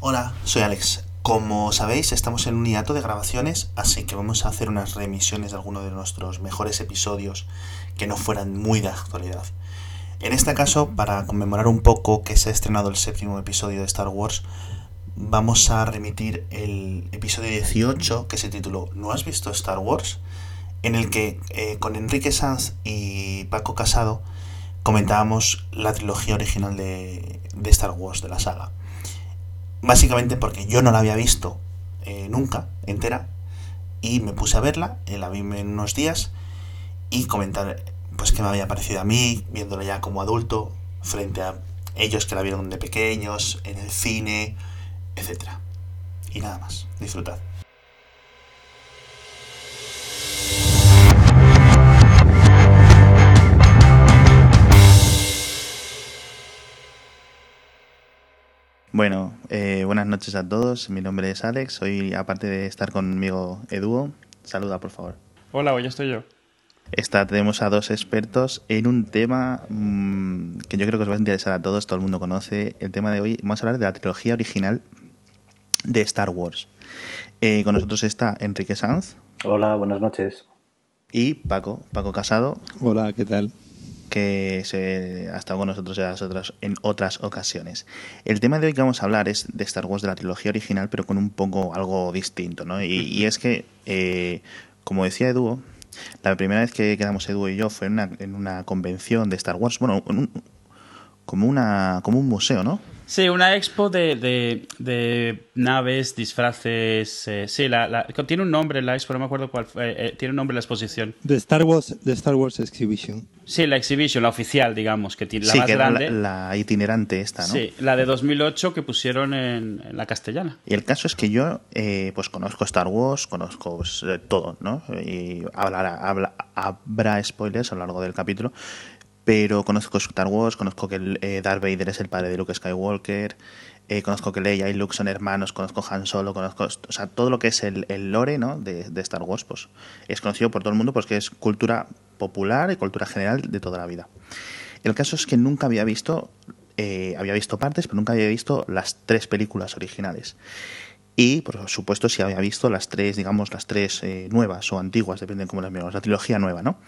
Hola, soy Alex. Como sabéis, estamos en un hiato de grabaciones, así que vamos a hacer unas reemisiones de algunos de nuestros mejores episodios que no fueran muy de actualidad. En este caso, para conmemorar un poco que se ha estrenado el séptimo episodio de Star Wars, vamos a remitir el episodio 18 que se tituló ¿No has visto Star Wars? en el que eh, con Enrique Sanz y Paco Casado comentábamos la trilogía original de Star Wars, de la saga. Básicamente porque yo no la había visto eh, nunca entera y me puse a verla, eh, la vi en unos días y comentar pues qué me había parecido a mí, viéndola ya como adulto, frente a ellos que la vieron de pequeños, en el cine, etc. Y nada más, disfrutad. Bueno, eh, buenas noches a todos. Mi nombre es Alex. Hoy, aparte de estar conmigo, Eduo. Saluda, por favor. Hola, hoy estoy yo. Esta, tenemos a dos expertos en un tema mmm, que yo creo que os va a interesar a todos, todo el mundo conoce. El tema de hoy, vamos a hablar de la trilogía original de Star Wars. Eh, con nosotros está Enrique Sanz. Hola, buenas noches. Y Paco, Paco Casado. Hola, ¿qué tal? Que se ha estado con nosotros en, otras, ocasiones. El tema de hoy que vamos a hablar es de Star Wars de la trilogía original, pero con un poco algo distinto, ¿no? Y, y es que, eh, como decía Edu, la primera vez que quedamos Edu y yo fue en una, en una convención de Star Wars, bueno, un, como, una, como un museo, ¿no? Sí, una expo de, de, de naves, disfraces. Eh, sí, la, la, tiene un nombre la expo, no me acuerdo cuál fue. Eh, tiene un nombre la exposición. De Star Wars, de Star Wars Exhibition. Sí, la Exhibition, la oficial, digamos, que tiene la sí, más que grande. Era la, la, itinerante esta, ¿no? Sí, la de 2008 que pusieron en, en la castellana. Y el caso es que yo, eh, pues conozco Star Wars, conozco pues, todo, ¿no? Y hablará, habla, habrá spoilers a lo largo del capítulo pero conozco Star Wars, conozco que eh, Darth Vader es el padre de Luke Skywalker, eh, conozco que Leia y Luke son hermanos, conozco Han Solo, conozco, o sea, todo lo que es el, lore ¿no? de, de, Star Wars, pues es conocido por todo el mundo porque es cultura popular y cultura general de toda la vida. El caso es que nunca había visto, eh, había visto partes, pero nunca había visto las tres películas originales. Y, por supuesto, si había visto las tres, digamos, las tres eh, nuevas o antiguas, depende de cómo las miramos, la trilogía nueva, ¿no?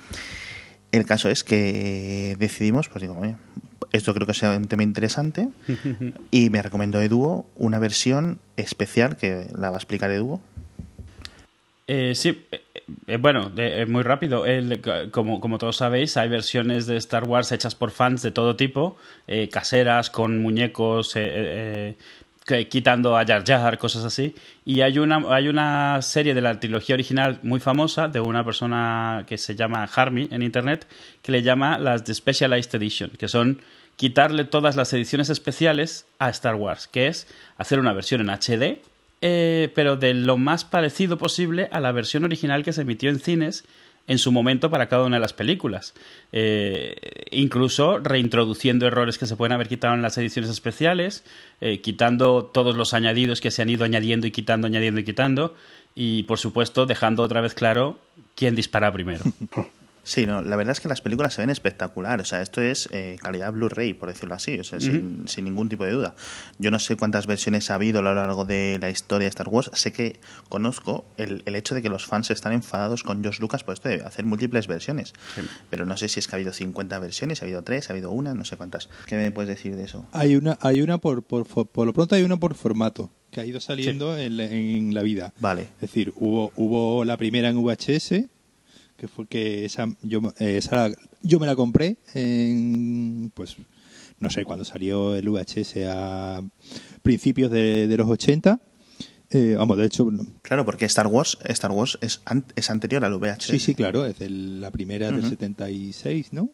El caso es que decidimos, pues digo, oye, esto creo que sea un tema interesante y me recomendó Eduo una versión especial que la va a explicar Eduo. Eh, sí, eh, bueno, eh, muy rápido. El, como, como, todos sabéis, hay versiones de Star Wars hechas por fans de todo tipo, eh, caseras, con muñecos, quitando a Jar Jar, cosas así. Y hay una, hay una serie de la trilogía original muy famosa de una persona que se llama Harmy en internet, que le llama las The Specialized Edition, que son quitarle todas las ediciones especiales a Star Wars, que es hacer una versión en HD, eh, pero de lo más parecido posible a la versión original que se emitió en cines en su momento para cada una de las películas. Eh, incluso reintroduciendo errores que se pueden haber quitado en las ediciones especiales, eh, quitando todos los añadidos que se han ido añadiendo y quitando, añadiendo y quitando, y por supuesto dejando otra vez claro quién dispara primero. Sí, no, la verdad es que las películas se ven espectacular. O sea, esto es eh, calidad Blu-ray, por decirlo así, o sea, uh -huh. sin, sin, ningún tipo de duda. Yo no sé cuántas versiones ha habido a lo largo de la historia de Star Wars. Sé que conozco el, el hecho de que los fans están enfadados con George Lucas por esto de hacer múltiples versiones. Sí. Pero no sé si es que ha habido 50 versiones, ha habido 3, ha habido una, no sé cuántas. ¿Qué me puedes decir de eso? Hay una, hay una por, por, por, lo pronto hay una por formato que ha ido saliendo sí. en, en, la vida. Vale. Es decir, hubo, hubo la primera en VHS que fue que esa yo, eh, esa yo me la compré en pues no sé cuando salió el VHS a principios de, de los 80 eh, vamos de hecho claro porque Star Wars Star Wars es, an es anterior al VHS sí sí claro es el, la primera uh -huh. del 76 no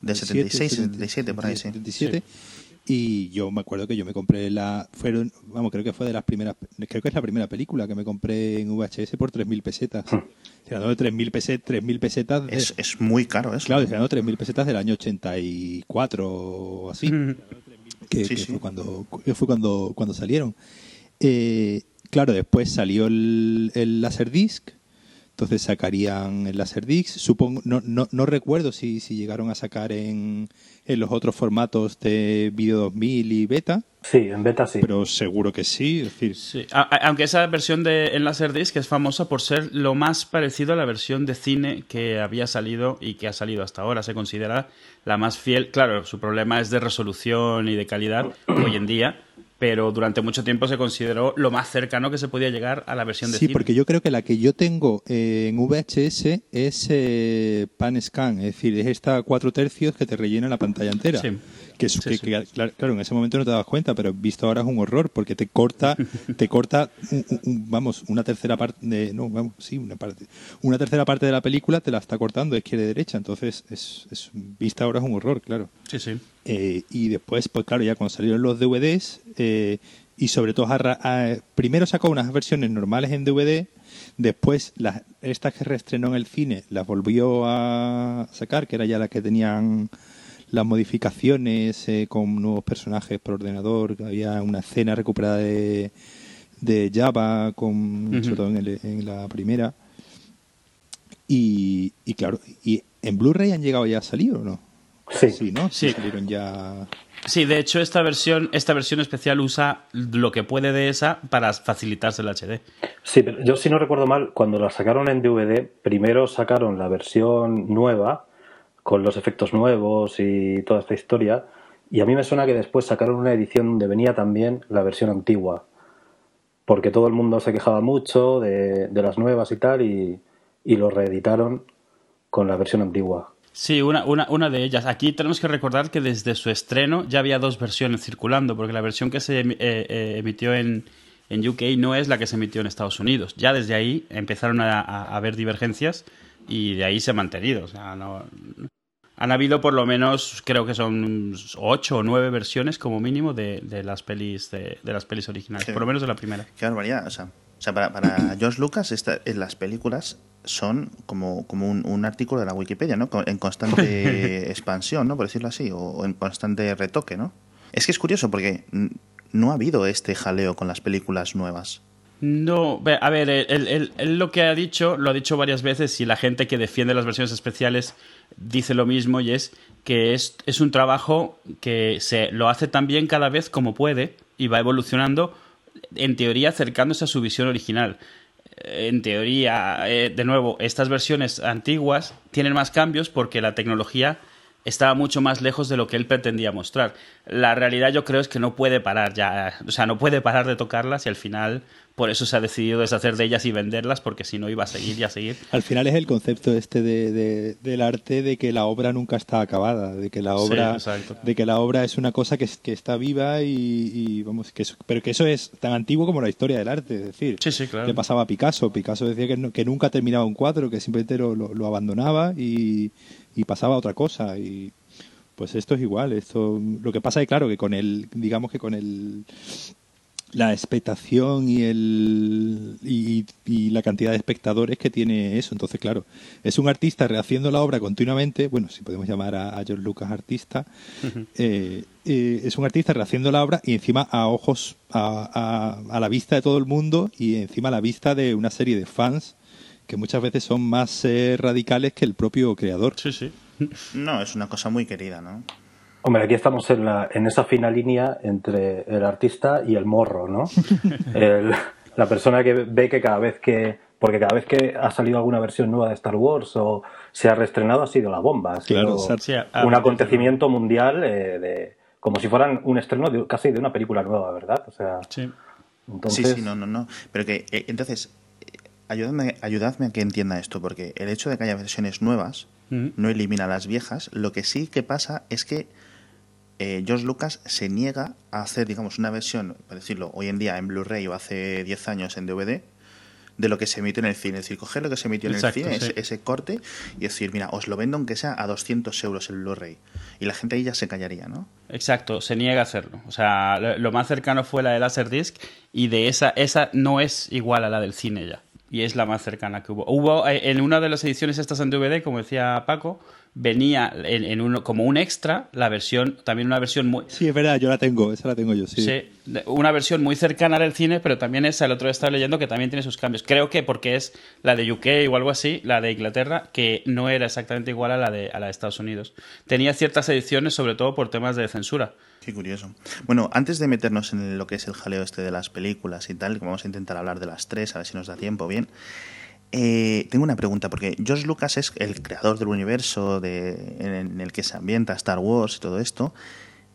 de 76 77 por ahí 77 sí y yo me acuerdo que yo me compré la fueron vamos creo que fue de las primeras creo que es la primera película que me compré en VHS por 3000 pesetas tirando de 3000 pesetas 3000 pesetas de, es, es muy caro eso claro tirando 3000 pesetas del año 84 o así mm. que, sí, que sí. fue cuando que fue cuando cuando salieron eh, claro después salió el, el Laserdisc Entonces sacarían el Laserdisc. Supongo, no, no, no recuerdo si, si llegaron a sacar en, en los otros formatos de Video 2000 y Beta. Sí, en beta sí. Pero seguro que sí. Es decir, Sí, aunque esa versión de en Laserdisc es famosa por ser lo más parecido a la versión de cine que había salido y que ha salido hasta ahora. Se considera la más fiel. Claro, su problema es de resolución y de calidad hoy en día, pero durante mucho tiempo se consideró lo más cercano que se podía llegar a la versión de Sí, cine. porque yo creo que la que yo tengo eh, en VHS es eh, Pan Scan, es decir, es esta cuatro tercios que te rellena la pantalla entera. Sí. Que, es- Sí, que- sí. que, claro, claro, en ese momento no te das cuenta, pero visto ahora es un horror porque te corta, te corta, un- un- un- vamos, una tercera parte, de, no, vamos, sí, una parte, una tercera parte de la película te la está cortando izquierda y derecha, entonces es, es vista ahora es un horror, claro. Sí, sí. Eh, y después, pues claro, ya cuando salieron los DVDs, eh, y sobre todo, a ra- a- primero sacó unas versiones normales en DVD, después las, estas que reestrenó en el cine las volvió a sacar, que era ya la que tenían las modificaciones eh, con nuevos personajes por ordenador, que había una escena recuperada de, de Java, con, sobre todo en, el- en la primera. Y, y claro, ¿y en Blu-ray han llegado ya a salir o no? Sí. ¿no? Sí. Salieron ya. Sí, de hecho esta versión, esta versión especial usa lo que puede de esa para facilitarse el HD. Sí, pero yo si no recuerdo mal, cuando la sacaron en DVD, primero sacaron la versión nueva, con los efectos nuevos y toda esta historia, y a mí me suena que después sacaron una edición donde venía también la versión antigua, porque todo el mundo se quejaba mucho de, de las nuevas y tal, y, y lo reeditaron con la versión antigua. Sí, una, una, una de ellas. Aquí tenemos que recordar que desde su estreno ya había dos versiones circulando, porque la versión que se eh, eh, emitió en, en UK no es la que se emitió en Estados Unidos. Ya desde ahí empezaron a haber divergencias y de ahí se ha mantenido. O sea, no, han habido por lo menos, creo que son ocho o nueve versiones como mínimo de, de las pelis de, de las pelis originales, Sí. por lo menos de la primera. Qué barbaridad. O sea, o sea, para, para George Lucas, esta, en las películas son como, como un, un artículo de la Wikipedia, ¿no? En constante expansión, ¿no? Por decirlo así, o, o en constante retoque, ¿no? Es que es curioso porque no ha habido este jaleo con las películas nuevas. No, a ver, él, él- él lo que ha dicho, lo ha dicho varias veces y la gente que defiende las versiones especiales dice lo mismo y es que es, es un trabajo que se lo hace tan bien cada vez como puede y va evolucionando, en teoría acercándose a su visión original. Eh, En teoría, eh, de nuevo, estas versiones antiguas tienen más cambios porque la tecnología estaba mucho más lejos de lo que él pretendía mostrar. La realidad yo creo es que no puede parar ya, o sea, no puede parar de tocarlas y al final por eso se ha decidido deshacer de ellas y venderlas porque si no iba a seguir y a seguir. Al final es el concepto este de, de- del arte de que la obra nunca está acabada, de que la obra, de que la obra es una cosa que, que está viva y, y, vamos, que eso- pero que eso es tan antiguo como la historia del arte, es decir, Sí, sí, claro. le pasaba a Picasso, Picasso decía que, no- que nunca terminaba un cuadro, que simplemente lo, lo- lo abandonaba y, y pasaba otra cosa y pues esto es igual, esto lo que pasa es claro que con el digamos que con el la expectación y el y, y la cantidad de espectadores que tiene eso. Entonces, claro, es un artista rehaciendo la obra continuamente. Bueno, si podemos llamar a, a George Lucas artista, eh, eh, es un artista rehaciendo la obra y encima a ojos, a, a- a la vista de todo el mundo y encima a la vista de una serie de fans que muchas veces son más eh, radicales que el propio creador. Sí, sí. No, es una cosa muy querida, ¿no? Hombre, aquí estamos en, la, en esa fina línea entre el artista y el morro, ¿no? El- la persona que ve que cada vez que. Porque cada vez que ha salido alguna versión nueva de Star Wars o se ha reestrenado ha sido la bomba. Ha sido Claro, o sea, Sí, a- un acontecimiento mundial eh, de. Como si fueran un estreno de- casi de una película nueva, ¿verdad? O sea, Sí. entonces. Sí, sí, no, no, no. Pero que, eh, entonces, eh, ayudadme, ayudadme a que entienda esto, porque el hecho de que haya versiones nuevas Ujú. no elimina las viejas. Lo que sí que pasa es que eh, George Lucas se niega a hacer, digamos, una versión, para decirlo, hoy en día en Blu-ray o hace 10 años en DVD, de lo que se emitió en el cine. Es decir, coger lo que se emitió en Exacto, el cine, sí. ese, ese corte, y decir, mira, os lo vendo aunque sea a 200 euros el Blu-ray. Y la gente ahí ya se callaría, ¿no? Exacto, se niega a hacerlo. O sea, lo, lo más cercano fue la de Laserdisc y de esa, esa no es igual a la del cine ya. Y es la más cercana que hubo. Hubo, eh, en una de las ediciones estas en DVD, como decía Paco, venía en, en uno, como un extra la versión, también una versión muy... Sí, es verdad, yo la tengo, esa la tengo yo, sí. Una versión muy cercana al cine, pero también esa, el otro día estaba leyendo que también tiene sus cambios. Creo que porque es la de UK o algo así, la de Inglaterra, que no era exactamente igual a la de, a la de Estados Unidos. Tenía ciertas ediciones, sobre todo por temas de censura. Qué curioso. Bueno, antes de meternos en lo que es el jaleo este de las películas y tal, que vamos a intentar hablar de las tres, a ver si nos da tiempo bien. Eh, tengo una pregunta, porque George Lucas es el creador del universo de, en, en el que se ambienta Star Wars y todo esto,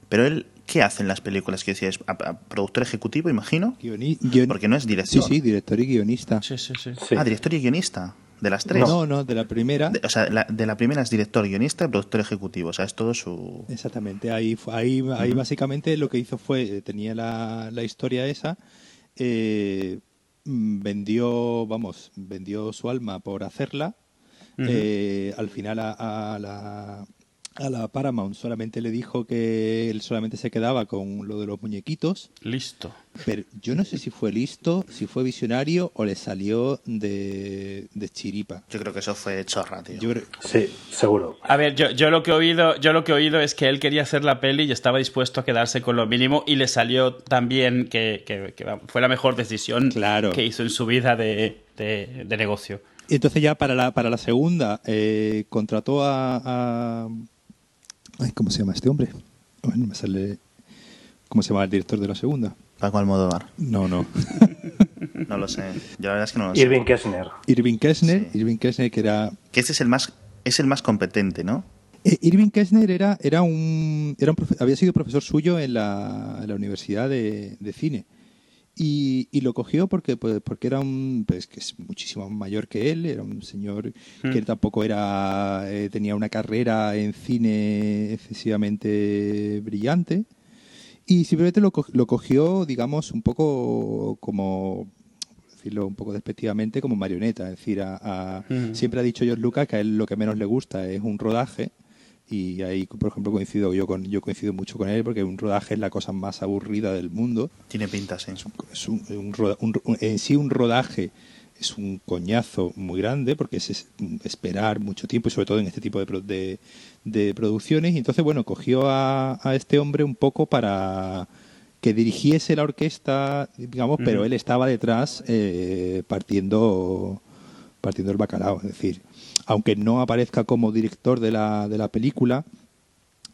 pero él, ¿qué hace en las películas? Es a- a- productor ejecutivo, imagino, Guioni- guion- porque no es Sí, director. sí, director y guionista. Sí, sí, sí. Sí. Ah, director y guionista, de las tres. No, no, de la primera. De- o sea, la- de la primera es director, guionista y productor ejecutivo, o sea, es todo su... Exactamente, ahí, ahí, ahí básicamente lo que hizo fue, eh, tenía la, la historia esa, eh, vendió, vamos, vendió su alma por hacerla, eh, al final a, a la, a la Paramount solamente le dijo que él solamente se quedaba con lo de los muñequitos, Listo. pero yo no sé si fue listo, si fue visionario o le salió de, de chiripa. Yo creo que eso fue chorra, tío. Yo creo, Sí, seguro. A ver, yo, yo lo que he oído, yo lo que he oído es que él quería hacer la peli y estaba dispuesto a quedarse con lo mínimo y le salió tan bien que, que- fue la mejor decisión Claro. que hizo en su vida de, de- de negocio. Y entonces ya para la, para la segunda eh, contrató a, a- ay, ¿Cómo se llama este hombre? Ay, no me sale... ¿Cómo se llama el director de la segunda? Paco Almodóvar. No, no. No lo sé. Yo la verdad es que no lo sé. Irving Kessner. Irving Kessner. Sí. Irving Kessner que era... Que este es el más, es el más competente, ¿no? eh, Irving Kessner era, era un, era un profe- había sido profesor suyo en la, en la Universidad de, de Cine. Y, y lo cogió porque, pues, porque era un pues, que es muchísimo mayor que él, era un señor que tampoco era eh, tenía una carrera en cine excesivamente brillante. Y simplemente lo, lo cogió, digamos, un poco como por decirlo un poco despectivamente, como marioneta. Es decir, a- a- Ujú. siempre ha dicho George Lucas que a él lo que menos le gusta es un rodaje. Y ahí, por ejemplo, coincido yo con yo coincido mucho con él porque un rodaje es la cosa más aburrida del mundo. Tiene pinta, sí. Es un, un roda- un- un- en sí un rodaje es un coñazo muy grande porque es, es esperar mucho tiempo y sobre todo en este tipo de, de, de producciones. Y entonces, bueno, cogió a, a este hombre un poco para que dirigiese la orquesta, digamos, pero él estaba detrás eh, partiendo partiendo el bacalao. Es decir, aunque no aparezca como director de la, de la película,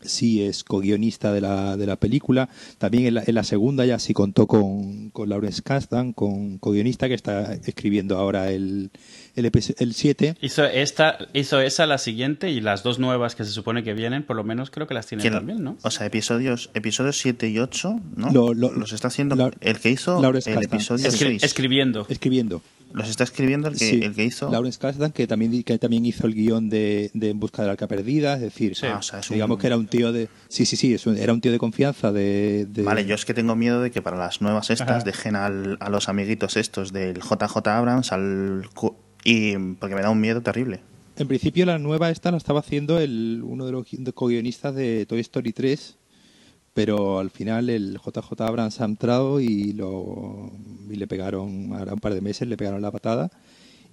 sí es co-guionista de la, de la película. También en la, en la segunda ya sí contó con, con Lawrence Kasdan, con co-guionista que está escribiendo ahora el, el, el 7. Hizo esta, hizo esa, la siguiente y las dos nuevas que se supone que vienen, por lo menos creo que las tiene ¿Quién- también, ¿no? O sea, episodios, episodios 7 y 8, ¿no? Lo- lo- los está haciendo la- el que hizo Lawrence el episodio Escri- 6. escribiendo. Escribiendo. Los está escribiendo el que, Sí, el que hizo. Lawrence Kasdan, que también, que también hizo el guion de, de En busca de la arca perdida. Es decir, Sí. Ah, o sea, es un- digamos que era un tío de. Sí, sí, sí, es un- era un tío de confianza. De, de- Vale, yo es que tengo miedo de que para las nuevas estas Ajá. dejen al- a los amiguitos estos del JJ Abrams al y porque me da un miedo terrible. En principio la nueva esta la estaba haciendo el, uno de los gui- co-guionistas de Toy Story 3, pero al final el JJ Abrams ha entrado y, lo, y le pegaron, ahora un par de meses le pegaron la patada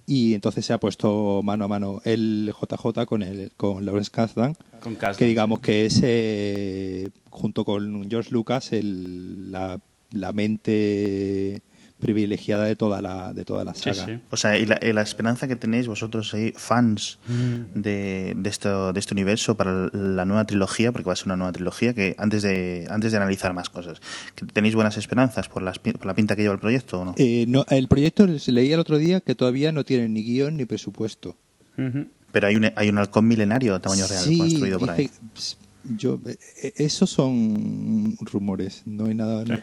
y entonces se ha puesto mano a mano el JJ con, el, con Lawrence Kasdan, Con Kasdan. que digamos que es, eh, junto con George Lucas, el, la, la mente privilegiada de toda la, de toda la saga. sí. O sea, y la, y la esperanza que tenéis vosotros ahí, fans de, de, esto, de este universo para la nueva trilogía, porque va a ser una nueva trilogía, que antes de, antes de analizar más cosas, ¿que ¿tenéis buenas esperanzas por, las, por la pinta que lleva el proyecto o no? Eh, no, el proyecto se leía el otro día que todavía no tiene ni guion ni presupuesto. Pero hay un, hay un halcón milenario a tamaño real Sí, construido por ahí. dice- yo, eh, eh, esos son rumores, no hay nada, no,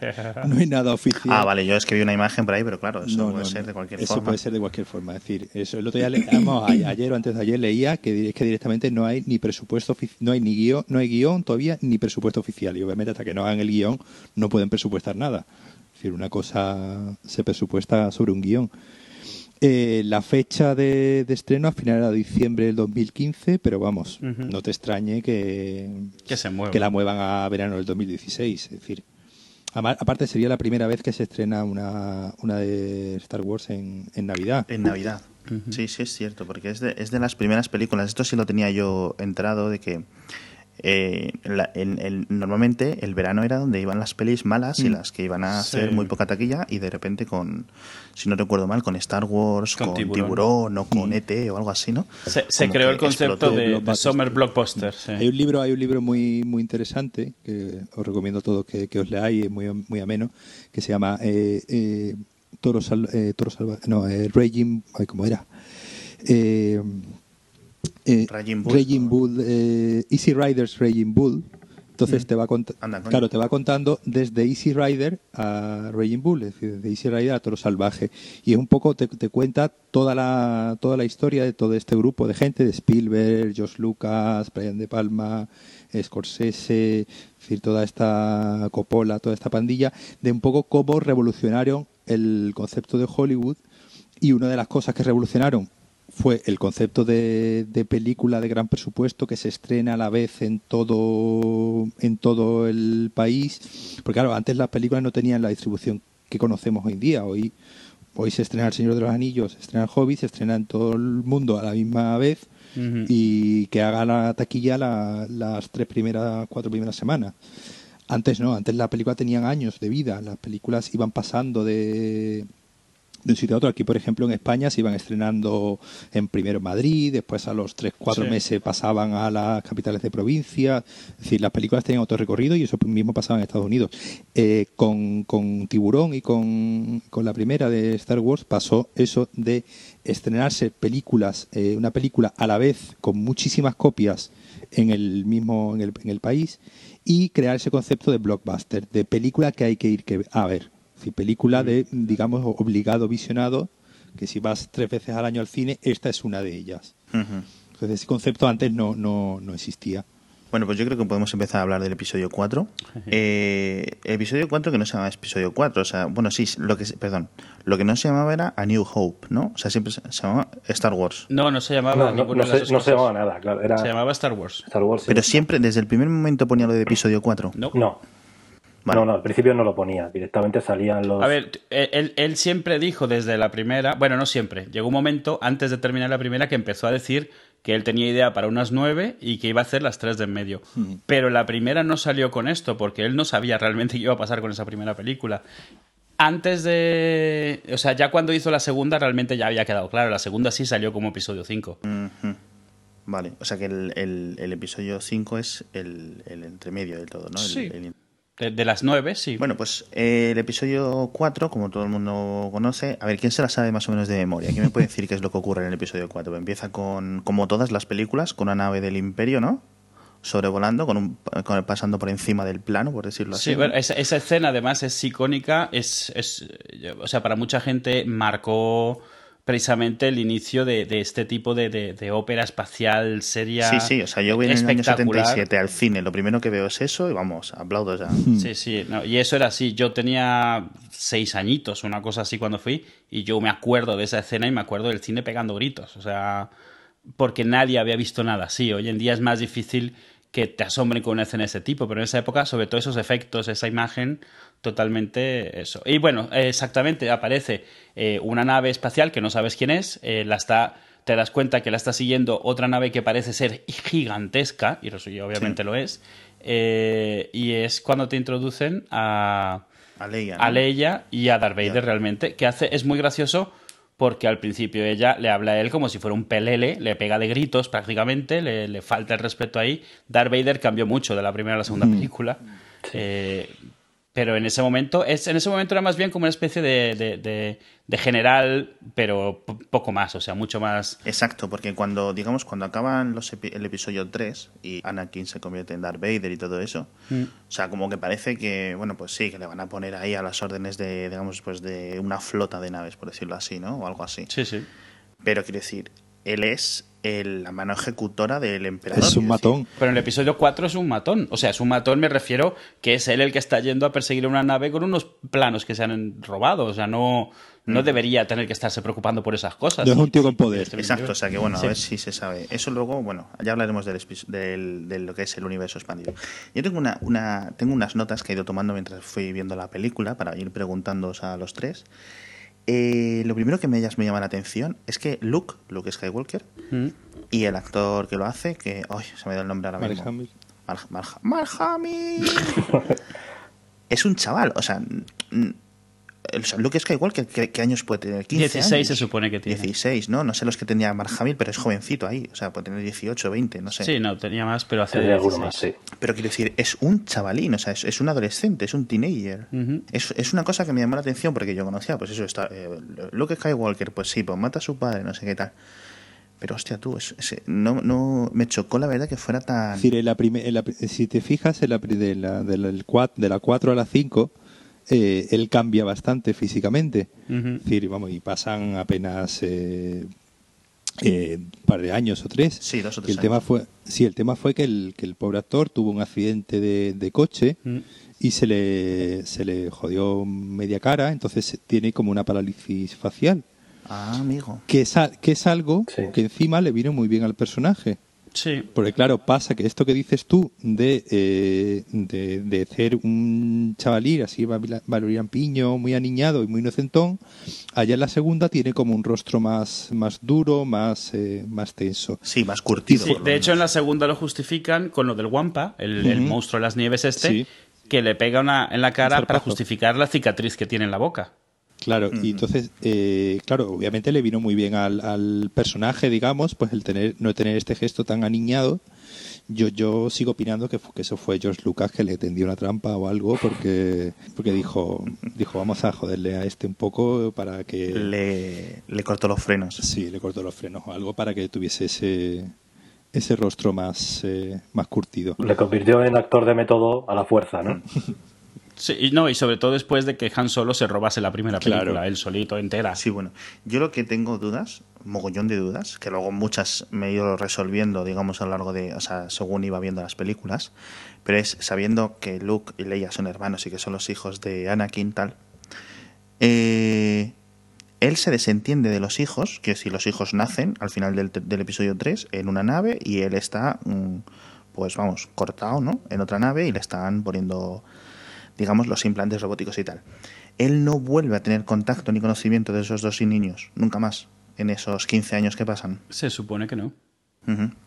no hay nada oficial. Ah, vale, yo es que vi una imagen por ahí, pero claro, eso No, puede no, ser de cualquier Eso forma. puede ser de cualquier forma. Es decir, eso, el otro día, le- vamos, a- ayer o antes de ayer leía que, es que directamente no hay ni presupuesto, no hay ni guion, no hay guion todavía ni presupuesto oficial. Y obviamente hasta que no hagan el guion no pueden presupuestar nada. Es decir, una cosa se presupuesta sobre un guion. Eh, la fecha de, de estreno al final era diciembre del 2015, pero vamos, no te extrañe que, Que se mueva. que la muevan a verano del 2016. Es decir, Aparte sería la primera vez que se estrena una, una de Star Wars en, en Navidad. En Navidad. Sí, sí es cierto, porque es de, es de las primeras películas. Esto sí lo tenía yo entrado de que eh, normalmente el verano era donde iban las pelis malas y mm. las que iban a hacer muy poca taquilla y de repente con, si no recuerdo mal, con Star Wars, con, tiburón. o con mm. ET o algo así, ¿no? Se, creó el concepto de, Summer Blockbuster. Hay un libro, hay un libro muy muy interesante que os recomiendo a todos que, os leáis, es muy, muy ameno, que se llama eh, eh, Toro, eh, Toro Salvaje, no, Raging, ¿cómo era? Eh, eh, Raging Bull, eh, Easy Riders Raging Bull. Entonces mm. te va claro, te va contando desde Easy Rider a Raging Bull, es decir, desde Easy Rider a Toro Salvaje. Y es un poco, te, cuenta toda la, toda la historia de todo este grupo de gente, de Spielberg, Josh Lucas, Brian De Palma, Scorsese, es decir, toda esta Coppola, toda esta pandilla, de un poco cómo revolucionaron el concepto de Hollywood y una de las cosas que revolucionaron fue el concepto de, película de gran presupuesto que se estrena a la vez en todo en todo el país. Porque claro antes las películas no tenían la distribución que conocemos hoy en día. Hoy hoy se estrena El Señor de los Anillos se estrena El Hobbit se estrena en todo el mundo a la misma vez y que haga la taquilla las tres primeras cuatro primeras semanas. Antes no antes las películas tenían años de vida. Las películas iban pasando de de un sitio a otro. Aquí, por ejemplo, en España se iban estrenando en primero Madrid, después a los 3-4 meses pasaban a las capitales de provincia. Es decir, las películas tenían otro recorrido y eso mismo pasaba en Estados Unidos. Eh, con, con, Tiburón y con, con, la primera de Star Wars pasó eso de estrenarse películas, eh, una película a la vez con muchísimas copias en el mismo en el, en el país y crear ese concepto de blockbuster, de película que hay que ir que, a ver si película de, digamos, obligado visionado, que si vas tres veces al año al cine, esta es una de ellas. Entonces ese concepto antes no, no, no existía. Bueno, pues yo creo que podemos empezar a hablar del episodio 4. Eh, episodio 4 que no se llama episodio 4, o sea, bueno, sí, lo que perdón, lo que no se llamaba era A New Hope, ¿no? O sea, siempre se, llamaba Star Wars. No, no se llamaba no, no, se, no se, llamaba nada, claro, era... Se llamaba Star Wars. Star Wars Pero siempre desde el primer momento ponía lo de episodio 4. No. No. No, no, al principio no lo ponía, directamente salían los... A ver, él, él, siempre dijo desde la primera, bueno, no siempre, llegó un momento antes de terminar la primera que empezó a decir que él tenía idea para unas nueve y que iba a hacer las tres de en medio. Hmm. Pero la primera no salió con esto, porque él no sabía realmente qué iba a pasar con esa primera película. Antes de... O sea, ya cuando hizo la segunda realmente ya había quedado claro, la segunda sí salió como episodio 5. Vale, o sea que el, el, episodio 5 es el, el entremedio de todo, ¿no? Sí. De, las nueve, sí. Bueno, pues eh, el episodio 4, como todo el mundo conoce, a ver, ¿quién se la sabe más o menos de memoria? ¿Quién me puede decir qué es lo que ocurre en el episodio 4? Empieza con, como todas las películas, con una nave del imperio, ¿no? sobrevolando, con un, pasando por encima del plano, por decirlo así. Sí, bueno, esa, esa, escena además es icónica, es, es, o sea, para mucha gente marcó precisamente el inicio de, este tipo de, ópera espacial seria. Sí, sí, o sea, yo voy en el año 77 al cine, lo primero que veo es eso y vamos, aplaudo ya. Hmm. Sí, sí, y eso era así. Yo tenía seis añitos, una cosa así cuando fui, y yo me acuerdo de esa escena y me acuerdo del cine pegando gritos, o sea, porque nadie había visto nada así. Hoy en día es más difícil que te asombren con una escena de ese tipo, pero en esa época, sobre todo esos efectos, esa imagen, totalmente eso. Y bueno, exactamente, aparece eh, una nave espacial que no sabes quién es, eh, la está, te das cuenta que la está siguiendo otra nave que parece ser gigantesca, y obviamente lo es, eh, y es cuando te introducen a, a Leia, a Leia y a Darth Vader realmente, que hace, es muy gracioso porque al principio ella le habla a él como si fuera un pelele, le pega de gritos prácticamente, le, falta el respeto ahí. Darth Vader cambió mucho de la primera a la segunda película. Eh, pero en ese momento, es, en ese momento era más bien como una especie de, de, general, pero poco más, o sea, mucho más. Exacto, porque cuando, digamos, cuando acaban los el episodio 3 y Anakin se convierte en Darth Vader y todo eso, mm. o sea, como que parece que, bueno, pues sí, que le van a poner ahí a las órdenes de, digamos, pues de una flota de naves, por decirlo así, ¿no? O algo así. Sí, sí. Pero quiero decir, él es el- la mano ejecutora del emperador. Es un matón. decir. Pero en el episodio 4 es un matón. O sea, es un matón, me refiero que es él el que está yendo a perseguir una nave con unos planos que se han robado. O sea, no, no debería tener que estarse preocupando por esas cosas. No es un tío con poder. Exacto, o sea que bueno, a Sí. ver si se sabe. Eso luego, bueno, ya hablaremos del, del- de lo que es el universo expandido. Yo tengo, una, una, tengo unas notas que he ido tomando mientras fui viendo la película para ir preguntándoos a los tres. Eh, lo primero que me, me llama la atención es que Luke, Luke Skywalker, Mm. y el actor que lo hace, que. ¡Ay! Se me ha ido el nombre ahora Mark mismo. Hamill. Mark, Mark- Mark Hamill. es un chaval, o sea. El- Luke Skywalker, ¿qué, qué años puede tener? 15 16 años. se supone que tiene. 16, ¿no? No sé los que tenía Mark Hamill, pero es jovencito ahí. O sea, puede tener 18, 20, no sé. Sí, no, tenía más, pero hace Tendría alguno 16. más, sí. Pero quiero decir, es un chavalín, o sea, es, es un adolescente, es un teenager. Ujú. es, es una cosa que me llamó la atención porque yo conocía, pues eso, está, eh, Luke Skywalker, pues sí, pues mata a su padre, no sé qué tal. Pero hostia, tú, es- es- no, no, me chocó la verdad que fuera tan... Es decir, en la prime- en la si te fijas, en la, de, la, de, la- el cuat- de la 4 a la 5, eh, él cambia bastante físicamente. Es decir, vamos, y pasan apenas eh, eh, un par de años o tres. Sí, dos o tres el tema años. fue, sí, el tema fue que el, que el pobre actor tuvo un accidente de, de coche Mm. y se le, se le jodió media cara, entonces tiene como una parálisis facial. Ah, amigo. Que es, a- que es algo Sí. que encima le vino muy bien al personaje. Sí. Porque claro, pasa que esto que dices tú de, eh, de, de ser un chavalín así Valerian Piño, muy aniñado y muy inocentón, allá en la segunda tiene como un rostro más, más duro, más, eh, más tenso. Sí, más curtido. Sí, de hecho, en la segunda lo justifican con lo del Wampa, el, monstruo de las nieves este, Sí. que le pega una, en la cara Un para justificar la cicatriz que tiene en la boca. Claro, y entonces, eh, claro, obviamente le vino muy bien al, al personaje, digamos, pues el tener, no tener este gesto tan aniñado. Yo, yo sigo opinando que, eso fue George Lucas que le tendió una trampa o algo porque, porque dijo, dijo vamos a joderle a este un poco para que le, le cortó los frenos. sí, le cortó los frenos o algo para que tuviese ese, ese rostro más, eh, más curtido. Le convirtió en actor de método a la fuerza, ¿no? Sí, no, y sobre todo después de que Han Solo se robase la primera Claro. película, él solito, entera. Sí, bueno, yo lo que tengo dudas, mogollón de dudas, que luego muchas me he ido resolviendo, digamos, a lo largo de, o sea, según iba viendo las películas, pero es sabiendo que Luke y Leia son hermanos y que son los hijos de Anakin, tal, eh, él se desentiende de los hijos, que si los hijos nacen al final del, del episodio 3 en una nave y él está, mm, pues vamos, cortado, ¿no? En otra nave y le están poniendo, digamos, los implantes robóticos y tal. Él no vuelve a tener contacto ni conocimiento de esos dos niños, nunca más, en esos 15 años que pasan. Se supone que no.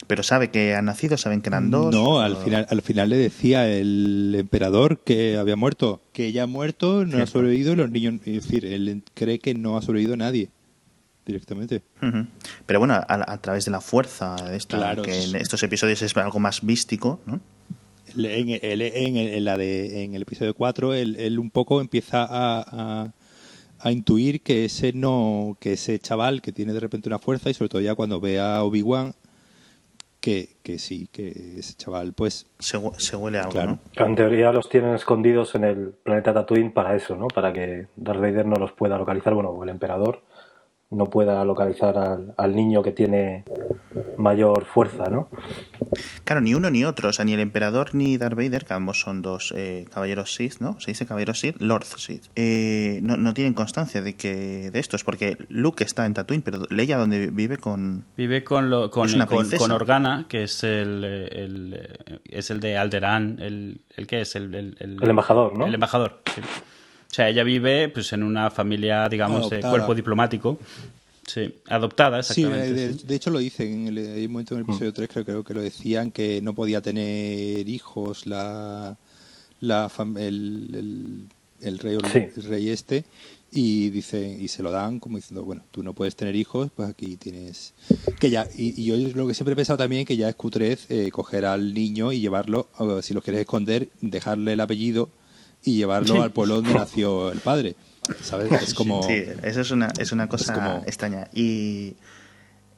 Pero sabe que han nacido, saben que eran dos. No, al o- final, al final le decía el emperador que había muerto, que ella ha muerto, no ha sobrevivido, y los niños, es decir, él cree que no ha sobrevivido nadie directamente. Pero bueno, a, a través de la fuerza de esta, Claro, que en estos episodios es algo más místico, ¿no? En, él- en, en la de, en el episodio 4, él, él un poco empieza a, a, a intuir que ese no, que ese chaval que tiene de repente una fuerza, y sobre todo ya cuando ve a Obi-Wan, que, que sí, que ese chaval, pues Se, se huele algo, Claro. ¿no? En teoría los tienen escondidos en el planeta Tatooine para eso, ¿no? Para que Darth Vader no los pueda localizar, bueno, o el emperador no pueda localizar al, al niño que tiene mayor fuerza, ¿no? Claro, ni uno ni otro, o sea, ni el emperador ni Darth Vader, que ambos son dos eh, caballeros Sith, ¿no? Se dice caballeros Sith, Lord Sith. Eh, no, no tienen constancia de que de esto, es porque Luke está en Tatooine, pero Leia donde vive con... Vive con, lo, con, Es una con, princesa. con Organa, que es el, el, es el de Alderaan, el, el que es el, el, El embajador, ¿no? El embajador, sí. O sea, ella vive pues en una familia, digamos, de cuerpo diplomático. Sí, adoptada, Sí, exactamente. de, sí. de hecho lo dicen, en el, hay un momento en el Mm. episodio 3 creo, creo que lo decían, que no podía tener hijos la, la fam- el, el, el rey, Sí. el rey este, y dice y se lo dan como diciendo, bueno, tú no puedes tener hijos, pues aquí tienes... que ya Y, y yo lo que siempre he pensado también que ya es cutrez eh, coger al niño y llevarlo, o si lo quieres esconder, dejarle el apellido y llevarlo al pueblo donde nació el padre. ¿Sabes? Es como... Sí, eso es una, es una cosa como- extraña. Y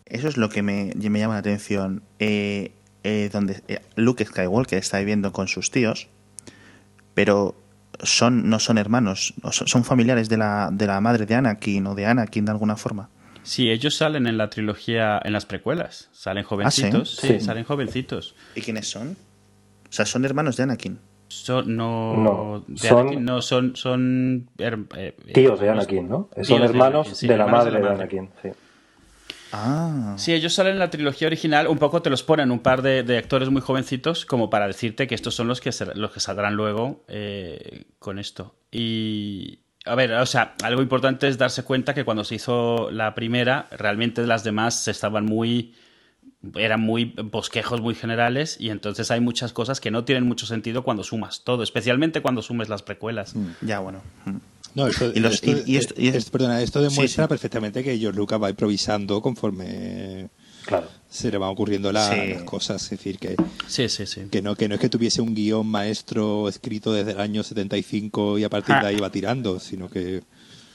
eso es lo que me, me llama la atención. Eh, eh, donde eh, Luke Skywalker está viviendo con sus tíos, pero son no son hermanos, son, familiares de la, de la madre de Anakin o de Anakin de alguna forma. Sí, ellos salen en la trilogía, en las precuelas. Salen jovencitos. ¿Ah, sí? salen jovencitos. ¿Y quiénes son? O sea, son hermanos de Anakin. Son, no, No, de son- Anakin, no, son, son her- eh, Tíos de Anakin, ¿no? Son de hermanos Anakin, sí, de la hermanos madre de madre. Anakin, sí. Ah. Sí, ellos salen en la trilogía original, un poco te los ponen un par de, de actores muy jovencitos como para decirte que estos son los que, ser- los que saldrán luego eh, con esto. Y, a ver, o sea, algo importante es darse cuenta que cuando se hizo la primera, realmente las demás estaban muy... eran muy bosquejos muy generales y entonces hay muchas cosas que no tienen mucho sentido cuando sumas todo, especialmente cuando sumes las precuelas. Ya, bueno. Mm. No, esto, Y los- esto- y- y esto- y- es- perdona, esto demuestra Sí, sí. perfectamente que George Lucas va improvisando conforme Claro. se le van ocurriendo la- Sí. las cosas. Es decir, que, Sí, sí, sí. que, no, que no es que tuviese un guion maestro escrito desde el año 75 y a partir de Ah. ahí va tirando, sino que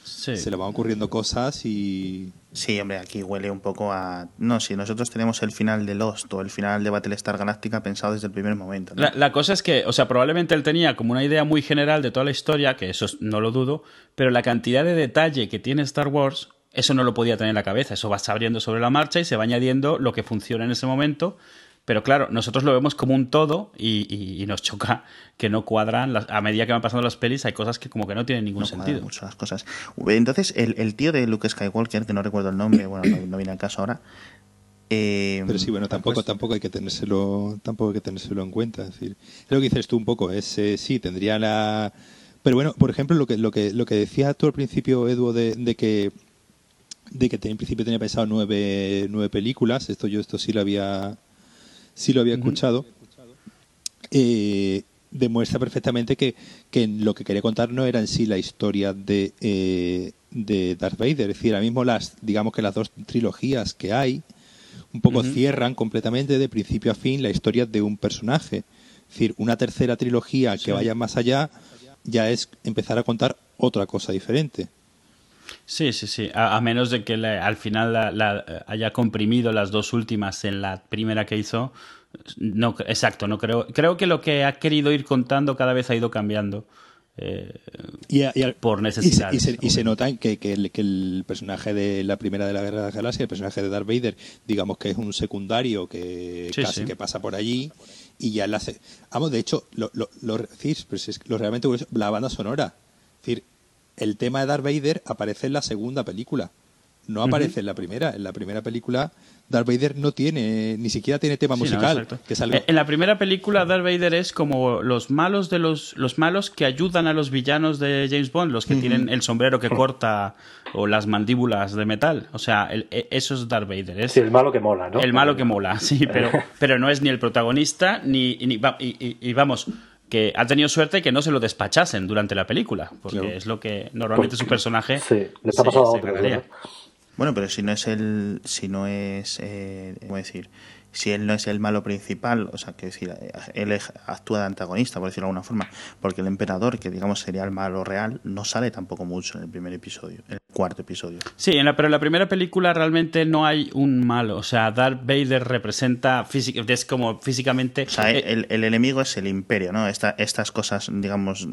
Sí. se le van ocurriendo cosas y... Sí, hombre, aquí huele un poco a... No, si nosotros tenemos el final de Lost o el final de Battlestar Galactica pensado desde el primer momento. ¿no? La, la cosa es que, o sea, probablemente él tenía como una idea muy general de toda la historia, que eso es- no lo dudo, pero la cantidad de detalle que tiene Star Wars, eso no lo podía tener en la cabeza. Eso va abriendo sobre la marcha y se va añadiendo lo que funciona en ese momento. Pero claro, nosotros lo vemos como un todo y, y- y nos choca que no cuadran. las- a medida que van pasando las pelis, hay cosas que como que no tienen ningún no sentido. mucho las cosas. Entonces, el, el tío de Luke Skywalker, que no recuerdo el nombre, bueno, no, no viene al caso ahora. eh, Pero sí, bueno, tampoco, pues, tampoco hay que tenérselo, tampoco hay que tenérselo en cuenta. Es decir, es lo que dices tú un poco, es eh, sí, tendría la pero bueno, por ejemplo, lo que, lo que, lo que decías tú al principio, Edu, de, de que de que en principio tenía pensado nueve, nueve películas, esto yo esto sí lo había sí lo había escuchado. eh, demuestra perfectamente que, que lo que quería contar no era en sí la historia de, eh, de Darth Vader. Es decir, ahora mismo las, digamos que las dos trilogías que hay, un poco cierran completamente de principio a fin la historia de un personaje. Es decir, una tercera trilogía que vaya más allá ya es empezar a contar otra cosa diferente. Sí, sí, sí. A, a menos de que le- al final la- la- haya comprimido las dos últimas en la primera que hizo. No, exacto, no creo. Creo que lo que ha querido ir contando cada vez ha ido cambiando. Eh, Y, a- y Por y necesidades, Y se, y se nota que, que el, que el personaje de la primera de la Guerra de las Galaxias, el personaje de Darth Vader, digamos que es un secundario que Sí, casi sí. que pasa por allí y ya la se- Vamos, de hecho, lo, lo, lo, sí, pero si es que lo realmente curioso, la banda sonora. Es decir, el tema de Darth Vader aparece en la segunda película. No aparece en la primera. En la primera película, Darth Vader no tiene, ni siquiera tiene tema Sí, musical. que En la primera película, Darth Vader es como los malos de los, los malos que ayudan a los villanos de James Bond, los que tienen el sombrero que corta o las mandíbulas de metal. O sea, el- e- eso es Darth Vader. Es Sí, el malo que mola, ¿no? el malo que mola, sí, pero, pero no es ni el protagonista, ni, ni- va- y, y- y vamos, que ha tenido suerte que no se lo despachasen durante la película, porque Claro. es lo que normalmente su personaje Sí, le está se- pasando a. Bueno, pero si no es el. Si no es. Eh, ¿Cómo decir? Si él no es el malo principal, o sea, que decir, eh, él actúa de antagonista, por decirlo de alguna forma, porque el emperador, que digamos sería el malo real, no sale tampoco mucho en el primer episodio, en el cuarto episodio. Sí, en la, pero en la primera película realmente no hay un malo. O sea, Darth Vader representa es como físicamente. O sea, eh, el, el enemigo es el imperio, ¿no? Esta, estas cosas, digamos,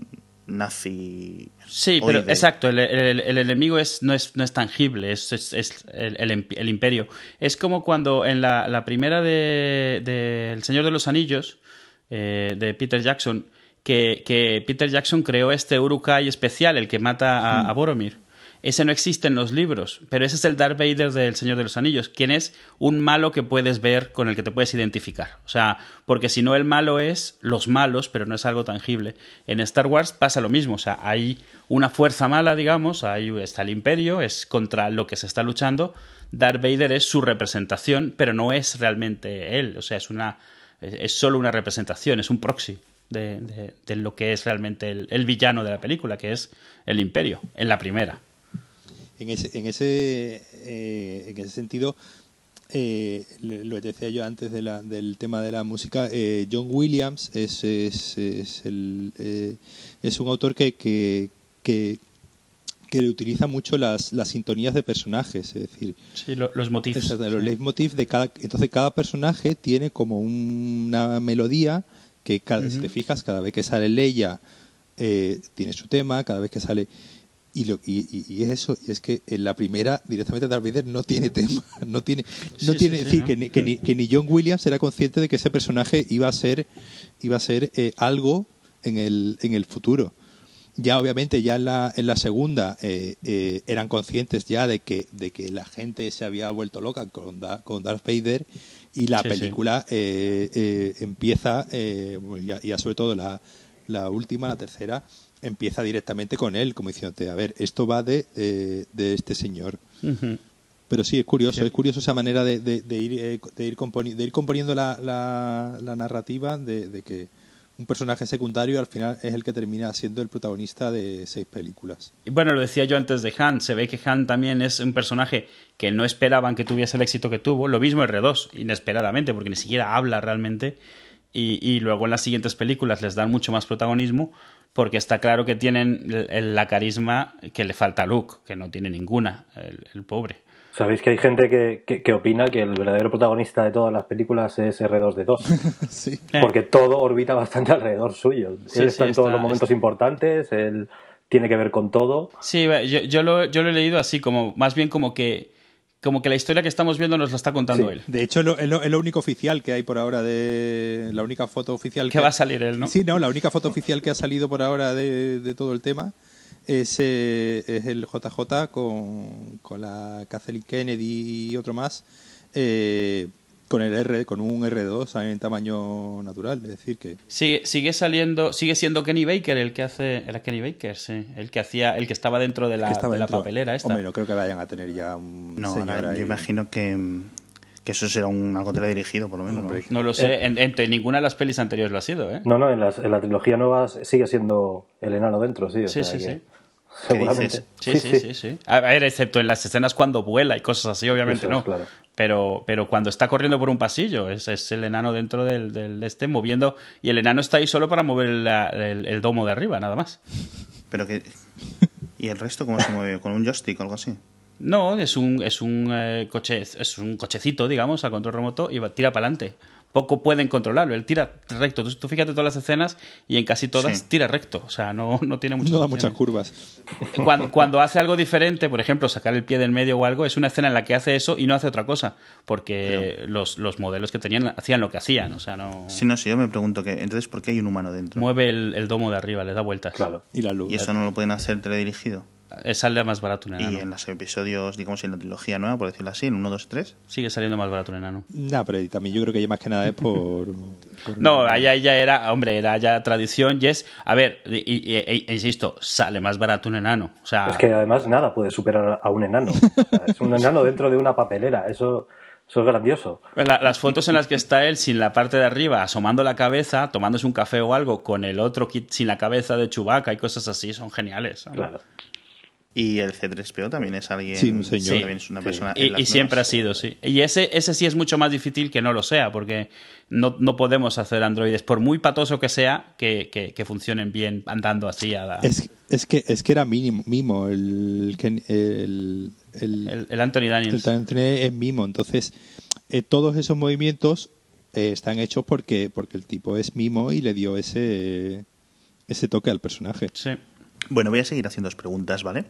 nazi. Sí, pero oide. exacto, el, el- el enemigo es, no, es, no es tangible, es, es- es el, el imp- el imperio. Es como cuando en la, la primera de, de El Señor de los Anillos, eh, de Peter Jackson, que, que Peter Jackson creó este Urukai especial, el que mata a, a Boromir. Ese no existe en los libros, pero ese es el Darth Vader del Señor de los Anillos, quien es un malo que puedes ver, con el que te puedes identificar. O sea, porque si no el malo es los malos, pero no es algo tangible. En Star Wars pasa lo mismo, o sea, hay una fuerza mala, digamos, ahí está el imperio, es contra lo que se está luchando. Darth Vader es su representación, pero no es realmente él, o sea, es una es solo una representación, es un proxy de, lo que es realmente el villano de la película, que es el imperio, en la primera. En ese, en ese, eh, en ese sentido, eh, lo decía yo antes de la- del tema de la música, eh, John Williams es, es, es el, eh, es un autor que, que, que, que le utiliza mucho las, las sintonías de personajes, es decir, Sí, lo- los. Exacto, los sí. leitmotiv de cada entonces cada personaje tiene como una melodía que cada, si te fijas cada vez que sale Leia eh, tiene su tema cada vez que sale Y, lo, y, y, es eso, y es que en la primera directamente Darth Vader no tiene tema, no tiene, no Sí, tiene, sí, es sí, decir, que, ni, que, ni, que ni John Williams era consciente de que ese personaje iba a ser, iba a ser eh, algo en el, en el futuro. Ya obviamente ya en la, en la segunda eh, eh, eran conscientes ya de que, de que la gente se había vuelto loca con, Da- con Darth Vader y la película eh, eh, empieza, eh, ya, ya sobre todo la, la última, la tercera, empieza directamente con él, como diciéndote, a ver, esto va de, de, de este señor. Ujú. Pero sí, es curioso, es curioso esa manera de, de- ir, eh, de, ir componi- de ir componiendo la, la- la narrativa de, de que un personaje secundario al final es el que termina siendo el protagonista de seis películas. Y bueno, lo decía yo antes de Han, se ve que Han también es un personaje que no esperaban que tuviese el éxito que tuvo, lo mismo R2, inesperadamente, porque ni siquiera habla realmente, y, y luego en las siguientes películas les dan mucho más protagonismo, porque está claro que tienen el- el- la carisma que le falta a Luke, que no tiene ninguna, el, el pobre. Sabéis que hay gente que, que, que opina que el verdadero protagonista de todas las películas es R2D2. sí. Eh. Porque todo orbita bastante alrededor suyo. Sí, él está sí, en todos está- los momentos importantes, él tiene que ver con todo. Sí, yo, yo lo, yo lo he leído así, como más bien como que, como que la historia que estamos viendo nos la está contando Sí. él. De hecho, es lo, es lo- es lo único oficial que hay por ahora de la única foto oficial Que va a salir él, ¿no? Sí, no, la única foto oficial que ha salido por ahora de, de todo el tema es, eh, es el JJ con, con la Kathleen Kennedy y otro más eh, con el R, con un R2 en tamaño natural, es decir que Sigue, sigue saliendo, sigue siendo Kenny Baker el que hace, era Kenny Baker, sí, el que hacía, el que estaba dentro de la, estaba de la papelera esta. Hombre, no creo que vayan a tener ya un No, señor ahora, yo imagino que, que eso será un, algo teledirigido, por lo menos. ¿no? Hombre. No lo sé, en, entre ninguna de las pelis anteriores lo ha sido, ¿eh? No, no, en, las- en la trilogía nueva sigue siendo el enano dentro, sí. o Sí, sea sí, que sí. Seguramente. dices? Sí, sí, sí, sí. A ver, excepto en las escenas cuando vuela y cosas así, obviamente no. claro. Pero, pero cuando está corriendo por un pasillo, es, es el enano dentro del, del este moviendo. Y el enano está ahí solo para mover la- el, el domo de arriba, nada más. Pero que... ¿Y el resto cómo se mueve? ¿Con un joystick o algo así? No, es un, es un eh, coche, es un cochecito, digamos, a control remoto y va, tira para adelante. Poco pueden controlarlo, él tira recto. Tú, tú fíjate todas las escenas y en casi todas Sí. tira recto. O sea, no, no tiene muchas no da muchas curvas. Cuando, cuando hace algo diferente, por ejemplo, sacar el pie del medio o algo, es una escena en la que hace eso y no hace otra cosa. Porque los, los modelos que tenían hacían lo que hacían. O sea, no. Sí, no, sí, yo me pregunto que entonces ¿por qué hay un humano dentro? Mueve el, el domo de arriba, le da vueltas. Claro. Y la luz. Y eso no lo pueden hacer teledirigido. Sale más barato un Y enano. en los episodios, digamos, en la trilogía nueva, por decirlo así, en 1, 2, 3. Sigue saliendo más barato un enano. Nah, pero también yo creo que ya más que nada es por... por- No, allá ya era, hombre, era ya tradición y es, a ver, y, y- e- insisto, sale más barato un enano. O sea, Es que además nada puede superar a un enano. O sea, es un enano dentro de una papelera. Eso, eso es grandioso. la- las fotos en las que está él sin la parte de arriba, asomando la cabeza, tomándose un café o algo, con el otro kit sin la cabeza de Chubaca y cosas así, son geniales. ¿sabes? Claro. Y el C3PO también es alguien. Sí, un señor. También es una Sí. persona. Y, siempre ha sido, sí. Y ese, ese sí es mucho más difícil que no lo sea, porque no, no podemos hacer androides, por muy patoso que sea, que, que- que funcionen bien andando así a la- Es, es que es que era mínimo, mimo el el, el, el, el Anthony el Daniels. talent es mimo, entonces eh, todos esos movimientos eh, están hechos porque porque el tipo es mimo y le dio ese ese toque al personaje. Sí. Bueno, voy a seguir haciendo dos preguntas, ¿vale?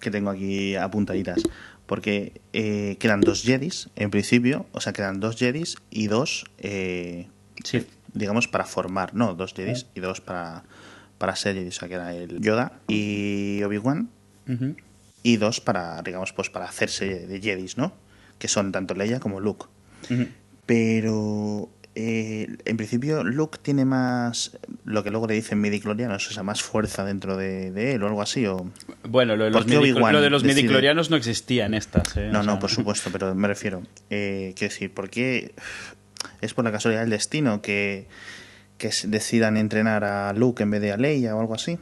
Que tengo aquí apuntaditas. Porque eh, quedan dos Jedis, en principio. O sea, quedan dos Jedis y dos. eh, Sí. digamos, para formar. No, dos Jedis y dos para, para ser Jedi. O sea, que era el Yoda y Obi-Wan. Y dos para, digamos, pues para hacerse de Jedis, ¿no? Que son tanto Leia como Luke. Pero eh, en principio Luke tiene más, lo que luego le dicen midiclorianos, o sea, más fuerza dentro de, de él o algo así. O... Bueno, lo de ¿Por los, lo de los midiclorianos no existía en estas. ¿eh? No, O sea, no, por supuesto, pero me refiero. Eh, quiero decir, ¿por qué es por la casualidad del destino que, que decidan entrenar a Luke en vez de a Leia o algo así?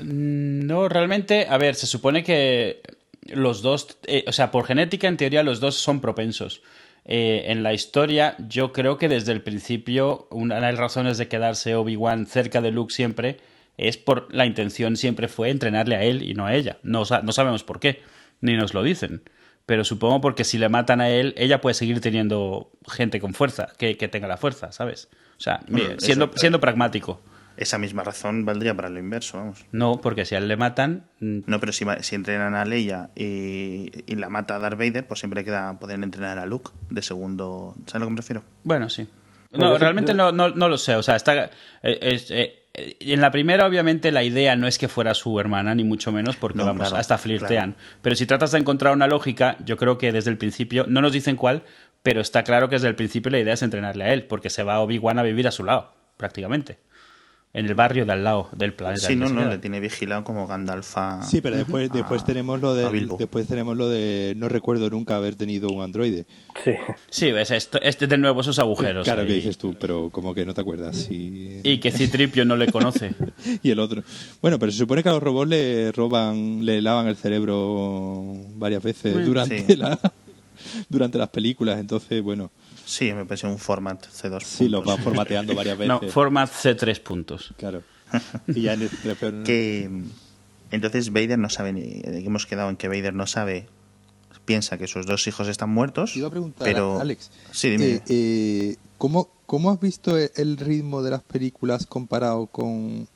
Mm, No, realmente, a ver, se supone que los dos, eh, o sea, por genética, en teoría, los dos son propensos. Eh, en la historia, yo creo que desde el principio, una de las razones de quedarse Obi-Wan cerca de Luke siempre es por la intención siempre fue entrenarle a él y no a ella. No, no sabemos por qué, ni nos lo dicen. Pero supongo porque si le matan a él, ella puede seguir teniendo gente con fuerza, que, que tenga la fuerza, ¿sabes? O sea, Bueno, siendo, siendo pragmático. Esa misma razón valdría para lo inverso, vamos. No, porque si a él le matan. No, pero si, va- si entrenan a Leia y, y la mata a Darth Vader, pues siempre queda poder entrenar a Luke de segundo. ¿Sabes a lo que me refiero? Bueno, sí. Bueno, No, realmente yo- no, no, no lo sé. O sea, está. eh, es, eh, eh, en la primera, obviamente, la idea no es que fuera su hermana, ni mucho menos, porque No, vamos, claro, hasta flirtean. claro. Pero si tratas de encontrar una lógica, yo creo que desde el principio, no nos dicen cuál, pero está claro que desde el principio la idea es entrenarle a él, porque se va Obi-Wan a vivir a su lado, prácticamente. En el barrio de al lado del planeta. Sí, que no, no, le tiene vigilado como Gandalf a... Sí, pero después, después tenemos lo de después tenemos lo de no recuerdo nunca haber tenido un androide. Sí. Sí, ves, esto, este de nuevo esos agujeros. Claro que ahí. dices tú, pero como que no te acuerdas. Y, Y que Citripio no le conoce. y el otro. Bueno, pero se supone que a los robots le roban, le lavan el cerebro varias veces Bueno, durante sí. la durante las películas, entonces bueno, Sí, me parece un format C2. sí los van formateando varias veces. No, format C3 puntos. claro. Y ya en el pero- que entonces Vader no sabe ni hemos quedado en que Vader no sabe piensa que sus dos hijos están muertos Te iba a preguntar, pero Alex, sí dime eh, eh, ¿cómo, ¿cómo has visto el ritmo de las películas comparado con,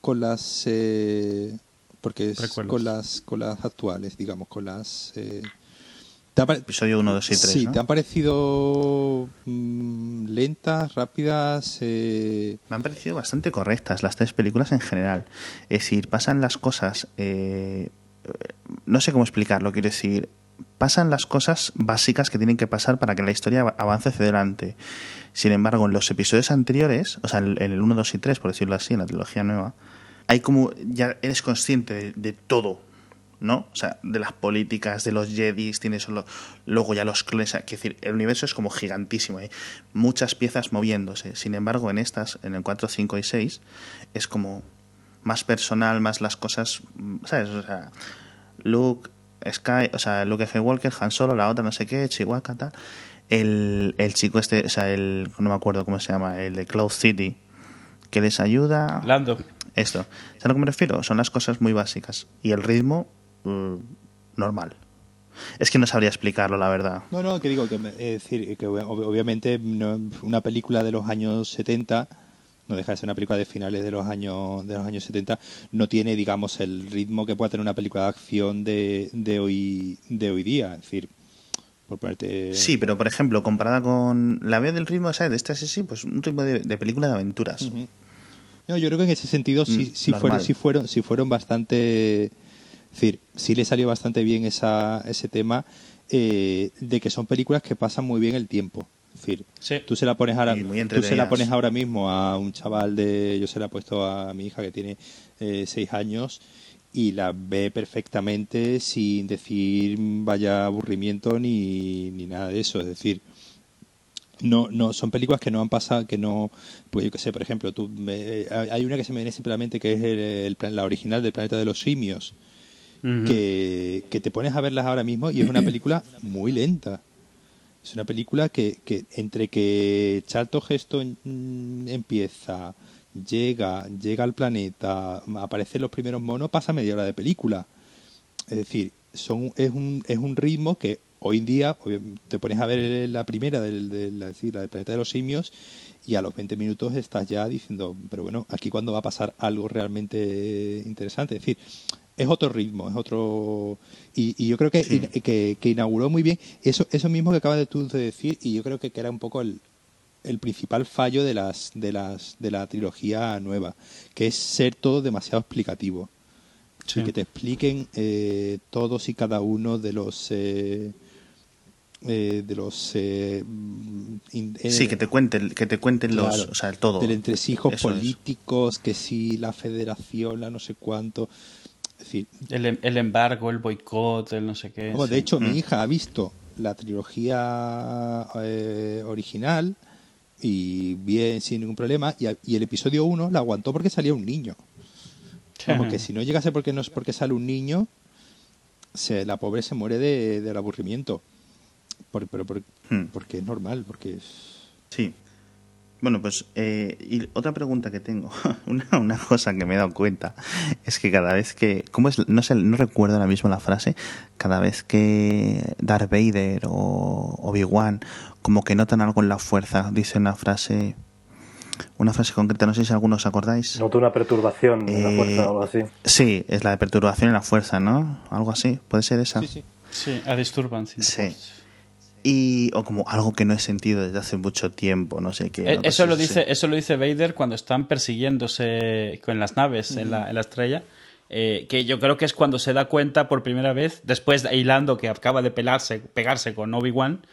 con las eh, porque es con las con las actuales, digamos, con las eh, ¿te ha pare- episodio 1, 2 y 3 Sí, ¿no? ¿te han parecido mm, lentas, rápidas? eh, me han parecido bastante correctas las tres películas en general es decir pasan las cosas eh, no sé cómo explicarlo quiero decir pasan las cosas básicas que tienen que pasar para que la historia avance hacia adelante sin embargo en los episodios anteriores o sea en el 1, 2 y 3 por decirlo así en la trilogía nueva hay como ya eres consciente de, de todo ¿no? O sea, de las políticas, de los Jedis, tienes solo, luego ya los clones, es decir, el universo es como gigantísimo, hay muchas piezas moviéndose. Sin embargo, en estas, en el 4, 5 y 6, es como más personal, más las cosas, ¿sabes? O sea, Luke, Sky, o sea, Luke Skywalker, Han Solo, la otra no sé qué, Chihuahua, tal. El, el chico este, o sea, el, no me acuerdo cómo se llama, el de Cloud City, que les ayuda. Lando. Esto. ¿Sabes a lo que me refiero? Son las cosas muy básicas. Y el ritmo, mm, normal. Es que no sabría explicarlo, la verdad. No, no, que digo que es decir que ob- obviamente no- una película de los años 70 no deja de ser una película de finales de los años de los años 70 no tiene digamos el ritmo que pueda tener una película de acción de, de hoy de hoy día, es decir, por ponerte Sí, pero por ejemplo, comparada con. La veo del ritmo, ¿sabes? De este sí, pues un ritmo de, de película de aventuras. No, yo creo que en ese sentido sí, Mm, sí fueron, sí fueron, sí fueron bastante, es decir, sí le salió bastante bien esa, ese tema eh, de que son películas que pasan muy bien el tiempo. Es decir, Sí. tú se la pones ahora, tú se la pones ahora mismo a un chaval de, yo se la he puesto a mi hija que tiene eh, seis años y la ve perfectamente sin decir vaya aburrimiento ni, ni nada de eso. Es decir, no, no, son películas que no han pasado, que no, pues yo qué sé, por ejemplo, tú, me- hay una que se me viene simplemente que es el, el plan- la original del planeta de los simios, Que, que te pones a verlas ahora mismo y es una película muy lenta. Es una película que, que entre que Charlton Heston mm, empieza, llega, llega al planeta, aparecen los primeros monos, pasa media hora de película. Es decir, son, es, un, es un ritmo que hoy en día te pones a ver la primera del, decir, la del planeta de los simios y a los 20 minutos estás ya diciendo, pero bueno, aquí cuando va a pasar algo realmente interesante. Es decir, es otro ritmo, es otro... Y, y yo creo que, Sí. que, que inauguró muy bien eso, eso mismo que acabas de tú de decir y yo creo que, que era un poco el, el principal fallo de las de las de la trilogía nueva, que es ser todo demasiado explicativo. Sí. Y que te expliquen eh, todos y cada uno de los eh, eh, de los eh, mm, in- Sí, que te cuenten, que te cuenten los. O sea, el todo. del entresijos es. políticos, que si la federación, la no sé cuánto. Es decir, El, em- el embargo, el boicot, el no sé qué. Como, sí. de hecho, Mm. mi hija ha visto la trilogía eh, original y bien, sin ningún problema, y, el episodio 1 la aguantó porque salía un niño. Como que si no llegase porque no es porque sale un niño, se, la pobre se muere de, del aburrimiento. Por- pero por- Hmm. porque es normal, porque es... Sí. Bueno, pues eh, y otra pregunta que tengo, una, una cosa que me he dado cuenta, es que cada vez que, ¿cómo es? No sé, no recuerdo ahora mismo la frase, cada vez que Darth Vader o Obi-Wan como que notan algo en la fuerza, dice una frase, una frase concreta, no sé si algunos os acordáis. Noto una perturbación en la Eh, fuerza o algo así. Sí, es la de perturbación en la fuerza, ¿no? Algo así, puede ser esa. Sí, sí. Sí, a disturbance. Sí. Y, o como algo que no he sentido desde hace mucho tiempo, no sé qué. Eh, Eso lo, dice, eso lo dice Vader cuando están persiguiéndose con las naves en, la, en la estrella. eh, que yo creo que es cuando se da cuenta por primera vez, después de hilando que acaba de pelarse, pegarse con Obi-Wan,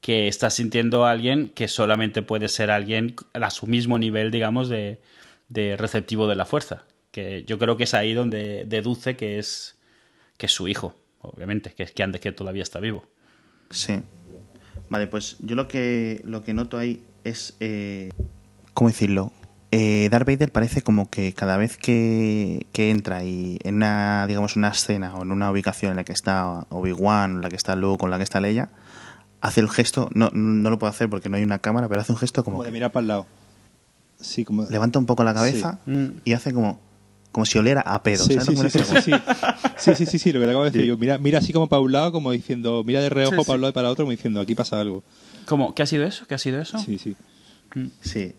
que está sintiendo a alguien que solamente puede ser alguien a su mismo nivel, digamos, de, de receptivo de la fuerza. Que yo creo que es ahí donde deduce que es, que es su hijo, obviamente, que es que antes que todavía está vivo. Sí. Vale, pues yo lo que, lo que noto ahí es. Eh, ¿Cómo decirlo? Eh, Darth Vader parece como que cada vez que, que entra y en una, digamos, una escena o en una ubicación en la que está Obi-Wan, en la que está Luke, o en la que está Leia, hace el gesto, no, no lo puedo hacer porque no hay una cámara, pero hace un gesto como Como de que mirar para el lado. Sí, como. levanta un poco la cabeza Sí. Mm. y hace como, como si oliera a pedo. Sí, ¿sabes sí, sí, me sí, sí, sí. Sí, sí, sí, sí, lo que te acabo de decir. yo. Mira, mira así como para un lado, como diciendo, mira de reojo Sí, sí. para un lado y para otro, como diciendo, aquí pasa algo. ¿Cómo? ¿Qué ha sido eso? ¿Qué ha sido eso? Sí, sí. Sí.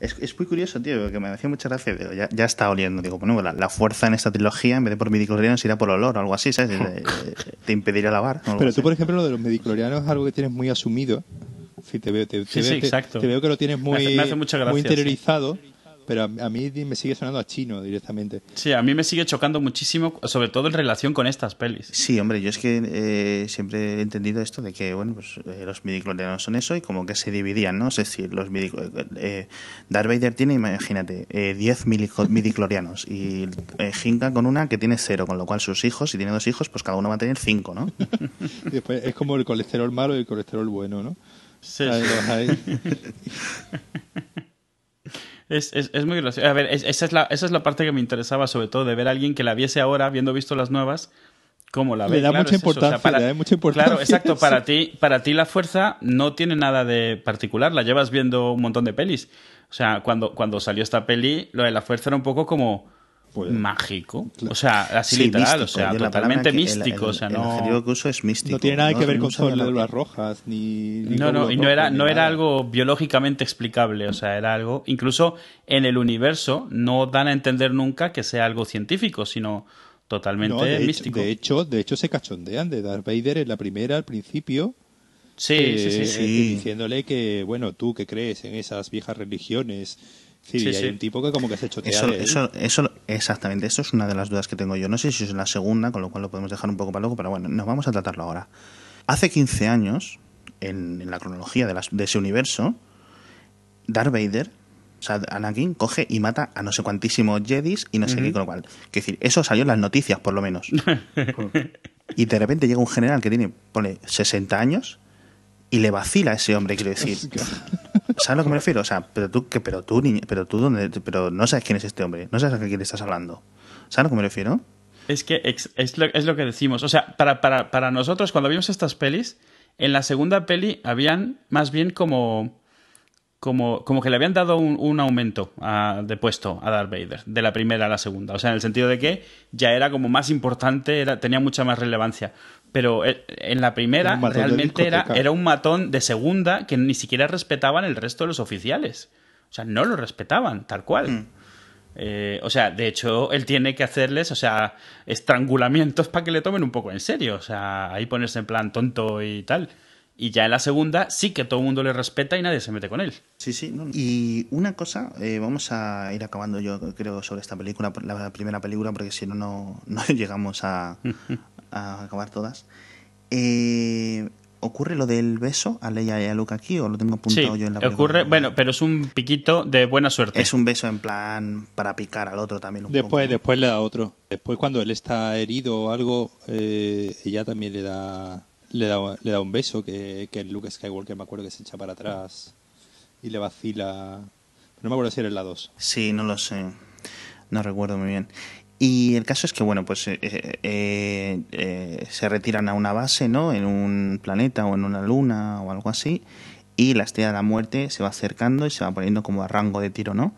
Es, es muy curioso, tío, porque me hacía mucha gracia. Digo, ya, ya está oliendo. Digo, bueno, la, la fuerza en esta trilogía, en vez de por midichlorianos, irá por olor o algo así, ¿sabes? Eh, Te impediría lavar. Pero así. tú, por ejemplo, lo de los mediclorianos es algo que tienes muy asumido. Sí, te veo, te, te Sí, veo, sí, te- exacto. te veo que lo tienes Me muy, hace- me hace gracia, muy sí. Pero a, a mí me sigue sonando a chino directamente. Sí, a mí me sigue chocando muchísimo, sobre todo en relación con estas pelis. Sí, hombre, yo es que eh, siempre he entendido esto de que, bueno, pues eh, los midichlorianos son eso y como que se dividían, ¿no? Es decir, los midi eh, Darth Vader tiene, imagínate, eh, 10 milico- midichlorianos y eh, Hinka con una que tiene cero, con lo cual sus hijos, si tiene dos hijos, pues cada uno va a tener cinco, ¿no? Y después es como el colesterol malo y el colesterol bueno, ¿no? Sí, ahí. Es, es- es muy gracioso. A ver, es- esa, es la, esa es la parte que me interesaba, sobre todo, de ver a alguien que la viese ahora, habiendo visto las nuevas, cómo la Le ve. da Claro, mucha o sea, importancia, para- le da mucha importancia Claro, exacto. Para ti, para ti la fuerza no tiene nada de particular. La llevas viendo un montón de pelis. O sea, cuando, cuando salió esta peli, lo de la fuerza era un poco como Pues, mágico. O sea, así Sí, literal. místico. O sea, totalmente el- místico. el- o sea, el no... adjetivo que uso es místico. no tiene nada que ver con células rojas, ni... ni No, no, y no era, no era algo biológicamente explicable, o sea, era algo, incluso en el universo no dan a entender nunca que sea algo científico, sino totalmente No, de, hecho, místico. de hecho, de hecho se cachondean de Darth Vader en la primera al principio, sí, eh, sí, sí, eh, sí. Sí. diciéndole que, bueno, tú que crees en esas viejas religiones, sí, Sí, y hay sí. un tipo que como que se chotea Eso, de él. eso, eso, exactamente, eso es una de las dudas que tengo yo. No sé si es la segunda, con lo cual lo podemos dejar un poco para luego, pero bueno, nos vamos a tratarlo ahora. Hace 15 años, en, en la cronología de, las- de ese universo, Darth Vader, o sea, Anakin, coge y mata a no sé cuantísimos Jedis y no sé qué, con lo cual. Quiero decir, eso salió en las noticias, por lo menos. y de repente llega un general que tiene, pone, 60 años y le vacila a ese hombre, quiero decir. ¿Sabes a lo que me refiero? O sea, pero tú, que, pero tú, niña, pero tú, ¿dónde? Pero no sabes quién es este hombre, no sabes a quién estás hablando. ¿Sabes a lo que me refiero? Es que ex- es lo, es lo que decimos. O sea, para, para, para nosotros, cuando vimos estas pelis, en la segunda peli habían más bien como. Como, como que le habían dado un, un aumento a- de puesto a Darth Vader, de la primera a la segunda. O sea, en el sentido de que ya era como más importante, era, tenía mucha más relevancia. Pero eh, en la Era primera realmente era, era un matón de segunda que ni siquiera respetaban el resto de los oficiales. O sea, no lo respetaban, tal cual. Eh, o sea, de hecho, él tiene que hacerles, o sea, estrangulamientos para que le tomen un poco en serio. O sea, ahí ponerse en plan tonto y tal. Y ya en la segunda sí que todo el mundo le respeta y nadie se mete con él. Sí, sí. no, no. Y una cosa, eh, vamos a ir acabando yo creo sobre esta película, la primera película, porque si no, no, no llegamos a, a acabar todas. Eh, ¿Ocurre lo del beso a Leia y a Luke aquí o lo tengo Sí, apuntado yo en la película? ocurre, bueno, pero es un piquito de buena suerte. Es un beso en plan para picar al otro también un Después, poco. después le da otro. Después cuando él está herido o algo, eh, ella también le da, le da le da un beso que, que Luke Skywalker me acuerdo que se echa para atrás y le vacila. Pero no me acuerdo si era en la 2. Sí, no lo sé. No recuerdo muy bien. Y el caso es que, bueno, pues eh, eh, eh, se retiran a una base, ¿no? En un planeta o en una luna o algo así. Y la estrella de la muerte se va acercando y se va poniendo como a rango de tiro, ¿no?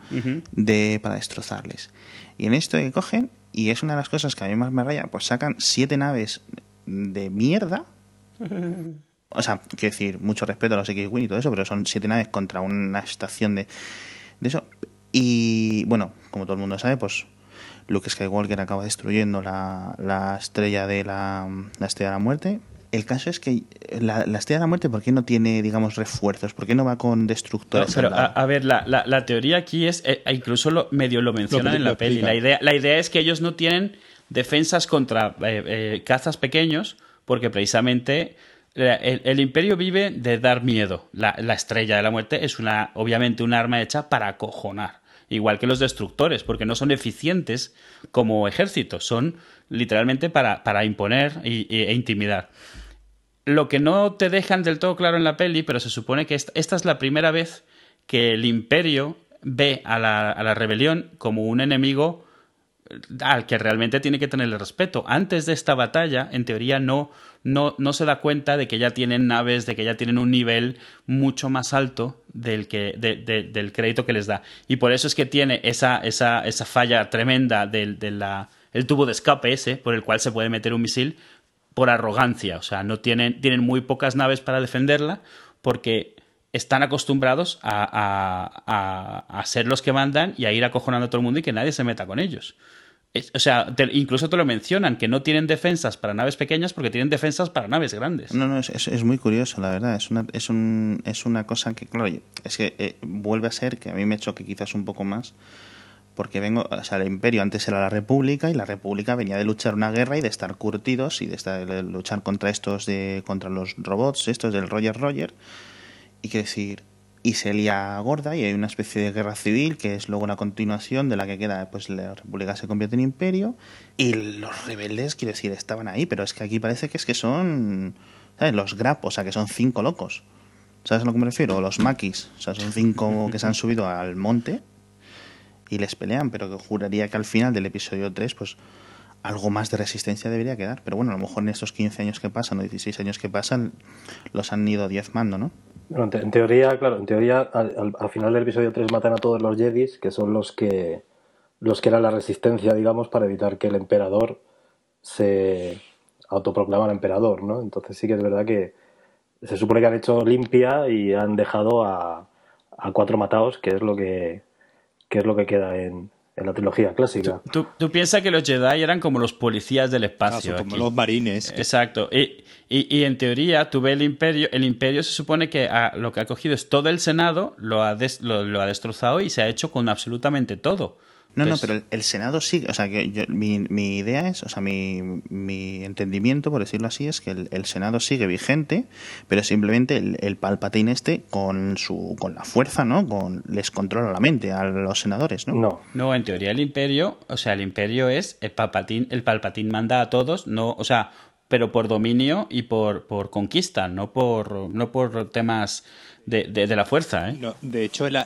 De, para destrozarles. Y en esto que cogen, y es una de las cosas que a mí más me raya, pues sacan siete naves de mierda. O sea, quiero decir, mucho respeto a los X-Wing y todo eso, pero son siete naves contra una estación de de eso. Y bueno, como todo el mundo sabe, pues Luke Skywalker acaba destruyendo la, la estrella de la, la estrella de la muerte. El caso es que la, la estrella de la muerte, ¿por qué no tiene, digamos, refuerzos? ¿Por qué no va con No, destructores? pero a, ver, la, la- la teoría aquí es, eh, incluso lo, medio lo mencionan Lo- en la peli. La idea, la idea es que ellos no tienen defensas contra eh, eh, cazas pequeños, porque precisamente el imperio vive de dar miedo. La, la estrella de la muerte es una, obviamente, un arma hecha para acojonar. Igual que los destructores, porque no son eficientes como ejército, son literalmente para, para imponer e intimidar. Lo que no te dejan del todo claro en la peli, pero se supone que esta, esta es la primera vez que el imperio ve a la, a la rebelión como un enemigo eh, al que realmente tiene que tenerle respeto. Antes de esta batalla, en teoría, no, no, no se da cuenta de que ya tienen naves, de que ya tienen un nivel mucho más alto del, que, de- de- del crédito que les da. Y por eso es que tiene esa, esa, esa falla tremenda del de la, el tubo de escape ese, por el cual se puede meter un misil, por arrogancia. O sea, no tienen, tienen muy pocas naves para defenderla porque están acostumbrados a, a- a- a ser los que mandan y a ir acojonando a todo el mundo y que nadie se meta con ellos. O sea, incluso te lo mencionan, que no tienen defensas para naves pequeñas porque tienen defensas para naves grandes. No, no, es, es- muy curioso, la verdad. Es una, es, un, es una cosa que, claro, es que eh, vuelve a ser que a mí me choque quizás un poco más. Porque vengo, o sea, el imperio antes era la república y la república venía de luchar una guerra y de estar curtidos y de, estar, de luchar contra estos, de, contra los robots, estos del Roger Roger. Y quiero decir, y se lía gorda y hay una especie de guerra civil que es luego una continuación de la que queda, pues la república se convierte en imperio y los rebeldes, quiero decir, estaban ahí, pero es que aquí parece que es que son, ¿sabes? Los grapos, o sea, que son cinco locos. ¿Sabes a lo que me refiero? O los maquis, o sea, son cinco que se han subido al monte y les pelean, pero que juraría que al final del episodio 3, pues algo más de resistencia debería quedar. Pero bueno, a lo mejor en estos 15 años que pasan o 16 años que pasan, los han ido diezmando, ¿no? En, te- en teoría, claro, en teoría al, al- al final del episodio 3 matan a todos los Jedis, que son los que los que eran la resistencia, digamos, para evitar que el emperador se autoproclamara emperador, ¿no? Entonces sí que es verdad que se supone que han hecho limpia y han dejado a, a cuatro mataos, que es lo que, que es lo que queda en, en la trilogía clásica. Tú, tú piensas que los Jedi eran como los policías del Ah, espacio. como los marines. Exacto. Y, y- y en teoría, tú ves el imperio. El imperio se supone que ha- lo que ha cogido es todo el Senado, lo ha, des- lo, lo ha destrozado y se ha hecho con absolutamente todo. No, no, pero el, el Senado sigue, o sea, que yo- mi, mi idea es, o sea, mi, mi entendimiento, por decirlo así, es que el, el Senado sigue vigente, pero simplemente el, el Palpatine este, con su con la fuerza, ¿no? Con, les controla la mente a los senadores, ¿no? No, No, en teoría el imperio, o sea, el imperio es el palpatín, el palpatín manda a todos, no, o sea, pero por dominio y por, por conquista, no por, no por temas de, de- de la fuerza, ¿eh? No, de hecho, el-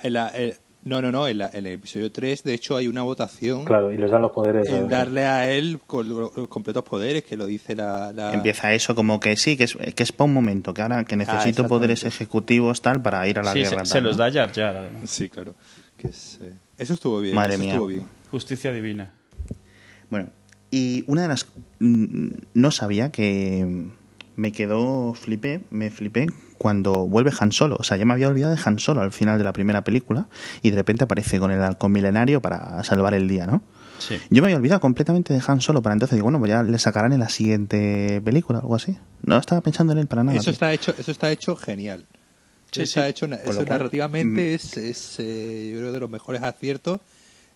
no, no, no, en, la- en el episodio 3, de hecho, hay una votación claro, y les dan los poderes. en darle a él con los, completos poderes, que lo dice la... la- Empieza eso como que sí, que es, que es para un momento, que ahora que necesito exactamente. poderes ejecutivos tal para ir a la Sí, guerra. se, se los ¿no? da Jar Jar. Sí, claro. Que es, eh, eso estuvo bien. Madre eso mía. estuvo bien. Justicia divina. Bueno, y una de las... mm, No sabía que me quedó, flipé, me flipé cuando vuelve Han Solo. O sea, ya me había olvidado de Han Solo al final de la primera película y de repente aparece con el halcón milenario para salvar el día, ¿no? Sí. Yo me había olvidado completamente de Han Solo para entonces. Digo, bueno, pues ya le sacarán en la siguiente película o algo así. No estaba pensando en él para nada. Eso tío. está hecho, eso está hecho genial. Sí, Eso está hecho, eso cual, narrativamente mm. es, es, eh, yo creo, de los mejores aciertos.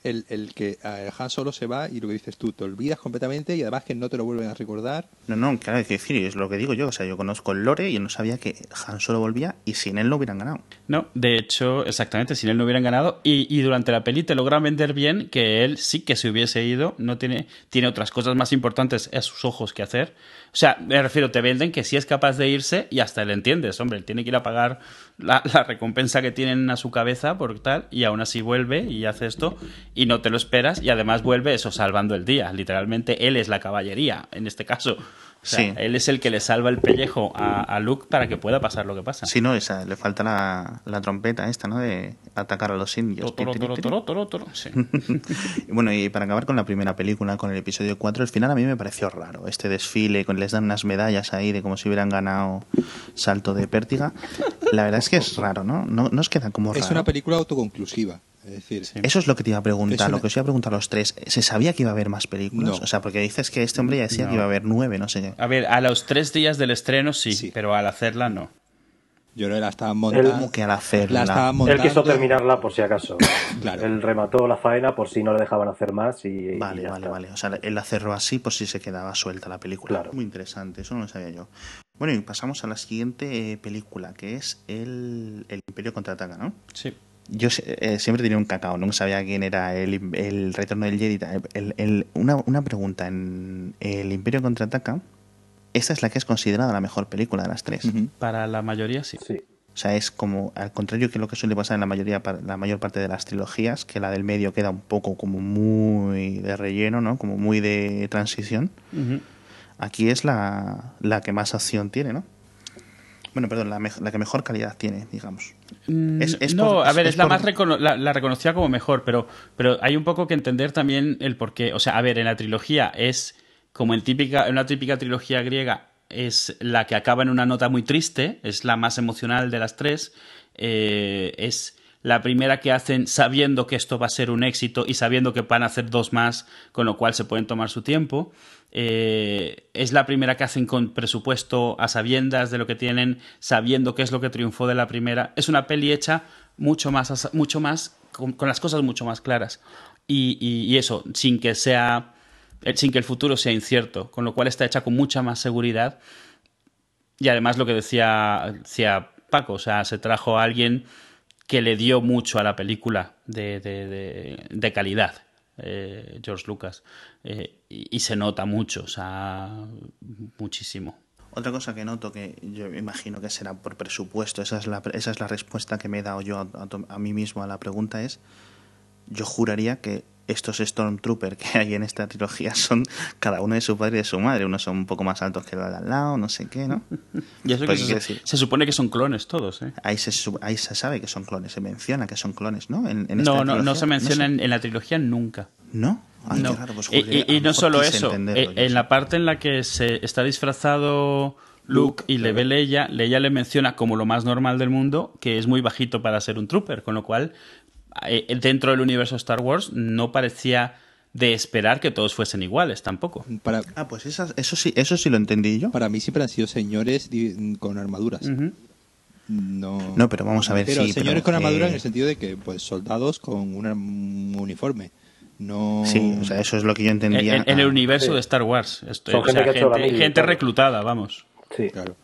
El, el que Han Solo se va y lo que dices tú, te olvidas completamente y además que no te lo vuelven a recordar. No, no, claro, es decir, es lo que digo yo. O sea, yo conozco el lore y yo no sabía que Han Solo volvía y sin él no hubieran ganado. No, de hecho, exactamente, sin él no hubieran ganado. Y, y durante la peli te logran vender bien que él sí que se hubiese ido, no tiene, tiene otras cosas más importantes a sus ojos que hacer. O sea, me refiero, te venden que sí es capaz de irse y hasta le entiendes, hombre, él tiene que ir a pagar la, la recompensa que tienen a su cabeza por tal, y aún así vuelve y hace esto, y no te lo esperas, y además vuelve eso salvando el día. Literalmente él es la caballería, en este caso. O sea, Sí. él es el que le salva el pellejo a, a Luke para que pueda pasar lo que pasa. Sí, no, esa, le falta la, la trompeta esta, ¿no? De atacar a los indios. Toro, toro, toro, toro, toro, sí. Y bueno, y para acabar con la primera película, con el episodio 4, el final a mí me pareció raro. Este desfile, con les dan unas medallas ahí de como si hubieran ganado salto de pértiga. La verdad es que es raro, ¿no? No nos queda como raro. Es una película autoconclusiva. Es decir, Eso es lo que te iba a preguntar, una- lo que os iba a preguntar a los tres. ¿Se sabía que iba a haber más películas? No. O sea, porque dices que este hombre ya decía No. que iba a haber nueve, no sé qué. A ver, a los tres días del estreno sí, Sí. pero al hacerla no. yo no la estaba montando. ¿Cómo que al hacerla? La estaban Él quiso terminarla por si acaso. Claro. Él remató la faena por si no le dejaban hacer más y. Vale, vale, está. vale. O sea, él la cerró así por si se quedaba suelta la película. Claro. Muy interesante, eso no lo sabía yo. Bueno, y pasamos a la siguiente eh, película, que es el, el Imperio Contraataca, ¿no? Sí. Yo eh, siempre tenía un cacao, nunca sabía quién era el, el retorno del Jedi. El- el- una, una pregunta, en El Imperio Contraataca, esta es la que es considerada la mejor película de las tres. Para la mayoría sí. Sí. O sea, es como, al contrario que lo que suele pasar en la mayoría par- la mayor parte de las trilogías, que la del medio queda un poco como muy de relleno, ¿no? Como muy de transición. Aquí es la, la que más acción tiene, ¿no? Bueno, perdón, la, que mejor calidad tiene, digamos. Mm, Es- es no, por- a ver, es es, la por- más recono- la, la reconocida como mejor, pero, pero hay un poco que entender también el porqué. O sea, a ver, en la trilogía es como en típica, en una típica trilogía griega, es la que acaba en una nota muy triste, es la más emocional de las tres. eh, es la primera que hacen sabiendo que esto va a ser un éxito y sabiendo que van a hacer dos más, con lo cual se pueden tomar su tiempo. Eh, es la primera que hacen con presupuesto a sabiendas de lo que tienen, sabiendo qué es lo que triunfó de la primera. Es una peli hecha mucho más, mucho más con, con las cosas mucho más claras. Y, y- y eso, sin que sea, eh, sin que el futuro sea incierto, con lo cual está hecha con mucha más seguridad. Y además lo que decía, decía Paco, o sea, se trajo a alguien que le dio mucho a la película de, de- de- calidad, eh, George Lucas. Eh, y, se nota mucho, o sea, muchísimo. Otra cosa que noto, que yo imagino que será por presupuesto, esa es la, esa es la respuesta que me he dado yo a mí mismo a la pregunta, es, yo juraría que estos Stormtrooper que hay en esta trilogía son cada uno de su padre y de su madre. Unos son un poco más altos que el de al lado, no sé qué, ¿no? Y eso Pues que se, decir- se supone que son clones todos, ¿eh? Ahí se, su- ahí se sabe que son clones, se menciona que son clones, ¿no? En, en esta No, no, no se menciona en, en la trilogía nunca. ¿No? Ay, No. qué raro, pues, Y- joder, y, y no solo eso, eh, en la parte en la que se está disfrazado Luke y le ve Leia, Leia le menciona como lo más normal del mundo que es muy bajito para ser un trooper, con lo cual dentro del universo Star Wars no parecía de esperar que todos fuesen iguales tampoco. Para, Ah, pues esas- eso sí, eso sí lo entendí yo. para mí siempre han sido señores con armaduras. No, No, pero vamos a ver, pero sí, señores pero, con armadura eh, en el sentido de que, pues, soldados con un, un uniforme. No. Sí, o sea, eso es lo que yo En, entendía. en- en el Ah, universo Sí. de Star Wars. Esto- Son o gente sea, que gente, mili, gente claro. reclutada, vamos. Sí. Claro.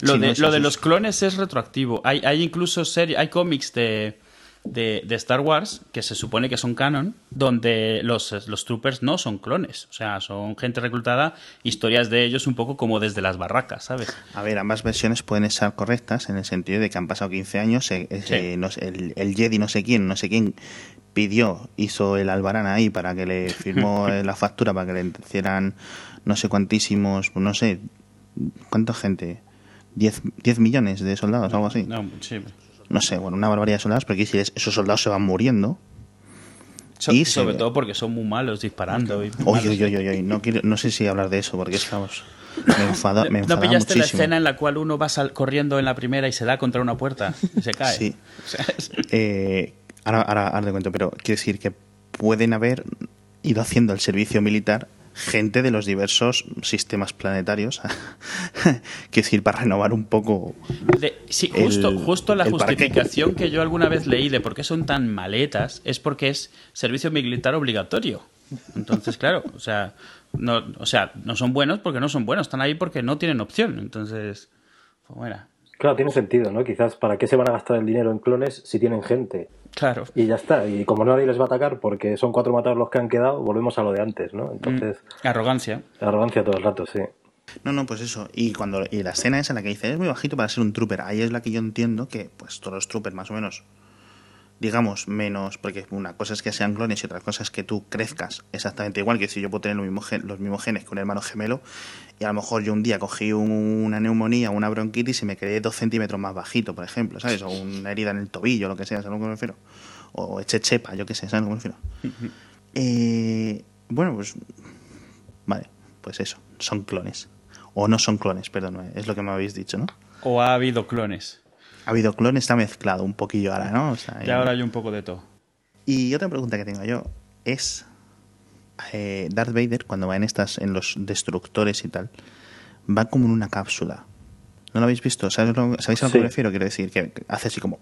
Lo, Sí, de, no, lo de los clones es retroactivo. Hay, hay incluso serie, hay cómics de, de, de Star Wars que se supone que son canon, donde los, los troopers no son clones. O sea, son gente reclutada, historias de ellos un poco como desde las barracas, ¿sabes? A ver, ambas versiones pueden estar correctas en el sentido de que han pasado 15 años, eh, eh, Sí. no sé, el, el Jedi no sé quién, no sé quién pidió, hizo el albarán ahí para que le firmó la factura para que le hicieran no sé cuantísimos, no sé, ¿cuánta gente? 10, 10 millones de soldados, algo así. No, sí. No sé, bueno, una barbaridad de soldados, porque si es- esos soldados se van muriendo. So- Y se sobre ve- todo porque son muy malos disparando. Oye, oye, oye, oye, no, quiero, no sé si hablar de eso, porque estamos... Me enfada, me ¿No enfada pillaste la muchísimo. escena en la cual uno va sal- corriendo en la primera y se da contra una puerta y se cae? Sí. O sea, es- Eh, ahora, ahora, ahora te cuento, pero quiero decir que pueden haber ido haciendo el servicio militar gente de los diversos sistemas planetarios. quiero decir, para renovar un poco. De- sí, justo, el- justo la parque. justificación que yo alguna vez leí de por qué son tan maletas es porque es servicio militar obligatorio. Entonces, claro, o sea, no, o sea, no son buenos porque no son buenos, están ahí porque no tienen opción. Entonces, pues bueno, Claro, tiene sentido, ¿no? Quizás para qué se van a gastar el dinero en clones si tienen gente. claro. Y ya está. Y como nadie les va a atacar porque son cuatro matados los que han quedado, volvemos a lo de antes, ¿no? Entonces, Mm, arrogancia. arrogancia todo el rato, sí. No, no, pues eso. Y cuando y la escena esa en la que dice es muy bajito para ser un trooper, ahí es la que yo entiendo que, pues, todos los troopers más o menos, digamos, menos, porque una cosa es que sean clones y otra cosa es que tú crezcas exactamente igual, que si yo puedo tener los mismos, los mismos genes que un hermano gemelo, y a lo mejor yo un día cogí un- una neumonía, una bronquitis y me quedé dos centímetros más bajito, por ejemplo, ¿sabes? O una herida en el tobillo, lo que sea, ¿sabes a lo que me refiero? O eché chepa, yo qué sé, ¿sabes a lo que me refiero? Eh, bueno, pues, vale, pues eso, son clones. O no son clones, perdón, es lo que me habéis dicho, ¿no? ¿O ha habido clones? Ha habido clones, está mezclado un poquillo ahora, ¿no? O sea, Y ahora hay un poco de todo. Y otra pregunta que tengo yo es eh, Darth Vader cuando va en estas en los destructores y tal va como en una cápsula. ¿No lo habéis visto? ¿Sabéis, lo- ¿sabéis a lo que Sí. me refiero? Quiero decir que hace así como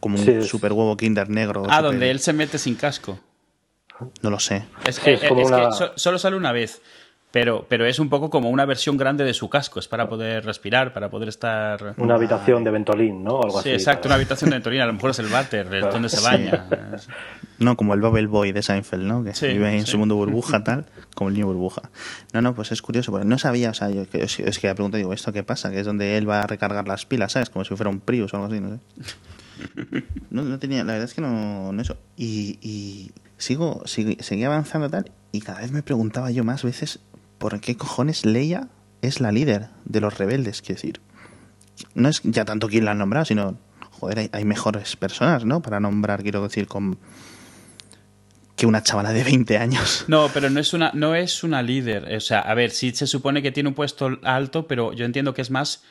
como un Sí, super huevo Kinder negro. Ah, super- donde él se mete sin casco. No lo sé. Es, Sí, es como es una- que so- solo sale una vez. Pero, pero es un poco como una versión grande de su casco. Es para poder respirar, para poder estar. Una habitación de Ventolín, ¿no? Algo Sí, así. exacto, una habitación de Ventorina. A lo mejor es el váter, es donde se baña. No, como el Bubble Boy de Seinfeld, ¿no? Que Sí, vive en sí. su mundo burbuja, tal, como el niño burbuja. No, no, pues es curioso, porque no sabía, o sea, yo que- es, es que la pregunta digo, ¿esto qué pasa? Que es donde él va a recargar las pilas, ¿sabes? Como si fuera un Prius o algo así, no sé. No, no tenía, la verdad es que no, no eso. Y, y sigo, sigo, seguí avanzando tal, y cada vez me preguntaba yo más veces, ¿por qué cojones Leia es la líder de los rebeldes? Quiero decir, no es ya tanto quién la ha nombrado, sino, joder, hay, hay mejores personas, ¿no? Para nombrar, quiero decir, con que una chavala de 20 años. No, pero no es una, no es una líder. O sea, a ver, sí se supone que tiene un puesto alto, pero yo entiendo que es más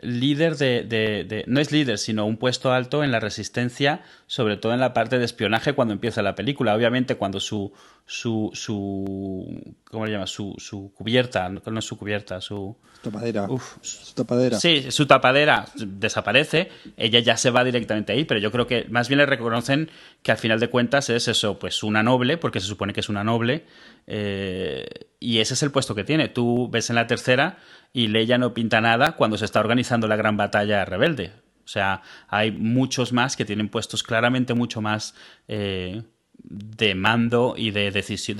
líder de, de- de- No es líder, sino un puesto alto en la resistencia, sobre todo en la parte de espionaje cuando empieza la película. Obviamente, cuando su. su, su ¿Cómo le llamas? Su, su cubierta. No es su cubierta, su. Tapadera. Uf. Su tapadera. Sí, su tapadera desaparece, ella ya se va directamente ahí, pero yo creo que más bien le reconocen que al final de cuentas es eso, pues una noble, porque se supone que es una noble, eh, y ese es el puesto que tiene. Tú ves en la tercera y Leia no pinta nada cuando se está organizando la gran batalla rebelde. O sea, hay muchos más que tienen puestos claramente mucho más eh, de mando y de,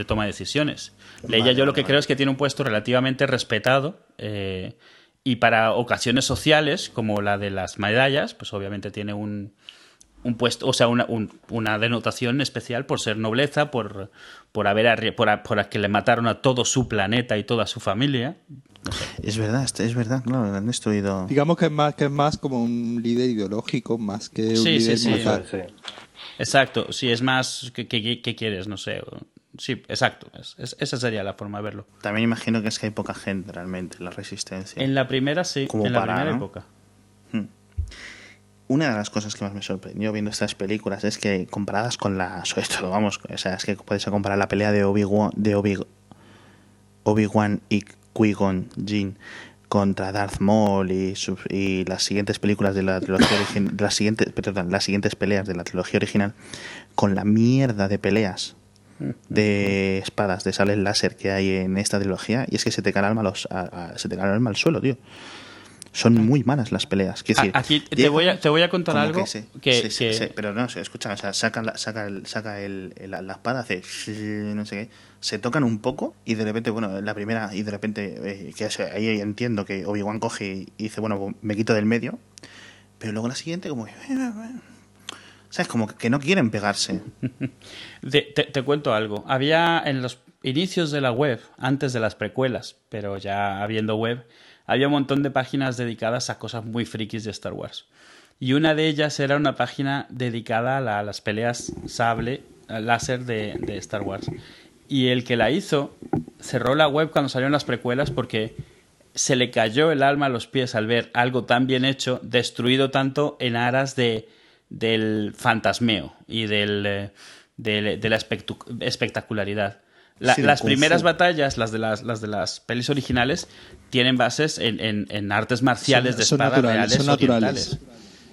toma de decisiones. Leia yo lo que creo es que tiene un puesto relativamente respetado eh, y para ocasiones sociales, como la de las medallas, pues obviamente tiene un, un puesto, o sea, una, un- una denotación especial por ser nobleza, por, por haber arri- por, a- por a que le mataron a todo su planeta y toda su familia. Es verdad, es verdad, claro, lo han destruido. Digamos que es más que es más como un líder ideológico más que un Sí, sí, líder sí. militar. Sí, sí. Exacto, si es más, ¿qué, qué- qué quieres? No sé. Sí, exacto. es- es- esa sería la forma de verlo. También imagino que es que hay poca gente realmente en la resistencia. En la primera sí, Como en la para, primera ¿no? época. Una de las cosas que más me sorprendió viendo estas películas es que comparadas con la sobre todo vamos, o sea, es que puedes comparar la pelea de Obi-Wan de Obi Obi-Wan y Qui-Gon Jinn contra Darth Maul y, y las siguientes películas de la trilogía original, las siguientes, perdón, las siguientes peleas de la trilogía original con la mierda de peleas de espadas de sable láser que hay en esta trilogía y es que se te cae el alma los, a- a- se te cae el alma al suelo, tío. Son muy malas las peleas. Decir, Aquí te voy a, te voy a contar algo que que, pero no, se escucha, o sea, saca, la, saca, el, saca el, el- la espada, hace no sé qué, se tocan un poco y de repente, bueno, la primera, y de repente, eh, que ahí entiendo que Obi-Wan coge y dice, bueno, pues me quito del medio, pero luego la siguiente, como ¿sabes? Como que no quieren pegarse. de- te, te cuento algo. Había en los inicios de la web, antes de las precuelas, pero ya habiendo web, había un montón de páginas dedicadas a cosas muy frikis de Star Wars. Y una de ellas era una página dedicada a, la- a las peleas sable, láser de, de Star Wars. Y el que la hizo cerró la web cuando salieron las precuelas porque se le cayó el alma a los pies al ver algo tan bien hecho, destruido tanto en aras de, del fantasmeo y del, eh, de la espectacularidad. La- Sí, del las primeras fu. batallas, las de las, las de las pelis originales, tienen bases en, en- en artes marciales Son- de son espada naturales, reales son naturales.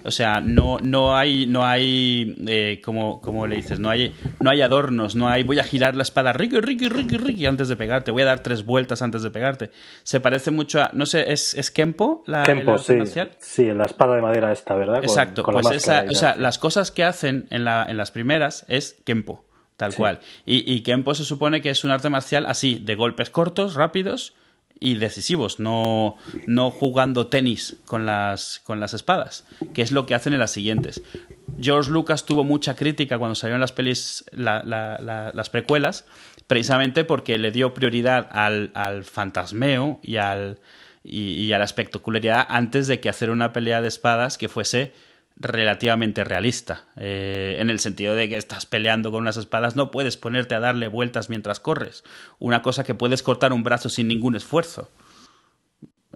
O sea, no, no hay, no hay eh, como, como le dices, no hay, no hay adornos, no hay voy a girar la espada Ricky, Ricky, Ricky, Ricky antes de pegarte, voy a dar tres vueltas antes de pegarte. Se parece mucho a, no sé, ¿es, es Kempo la Kempo, arte sí. marcial? Sí, la espada de madera esta, ¿verdad? Con- Exacto, con la pues esa, o sea, las cosas que hacen en, la, en las primeras es Kempo, tal Sí. cual. Y, y Kempo se supone que es un arte marcial así, de golpes cortos, rápidos y decisivos, no, no jugando tenis con las, con las espadas, que es lo que hacen en las siguientes. George Lucas tuvo mucha crítica cuando salieron las pelis, la- la- la- las precuelas, precisamente porque le dio prioridad al, al fantasmeo y, al, y, y a la espectacularidad antes de que hacer una pelea de espadas que fuese relativamente realista, eh, en el sentido de que estás peleando con unas espadas, no puedes ponerte a darle vueltas mientras corres, una cosa que puedes cortar un brazo sin ningún esfuerzo.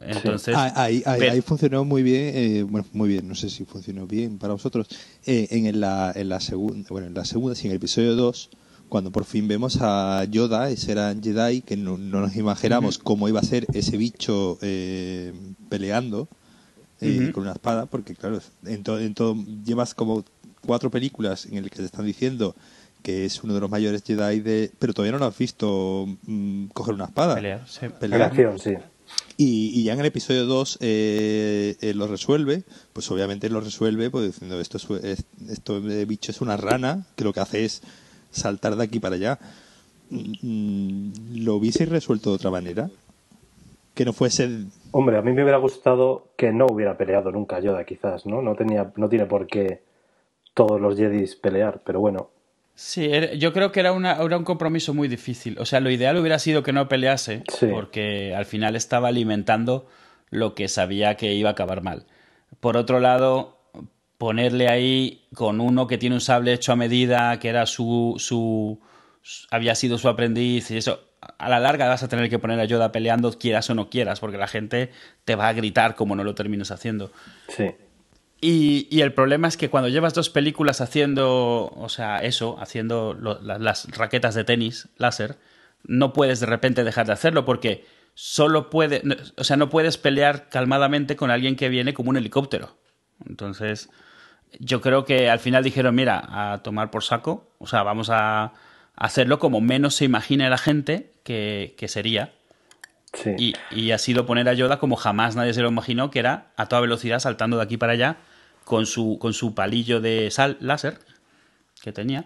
Entonces, Ah, ahí, ahí- pero- ahí funcionó muy bien, eh, bueno, muy bien, no sé si funcionó bien para vosotros. Eh, en la, en la segunda, bueno, en la segunda, sí, en el episodio 2, cuando por fin vemos a Yoda, ese era Jedi, que no, no nos imaginamos cómo iba a ser ese bicho eh, peleando eh, con una espada, porque claro, en todo, en todo, llevas como cuatro películas en el que te están diciendo que es uno de los mayores Jedi de, pero todavía no lo has visto mm, coger una espada. Pelear, sí. Pelear. acción, sí. Y, y ya en el episodio 2 eh, eh, lo resuelve, pues obviamente lo resuelve pues diciendo esto, es, es- esto de bicho es una rana que lo que hace es saltar de aquí para allá. Mm, ¿Lo hubieseis resuelto de otra manera? Que no fuese... Hombre, a mí me hubiera gustado que no hubiera peleado nunca Yoda, quizás, ¿no? No, tenía, no tiene por qué todos los Jedis pelear, pero bueno. Sí, yo creo que era, una, era un compromiso muy difícil. O sea, lo ideal hubiera sido que no pelease, Sí. porque al final estaba alimentando lo que sabía que iba a acabar mal. Por otro lado, ponerle ahí con uno que tiene un sable hecho a medida, que era su, su- había sido su aprendiz y eso, a la larga vas a tener que poner a Yoda peleando, quieras o no quieras, porque la gente te va a gritar como no lo termines haciendo. Sí. Y, y el problema es que cuando llevas dos películas haciendo, o sea, eso, haciendo lo- las raquetas de tenis láser, no puedes de repente dejar de hacerlo porque solo puede, no- o sea, no puedes pelear calmadamente con alguien que viene como un helicóptero. Entonces, yo creo que al final dijeron, mira, a tomar por saco, o sea, vamos a hacerlo como menos se imagine la gente que, que sería. Sí. Y, y ha sido poner a Yoda como jamás nadie se lo imaginó, que era a toda velocidad saltando de aquí para allá con su, con su palillo de sal láser que tenía,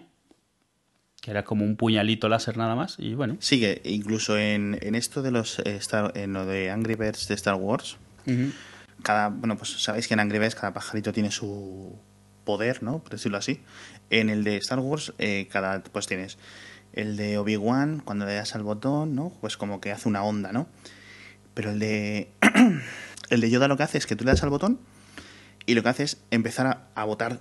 que era como un puñalito láser nada más. Y bueno, Sí, que incluso en, en esto de los eh, Star- en lo de Angry Birds de Star Wars, cada, bueno, pues sabéis que en Angry Birds cada pajarito tiene su poder, ¿no? Por decirlo así. En el de Star Wars, eh, cada, pues tienes el de Obi-Wan, cuando le das al botón, ¿no? Pues como que hace una onda, ¿no? Pero el de, el de Yoda lo que hace es que tú le das al botón y lo que hace es empezar a, a botar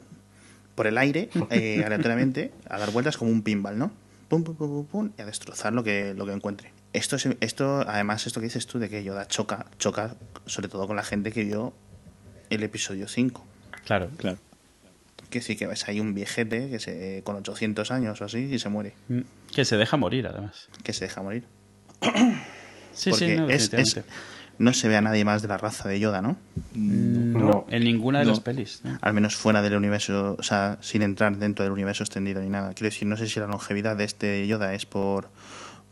por el aire eh, aleatoriamente, a dar vueltas como un pinball, ¿no? Pum, pum, pum, pum, pum, y a destrozar lo que, lo que encuentre. Esto, es- esto, además, esto que dices tú de que Yoda choca, choca sobre todo con la gente que vio el episodio 5. claro. Claro. Que sí que ves ahí un viejete que se, con 800 años o así y se muere, Mm, Que se deja morir, además. que se deja morir. Sí, Porque sí, no, es, es- no se ve a nadie más de la raza de Yoda, ¿no? No, No. en ninguna de No. las pelis. ¿no? Al menos fuera del universo, o sea, sin entrar dentro del universo extendido ni nada. Quiero decir, no sé si la longevidad de este Yoda es por,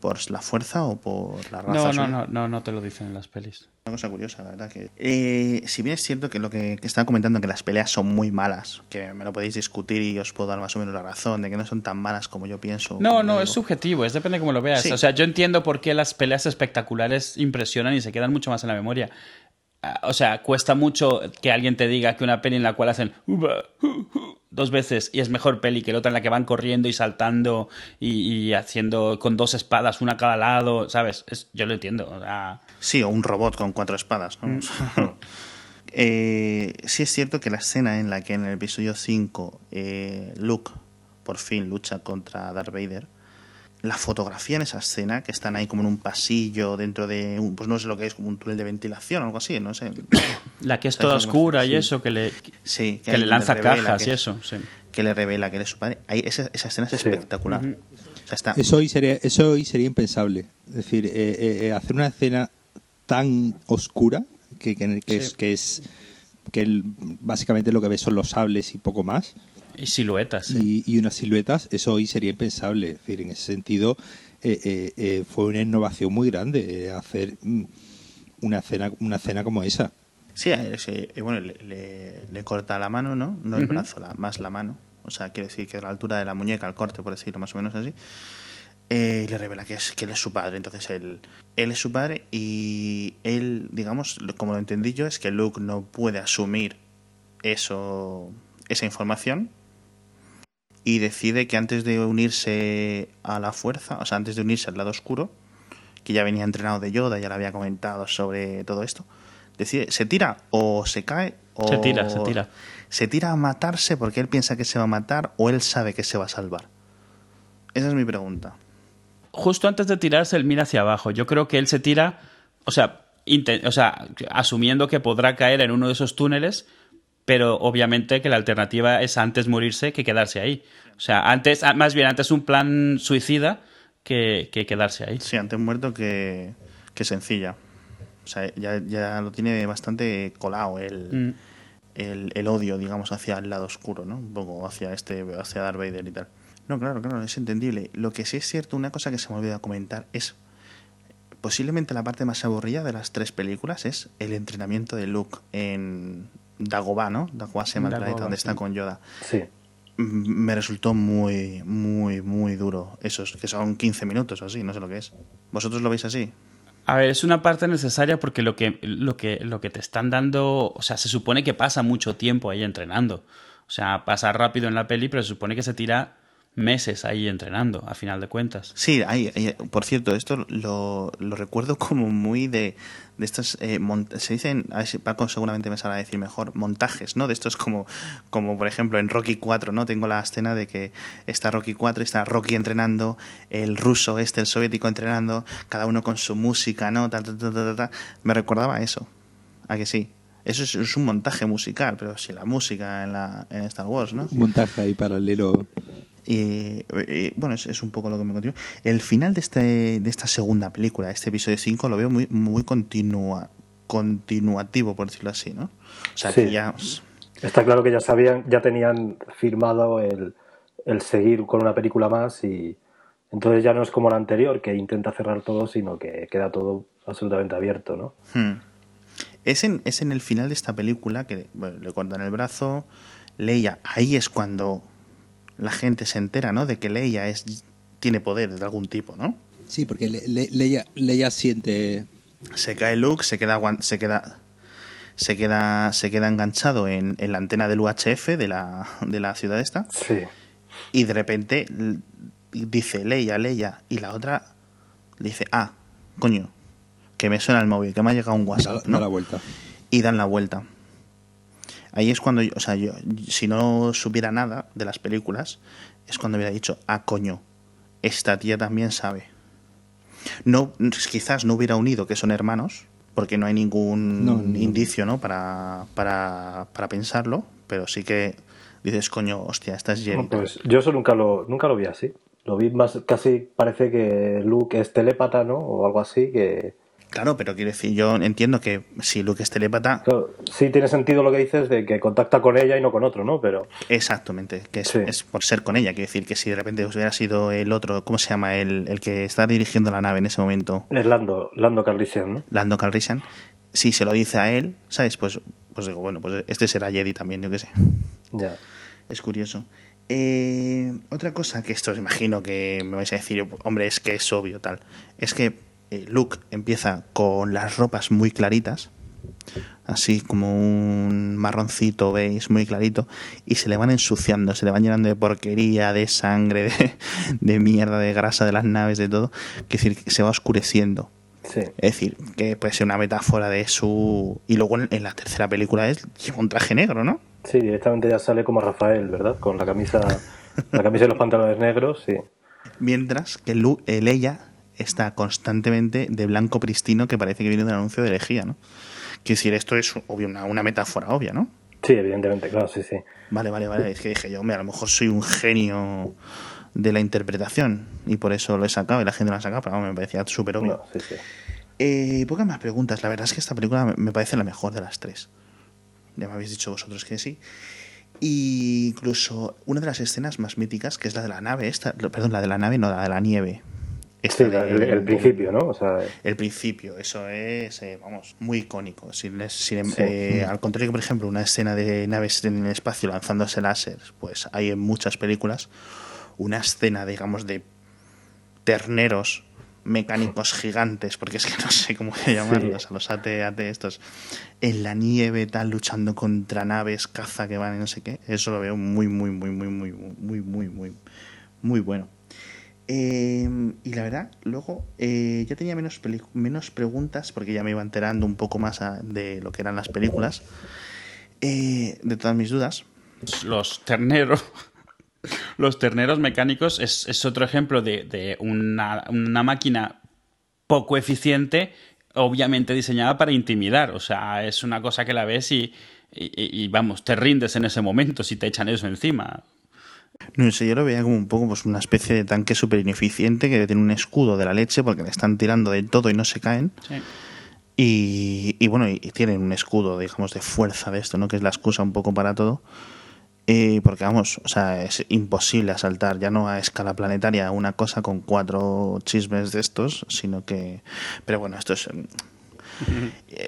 por la fuerza o por la raza. No, no, no, no, no te lo dicen en las pelis. Una cosa curiosa, la verdad que... Eh, si bien es cierto que lo que, que estaba comentando, que las peleas son muy malas, que me lo podéis discutir y os puedo dar más o menos la razón, de que no son tan malas como yo pienso. No, no, digo. es subjetivo, es depende de cómo lo veas. Sí. O sea, yo entiendo por qué las peleas espectaculares impresionan y se quedan mucho más en la memoria. O sea, cuesta mucho que alguien te diga que una peli en la cual hacen dos veces y es mejor peli que la otra en la que van corriendo y saltando y, y haciendo con dos espadas, una a cada lado, ¿sabes? Es- yo lo entiendo. o sea, Sí, o un robot con cuatro espadas. ¿no? Eh, sí es cierto que la escena en la que en el episodio 5 eh, Luke por fin lucha contra Darth Vader, la fotografía en esa escena, que están ahí como en un pasillo dentro de un, pues no sé lo que es, como un túnel de ventilación o algo así, no sé. la que es ¿Sabes toda oscura y Sí. eso, que le, Sí, que le lanza revela cajas que y es- eso. sí. Que le revela que él es su padre. Ahí, esa, esa escena es Sí. espectacular. O sea, está, Eso hoy sería, eso hoy sería impensable. Es decir, eh, eh, eh, hacer una escena tan oscura que, que, que es, que es que básicamente lo que ves son los sables y poco más Y siluetas. sí. y, y unas siluetas, eso hoy sería impensable. Es decir, en ese sentido eh, eh, eh, fue una innovación muy grande eh, hacer mm, una escena, una escena como esa. Sí, sí, bueno, le, le- le corta la mano, ¿no? No el brazo, la- más la mano. O sea, quiere decir que a la altura de la muñeca, el corte, por decirlo más o menos así. Eh, y le revela que, es, que él es su padre. Entonces él, él es su padre y él, digamos, lo- como lo entendí yo, es que Luke no puede asumir eso, esa información y decide que antes de unirse a la fuerza, o sea, antes de unirse al lado oscuro, que ya venía entrenado de Yoda, ya le había comentado sobre todo esto, decide, se tira o se cae o Se tira, se tira. se tira a matarse porque él piensa que se va a matar o él sabe que se va a salvar. Esa es mi pregunta. justo antes de tirarse, él mira hacia abajo. Yo creo que él se tira, o sea, o sea, asumiendo que podrá caer en uno de esos túneles, pero obviamente que la alternativa es antes morirse que quedarse ahí. O sea, antes, más bien antes un plan suicida que, quedarse ahí. Sí, antes muerto que, que sencilla. O sea, ya, ya lo tiene bastante colado el, mm. el, el, odio, digamos, hacia el lado oscuro, ¿no? Un poco hacia este, hacia Darth Vader y tal. No, claro, claro, es entendible. Lo que sí es cierto, una cosa que se me olvidó comentar es posiblemente la parte más aburrida de las tres películas es el entrenamiento de Luke en Dagobah, ¿no? Dagobah se llama el planeta donde está con Yoda. Sí me resultó muy, muy, muy duro. Esos que son 15 minutos o así, no sé lo que es. ¿Vosotros lo veis así? A ver, es una parte necesaria porque lo que, lo que, lo que te están dando, o sea, se supone que pasa mucho tiempo ahí entrenando. O sea, pasa rápido en la peli, pero se supone que se tira meses ahí entrenando, a final de cuentas. Sí, hay, por cierto, esto lo, lo, recuerdo como muy de, de estos, eh, se dicen, a ver si Paco seguramente me sabrá decir mejor, montajes, ¿no? De estos como, como por ejemplo en Rocky 4, ¿no? Tengo la escena de que está Rocky 4, está Rocky entrenando, el ruso este, el soviético entrenando, cada uno con su música, ¿no? Me recordaba eso, ¿a que sí? Eso es, un montaje musical, pero si la música en, la, en Star Wars, ¿no? Un montaje ahí paralelo y, bueno, es, un poco lo que me continúa. El final de, este, de esta segunda película, este episodio 5, lo veo muy, muy continua, continuativo, por decirlo así, ¿no? O sea, que ya... Está claro que ya sabían, ya tenían firmado el, el seguir con una película más y entonces ya no es como la anterior, que intenta cerrar todo, sino que queda todo absolutamente abierto, ¿no? Hmm. Es, en, es en el final de esta película que le cortan el brazo, Leia, ahí es cuando la gente se entera, ¿no? De que Leia es, tiene poder de algún tipo, ¿no? Sí, porque Leia, siente... Se cae Luke, se queda, se queda, se queda, se queda enganchado en, la antena del UHF de la, de la ciudad esta. Sí. Y de repente dice Leia, Leia, y la otra le dice, ah, coño, que me suena el móvil, que me ha llegado un WhatsApp. Da, la vuelta. Y dan la vuelta. Ahí es cuando, o sea, yo, si no supiera nada de las películas, es cuando hubiera dicho, ah, coño, esta tía también sabe. No, quizás no hubiera unido que son hermanos, porque no hay ningún indicio, ¿no? Para, para, para pensarlo, pero sí que dices, coño, hostia, esta es Jerry. pues yo eso nunca lo, nunca lo vi así. Lo vi más, casi parece que Luke es telépata, ¿no? O algo así, que, Claro, pero quiero decir, yo entiendo que si Luke es telépata. sí, tiene sentido lo que dices de que contacta con ella y no con otro, ¿no? Pero. Exactamente, que es, por ser con ella. Quiero decir que si de repente hubiera sido el otro, ¿cómo se llama? El, el que está dirigiendo la nave en ese momento. Es Lando, Lando Calrissian, ¿no? Lando Calrissian. Si se lo dice a él, ¿sabes? Pues, pues digo, bueno, pues este será Jedi también, yo qué sé. Ya. Es curioso. Eh, otra cosa que esto os imagino que me vais a decir, hombre, es que es obvio, tal. Es que Luke empieza con las ropas muy claritas, así como un marroncito, veis, muy clarito, y se le van ensuciando, se le van llenando de porquería, de sangre, de, mierda, de grasa de las naves, de todo, que decir, que se va oscureciendo. Es decir, que puede ser una metáfora de su... Y luego en, la tercera película es lleva un traje negro, ¿no? Sí, directamente ya sale como Rafael, ¿verdad? Con la camisa, la camisa y los pantalones negros, sí. Mientras que Luke, ella está constantemente de blanco pristino que parece que viene de un anuncio de lejía, ¿no? Quiero decir, esto es obvio, una, metáfora obvia, ¿no? Sí, evidentemente, claro, sí, sí. Vale, vale, vale. Es que dije yo, a lo mejor soy un genio de la interpretación y por eso lo he sacado y la gente lo ha sacado, pero me parecía súper obvio. sí, sí. Eh, pocas más preguntas. La verdad es que esta película me parece la mejor de las tres. Ya me habéis dicho vosotros que sí. Y incluso una de las escenas más míticas, que es la de la nave, esta, perdón, la de la nave, no, la de la nieve, el, principio, ¿no? el principio, eso es, eh, vamos, muy icónico. Eh, al contrario que, por ejemplo, una escena de naves en el espacio lanzándose láser, pues hay en muchas películas una escena, digamos, de terneros mecánicos gigantes, porque es que no sé cómo llamarlos, a los AT-AT estos, en la nieve, tal, luchando contra naves, caza que van y no sé qué. Eso lo veo muy, muy, muy, muy, muy, muy, muy, muy, muy bueno. Em, y la verdad, luego eh, ya tenía menos, menos preguntas porque ya me iba enterando un poco más de lo que eran las películas, eh, de todas mis dudas. Los terneros. Los terneros mecánicos es, otro ejemplo de, una, máquina poco eficiente obviamente diseñada para intimidar. O sea, es una cosa que la ves y, y, vamos, te rindes en ese momento si te echan eso encima. No sé, yo lo veía como un poco pues una especie de tanque súper ineficiente que tiene un escudo de la leche porque le están tirando de todo y no se caen. Y, y, bueno, y tienen un escudo, digamos, de fuerza de esto, ¿no? Que es la excusa un poco para todo. Eh, porque vamos, o sea, es imposible asaltar ya no a escala planetaria una cosa con cuatro chismes de estos, sino que... Pero bueno, esto es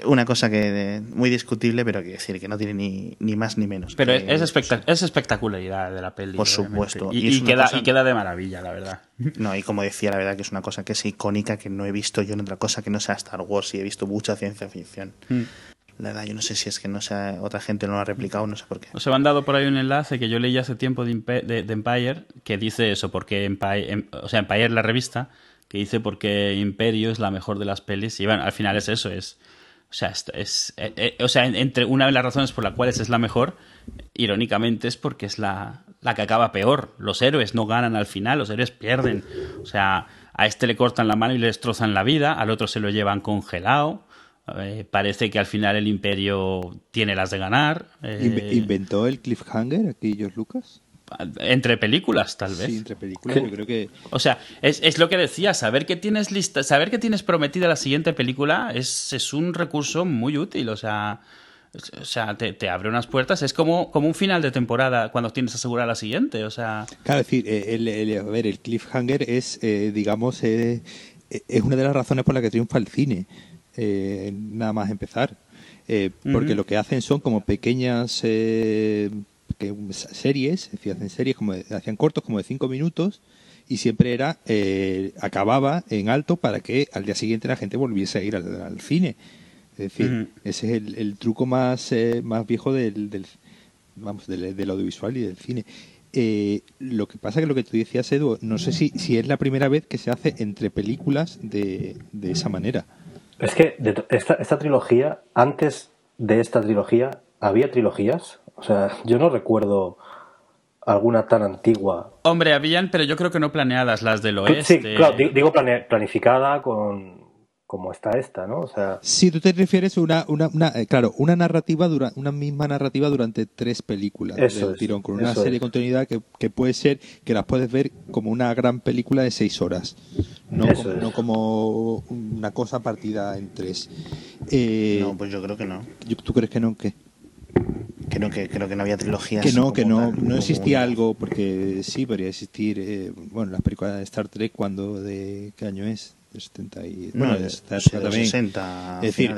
una cosa que muy discutible, pero que decir que no tiene ni, ni más ni menos. Pero es, es espectacularidad de la peli. Por supuesto. Y, queda, y queda de maravilla, la verdad. No, y como decía, la verdad que es una cosa que es icónica, que no he visto yo en otra cosa que no sea Star Wars y he visto mucha ciencia ficción. Mm. La verdad, yo no sé si es que no sea, otra gente no lo ha replicado, no sé por qué. Os he mandado por ahí un enlace que yo leí hace tiempo de, Empire que dice eso, porque Empire, em, o sea, Empire, la revista, que dice porque Imperio es la mejor de las pelis. Y bueno, al final es eso, es. O sea, es, eh, eh, o sea, entre una de las razones por las cuales es la mejor, irónicamente, es porque es la, la que acaba peor. Los héroes no ganan al final, los héroes pierden. O sea, a este le cortan la mano y le destrozan la vida, al otro se lo llevan congelado. Eh, parece que al final el imperio tiene las de ganar. Eh, ¿Inventó el cliffhanger aquí George Lucas? Entre películas, tal vez. Sí, entre películas, yo creo que. O sea, es, lo que decía, saber que tienes lista, saber que tienes prometida la siguiente película es, es un recurso muy útil. O sea, o sea te, abre unas puertas. Es como, como un final de temporada cuando tienes asegurada la siguiente. O sea. Claro, decir, eh, el, a ver, el cliffhanger es, digamos, es una de las razones por las que triunfa el cine. Eh, nada más empezar. Eh, porque lo que hacen son como pequeñas eh, series, hacen series como hacían cortos como de cinco minutos y siempre era acababa en alto para que al día siguiente la gente volviese a ir al, cine. Es decir, ese es el, truco más más viejo del, vamos del, audiovisual y del cine. lo que pasa que lo que tú decías, Edu, no sé si, si es la primera vez que se hace entre películas de, de esa manera. Es que esta, esta trilogía, antes de esta trilogía, ¿había trilogías? O sea, yo no recuerdo alguna tan antigua. Hombre, habían, pero yo creo que no planeadas las del oeste. Sí, claro, digo planificada con como está esta, ¿no? O sea... Si tú te refieres a una, una, una eh, claro, una narrativa, dura, una misma narrativa durante tres películas eso tirón, con una serie de continuidad que, que, puede ser que las puedes ver como una gran película de seis horas, no, como, no como una cosa partida en tres. Eh, no, pues yo creo que no. ¿Tú crees que no? ¿Qué? Que no, que creo que no había trilogías. Que no, que no, no existía algo, porque sí, podría existir, eh, bueno, las películas de Star Trek, cuando, de qué año es? de 70 y, bueno, de, 60 es decir,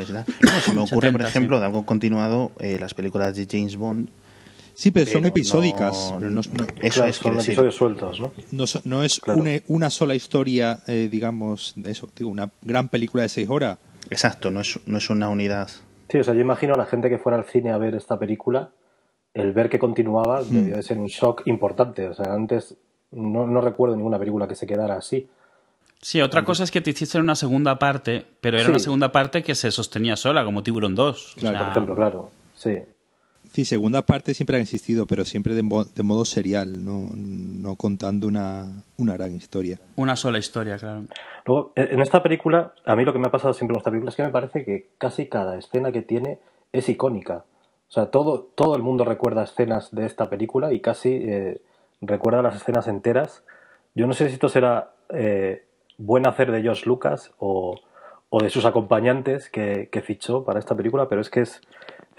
se me ocurre por ejemplo de algo continuado eh, las películas de James Bond Sí, pero son episódicas. No, eso es, son episodios sueltos, ¿no? No, es una, sola historia, eh, digamos, de eso, digo, una gran película de seis horas. Exacto, no es, no es una unidad. Sí, o sea, yo imagino a la gente que fuera al cine a ver esta película, el ver que continuaba hmm. debió de ser un shock importante. O sea, antes no, no recuerdo ninguna película que se quedara así. Sí, otra cosa es que te hiciste una segunda parte, pero era una segunda parte que se sostenía sola, como Tiburón 2. Claro, por ejemplo, claro. Sí. Sí, segunda parte siempre ha existido, pero siempre de, modo serial, no, no contando una, una, gran historia. Una sola historia, claro. Luego, en esta película, a mí lo que me ha pasado siempre en esta película es que me parece que casi cada escena que tiene es icónica. O sea, todo, todo el mundo recuerda escenas de esta película y casi eh, recuerda las escenas enteras. Yo no sé si esto será eh, buen hacer de Josh Lucas o, o de sus acompañantes que, que, fichó para esta película, pero es que es,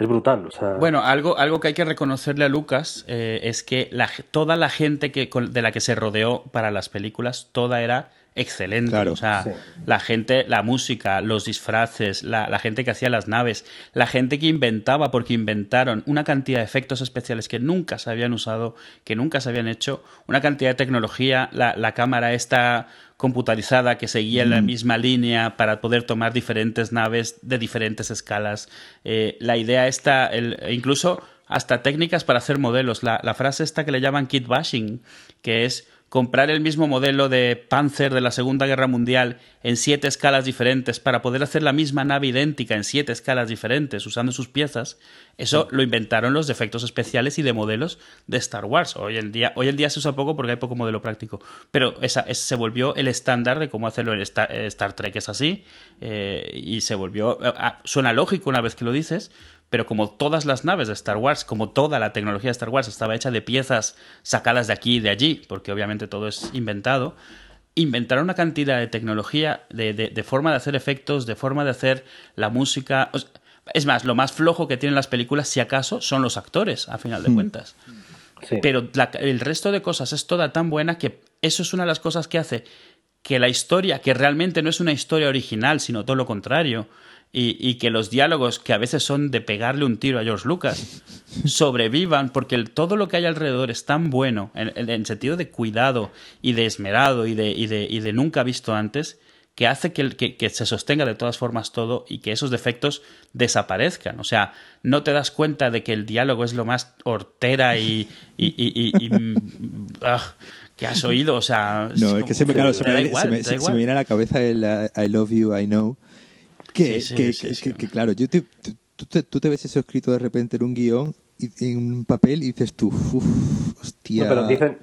es brutal. O sea... Bueno, algo, algo que hay que reconocerle a Lucas eh, es que la, toda la gente que, de la que se rodeó para las películas, toda era excelente. o sea, la gente, la música, los disfraces, la, la, gente que hacía las naves, la gente que inventaba, porque inventaron una cantidad de efectos especiales que nunca se habían usado, que nunca se habían hecho, una cantidad de tecnología, la, la cámara esta computarizada que seguía la mm. misma línea para poder tomar diferentes naves de diferentes escalas. Eh, la idea está, el, incluso hasta técnicas para hacer modelos. La, frase esta que le llaman kit bashing, que es comprar el mismo modelo de Panzer de la Segunda Guerra Mundial en siete escalas diferentes para poder hacer la misma nave idéntica en siete escalas diferentes usando sus piezas, eso lo inventaron los efectos especiales y de modelos de Star Wars. Hoy en día, hoy en día se usa poco porque hay poco modelo práctico, pero esa, se volvió el estándar de cómo hacerlo en Star, Trek es así eh, y se volvió... suena lógico una vez que lo dices, pero como todas las naves de Star Wars, como toda la tecnología de Star Wars estaba hecha de piezas sacadas de aquí y de allí, porque obviamente todo es inventado, inventaron una cantidad de tecnología, de, forma de hacer efectos, de forma de hacer la música. Es más, lo más flojo que tienen las películas, si acaso, son los actores, a final de hmm. cuentas. Pero el resto de cosas es toda tan buena que eso es una de las cosas que hace que la historia, que realmente no es una historia original, sino todo lo contrario, y, que los diálogos, que a veces son de pegarle un tiro a George Lucas, sobrevivan, porque todo lo que hay alrededor es tan bueno, en, en, sentido de cuidado y de esmerado y de, y de, y de nunca visto antes, que hace que, que, se sostenga de todas formas todo y que esos defectos desaparezcan. O sea, no te das cuenta de que el diálogo es lo más hortera y, y, mm, ah, que has oído. O sea, no, es que se me, claro, se, me, viene a la cabeza el I love you, I know que, que, claro, yo te, tú, te, tú, te, ves eso escrito de repente en un guion, y, en un papel, y dices tú, uff, hostia. pero dicen,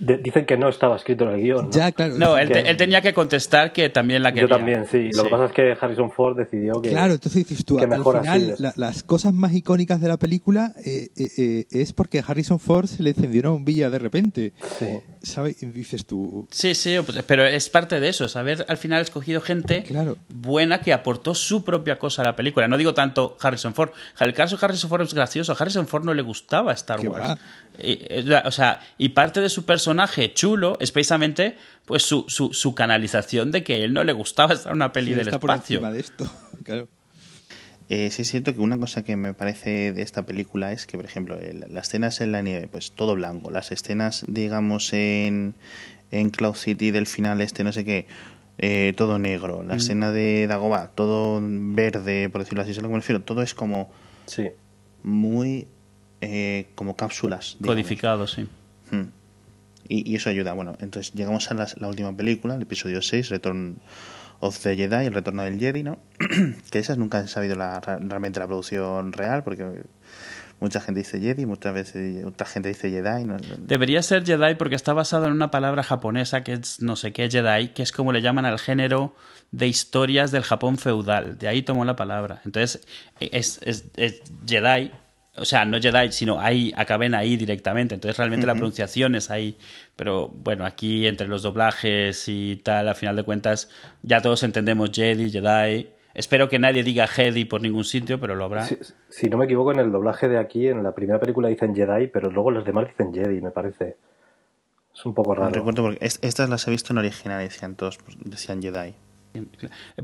dicen que no estaba escrito en el guion. ¿no? Ya, claro. No, él, él, tenía que contestar que también la quería. Yo también, sí. Lo que pasa es que Harrison Ford decidió que. Claro, entonces dices tú, al final, las cosas más icónicas de la película eh, eh, eh, es porque a Harrison Ford se le encendió una bombilla de repente. Sí. ¿Sabes? Dices tú. Sí, sí, pues, pero es parte de eso, es haber al final escogido gente buena que aportó su propia cosa a la película. No digo tanto Harrison Ford. El caso de Harrison Ford es gracioso. A Harrison Ford no le gustaba Star Wars. Y, o sea, y parte de su personaje chulo es precisamente pues su, su, canalización de que él no le gustaba estar en una peli del espacio. de esto, claro. Eh, sí es cierto que una cosa que me parece de esta película es que, por ejemplo, las escenas en la nieve, pues todo blanco. Las escenas, digamos, en, en Cloud City del final este, no sé qué, eh, todo negro. La mm. escena de Dagobah, todo verde, por decirlo así, es lo que me refiero. Todo es como sí. muy eh, como cápsulas. Codificado, sí. Hmm. Y, eso ayuda. Bueno, entonces llegamos a la, última película, el episodio 6, Return of the Jedi, el retorno del Jedi, ¿no? que esas nunca han sabido la, realmente la producción real, porque mucha gente dice Jedi, muchas veces otra gente dice Jedi. Debería ser Jedi porque está basado en una palabra japonesa que es no sé qué Jedi, que es como le llaman al género de historias del Japón feudal. De ahí tomó la palabra. Entonces, es, es, es Jedi o sea, no Jedi, sino ahí, acaben ahí directamente. Entonces realmente la pronunciación es ahí. Pero bueno, aquí entre los doblajes y tal, a final de cuentas, ya todos entendemos Jedi, Jedi. Espero que nadie diga Jedi por ningún sitio, pero lo habrá. Si, no me equivoco, en el doblaje de aquí, en la primera película dicen Jedi, pero luego los demás dicen Jedi, me parece. Es un poco raro. recuerdo porque estas las he visto en original, decían todos, decían Jedi.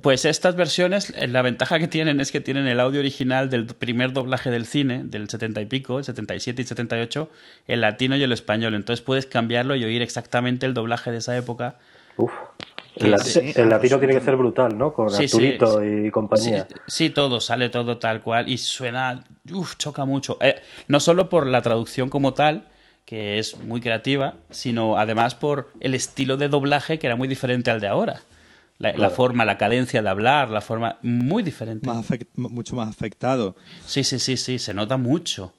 Pues estas versiones, eh, la ventaja que tienen es que tienen el audio original del primer doblaje del cine, del 70 y pico, el 77 y 78, el latino y el español. Entonces puedes cambiarlo y oír exactamente el doblaje de esa época. Uf. El, latino tiene que ser brutal, ¿no? Con Arturito y compañía. Sí, todo, sale todo tal cual y suena, uf, choca mucho. Eh, no solo por la traducción como tal, que es muy creativa, sino además por el estilo de doblaje que era muy diferente al de ahora. La, forma, la cadencia de hablar, la forma muy diferente. mucho más afectado. Sí, sí, sí, sí, se nota mucho.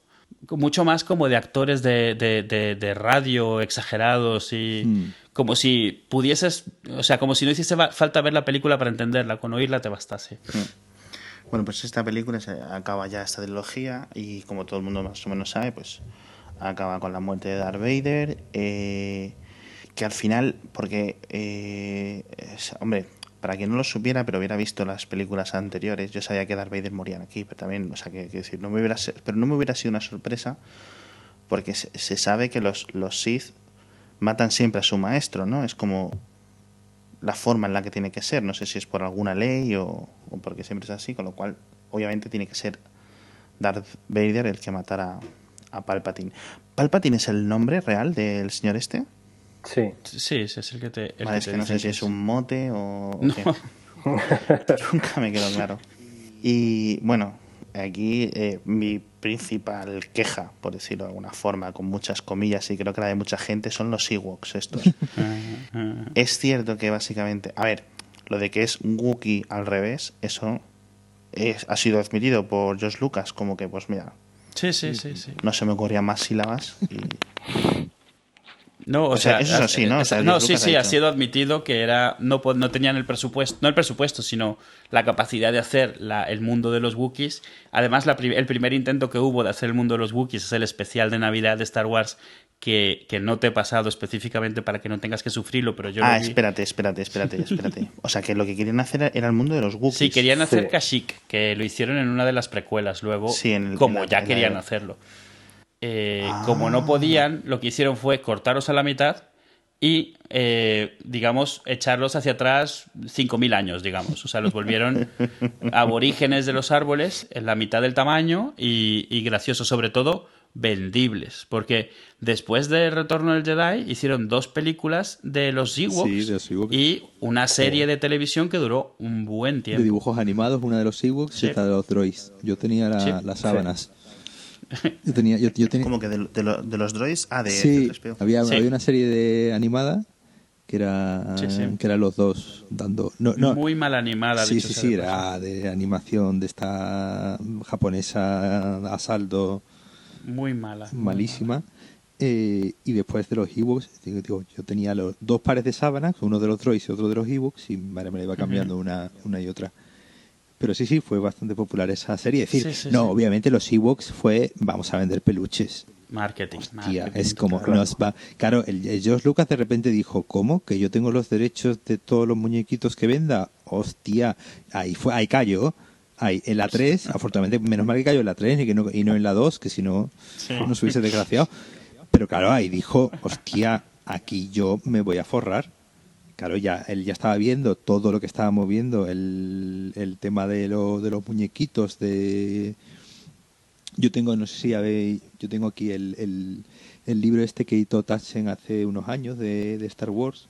Mucho más como de actores de, de, radio exagerados y hmm. como si pudieses, o sea, como si no hiciese falta ver la película para entenderla, con oírla te bastase. Hmm. Bueno, pues esta película se acaba ya esta trilogía y como todo el mundo más o menos sabe, pues acaba con la muerte de Darth Vader. Eh, que al final, porque, eh, hombre, para quien no lo supiera, pero hubiera visto las películas anteriores, yo sabía que Darth Vader moría aquí, pero también, o sea, que, decir, no me hubiera, pero no me hubiera sido una sorpresa, porque se, sabe que los, los Sith matan siempre a su maestro, ¿no? Es como la forma en la que tiene que ser, no sé si es por alguna ley o, o porque siempre es así, con lo cual, obviamente, tiene que ser Darth Vader el que matara a Palpatine. ¿Palpatine es el nombre real del señor este? Sí. Sí, ese es el que te. es que no sé si es un mote o. Nunca me quedó claro. Y bueno, aquí eh, mi principal queja, por decirlo de alguna forma, con muchas comillas, y creo que la de mucha gente, son los Ewoks estos. es cierto que básicamente, a ver, lo de que es un Wookiee al revés, eso es, ha sido admitido por George Lucas, como que, pues mira, Sí, sí, sí, sí. no se me ocurrían más sílabas. Y... No, o, O sea, sea, eso es así, ¿no? O sea, no, sí, ha sí, ha sido admitido que era no, no tenían el presupuesto, no el presupuesto, sino la capacidad de hacer la- el mundo de los Wookiees. Además, la el primer intento que hubo de hacer el mundo de los Wookiees es el especial de Navidad de Star Wars que, que no te he pasado específicamente para que no tengas que sufrirlo, pero yo Ah, vi. espérate, espérate, espérate, espérate. O sea, que lo que querían hacer era el mundo de los Wookiees. Sí, querían hacer Sí. Kashyyyk, que lo hicieron en una de las precuelas, luego, Sí, en el- como en la- ya querían hacerlo. Eh, Ah. Como no podían, lo que hicieron fue cortaros a la mitad y, eh, digamos, echarlos hacia atrás 5.000 años, digamos. O sea, los volvieron aborígenes de los árboles en la mitad del tamaño y, y graciosos, sobre todo vendibles. Porque después de Retorno del Jedi hicieron dos películas de los Ewoks Sí, de los Ewoks. y una serie de televisión que duró un buen De tiempo. dibujos animados, una de los Ewoks Sí. y otra de los droids. Yo tenía la- Sí. las sábanas. Yo tenía, yo, yo tenía, Como que de, de lo- de los droids. Ah, de sí, C3PO. había, Sí. había una serie de animada que era Sí, sí. que eran los dos dando no, no, Muy mal animada. sí dicho sí sí de era de animación de esta japonesa a saldo Muy mala. malísima Eh, y después de los ebooks digo, digo, yo tenía los dos pares de sábanas uno de los droids y otro de los ebooks y me la iba cambiando una, una y otra pero sí sí fue bastante popular esa serie es decir Sí, sí, no sí. obviamente los ebooks fue vamos a vender peluches Marketing. Marketing, es como claro. nos va. Claro, el, el George Lucas de repente dijo, ¿cómo? ¿Que yo tengo los derechos de todos los muñequitos que venda? Hostia, ahí fue, ahí cayó. Ahí, en la 3, afortunadamente, menos mal que cayó en la 3 y, que no, y no en la 2, que si no nos hubiese desgraciado. Pero claro, ahí dijo, hostia, aquí yo me voy a forrar. Claro, ya él ya estaba viendo todo lo que estábamos viendo, el, el tema de, lo, de los muñequitos, de, yo tengo, no sé si habéis, yo tengo aquí el, el, el libro este que editó Taschen hace unos años de, de Star Wars.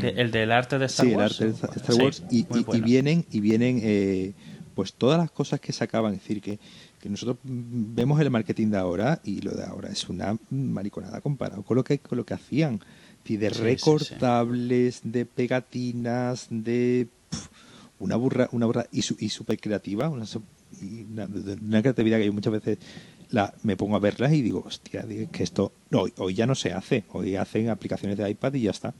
De- el del arte de Star sí, Wars. el arte de Star Sí, Wars. y, muy y- y bueno. vienen, y vienen eh, pues todas las cosas que sacaban. Es decir, que, que nosotros mm, vemos el marketing de ahora y lo de ahora es una mariconada comparado con lo que, con lo que hacían. De Sí, sí, sí. recortables, de pegatinas, de pf, una burra, una burra y, su- y súper creativa, una, creatividad que yo muchas veces la, me pongo a verlas y digo, hostia, que esto no, hoy, hoy ya no se hace, hoy hacen aplicaciones de iPad y ya está.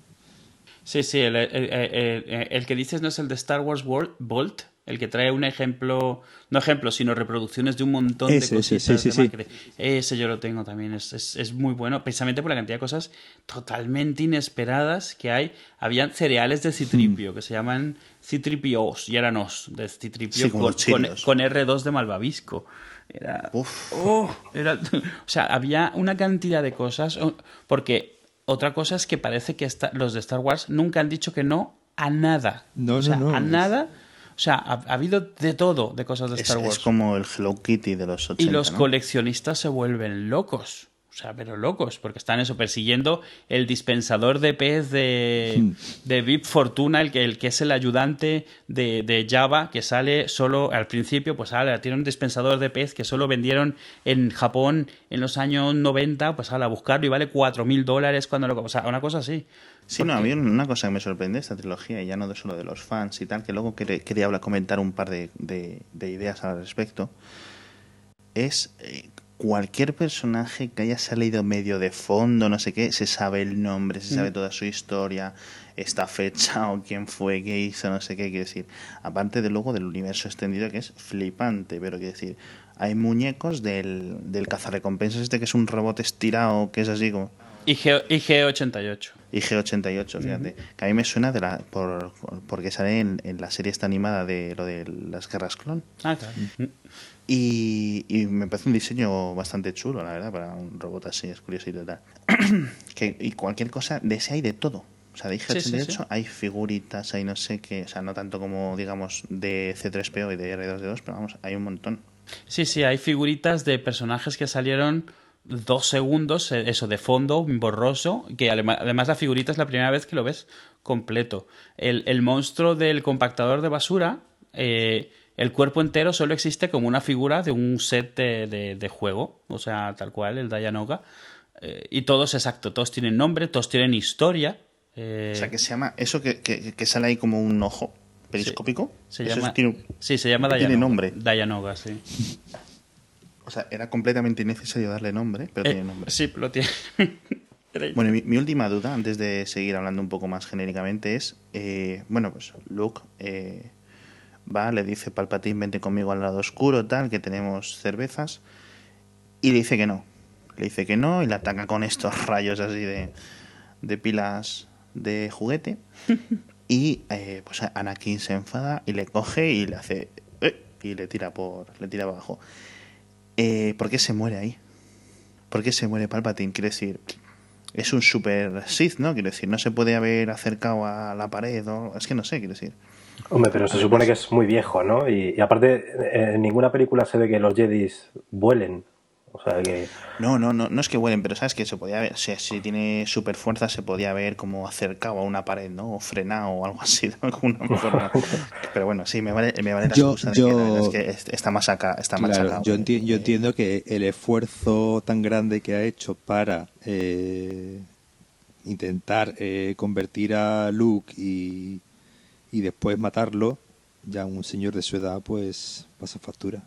Sí, sí, el, el- el- el- el que dices no es el de Star Wars World, Bolt, el que trae un ejemplo, no ejemplo, sino reproducciones de un montón Ese, de ese, cositas sí, de sí, sí. Ese yo lo tengo también, es, es, es muy bueno, precisamente por la cantidad de cosas totalmente inesperadas que hay. Habían cereales de Citripio que se llaman Citripios y eran os de Citripio con, con- Cheerios. con R2 de Malvavisco. Era, Uf. Oh, era- o sea, había una cantidad de cosas. Porque otra cosa es que parece que esta- los de Star Wars nunca han dicho que no a nada. No, o sea, no, no, a nada. O sea, ha, ha habido de todo de cosas de Es, Star Wars. es como el Hello Kitty de los 80. y los ¿no? coleccionistas se vuelven locos. O sea, pero locos, porque están eso, persiguiendo el dispensador de pez de, Hmm. de Vip Fortuna, el que, el que es el ayudante de, de Java, que sale solo al principio, pues ahora tiene un dispensador de pez que solo vendieron en Japón en los años 90, pues ahora a buscarlo y vale 4.000 dólares cuando lo... O sea, una cosa así. Sí, no, a mí una cosa que me sorprende de esta trilogía, y ya no solo de los fans y tal, que luego quería, quería hablar, comentar un par de, de- de ideas al respecto, es eh, cualquier personaje que haya salido medio de fondo, no sé qué, se sabe el nombre, se sabe toda su historia, esta fecha o quién fue, qué hizo, no sé qué, quiero decir. Aparte de luego del universo extendido que es flipante, pero quiero decir, hay muñecos del, del cazarrecompensas este que es un robot estirado, que es así como... IG, IG88. IG88, fíjate. Que a mí me suena de la, por, porque sale en, en la serie esta animada de lo de las guerras clon. Ah, claro. Y, y me parece un diseño bastante chulo, la verdad, para un robot así, es curioso y tal. que, y cualquier cosa, de ese hay de todo. O sea, de IG88 Sí, sí, sí. hay figuritas, hay no sé qué, o sea, no tanto como, digamos, de C3PO y de R2D2, pero vamos, hay un montón. Sí, sí, hay figuritas de personajes que salieron dos segundos, eh, eso, de fondo, borroso, que además la figurita es la primera vez que lo ves completo. El, el monstruo del compactador de basura, eh, el cuerpo entero solo existe como una figura de un set de, de, juego, o sea, tal cual, el Dayanoga. Eh, y todos, exacto, todos tienen nombre, todos tienen historia. Eh, o sea, que se llama, eso que, que, sale ahí como un ojo periscópico. Sí, se llama, sí, se llama Dayanoga. Tiene nombre. Dayanoga, sí. O sea, era completamente innecesario darle nombre, pero tiene nombre. Sí, lo tiene. Bueno, mi, última duda, antes de seguir hablando un poco más genéricamente, es, eh, bueno, pues Luke eh, va, le dice Palpatine, vente conmigo al lado oscuro, tal, que tenemos cervezas, y le dice que no. Le dice que no y le ataca con estos rayos así de, de pilas de juguete. y eh, pues Anakin se enfada y le coge y le hace... y le tira por le tira abajo. ¿Por qué se muere ahí? ¿Por qué se muere Palpatine? Quiere decir, es un super Sith, ¿no? Quiero decir, no se puede haber acercado a la pared, o... es que no sé, quiero decir. Hombre, pero se supone que es muy viejo, ¿no? Y, aparte, en ninguna película se ve que los Jedis vuelen. O sea que... No, no, no, no es que vuelen, pero sabes que se podía ver, si tiene super fuerza, se podía ver como acercado a una pared, ¿no? O frenado o algo así, ¿no? pero bueno, sí, me vale, me vale la excusa de que, está más acá, está claro, Yo, yo entiendo que el esfuerzo tan grande que ha hecho para eh, intentar eh, convertir a Luke y, y después matarlo, ya un señor de su edad, pues pasa factura.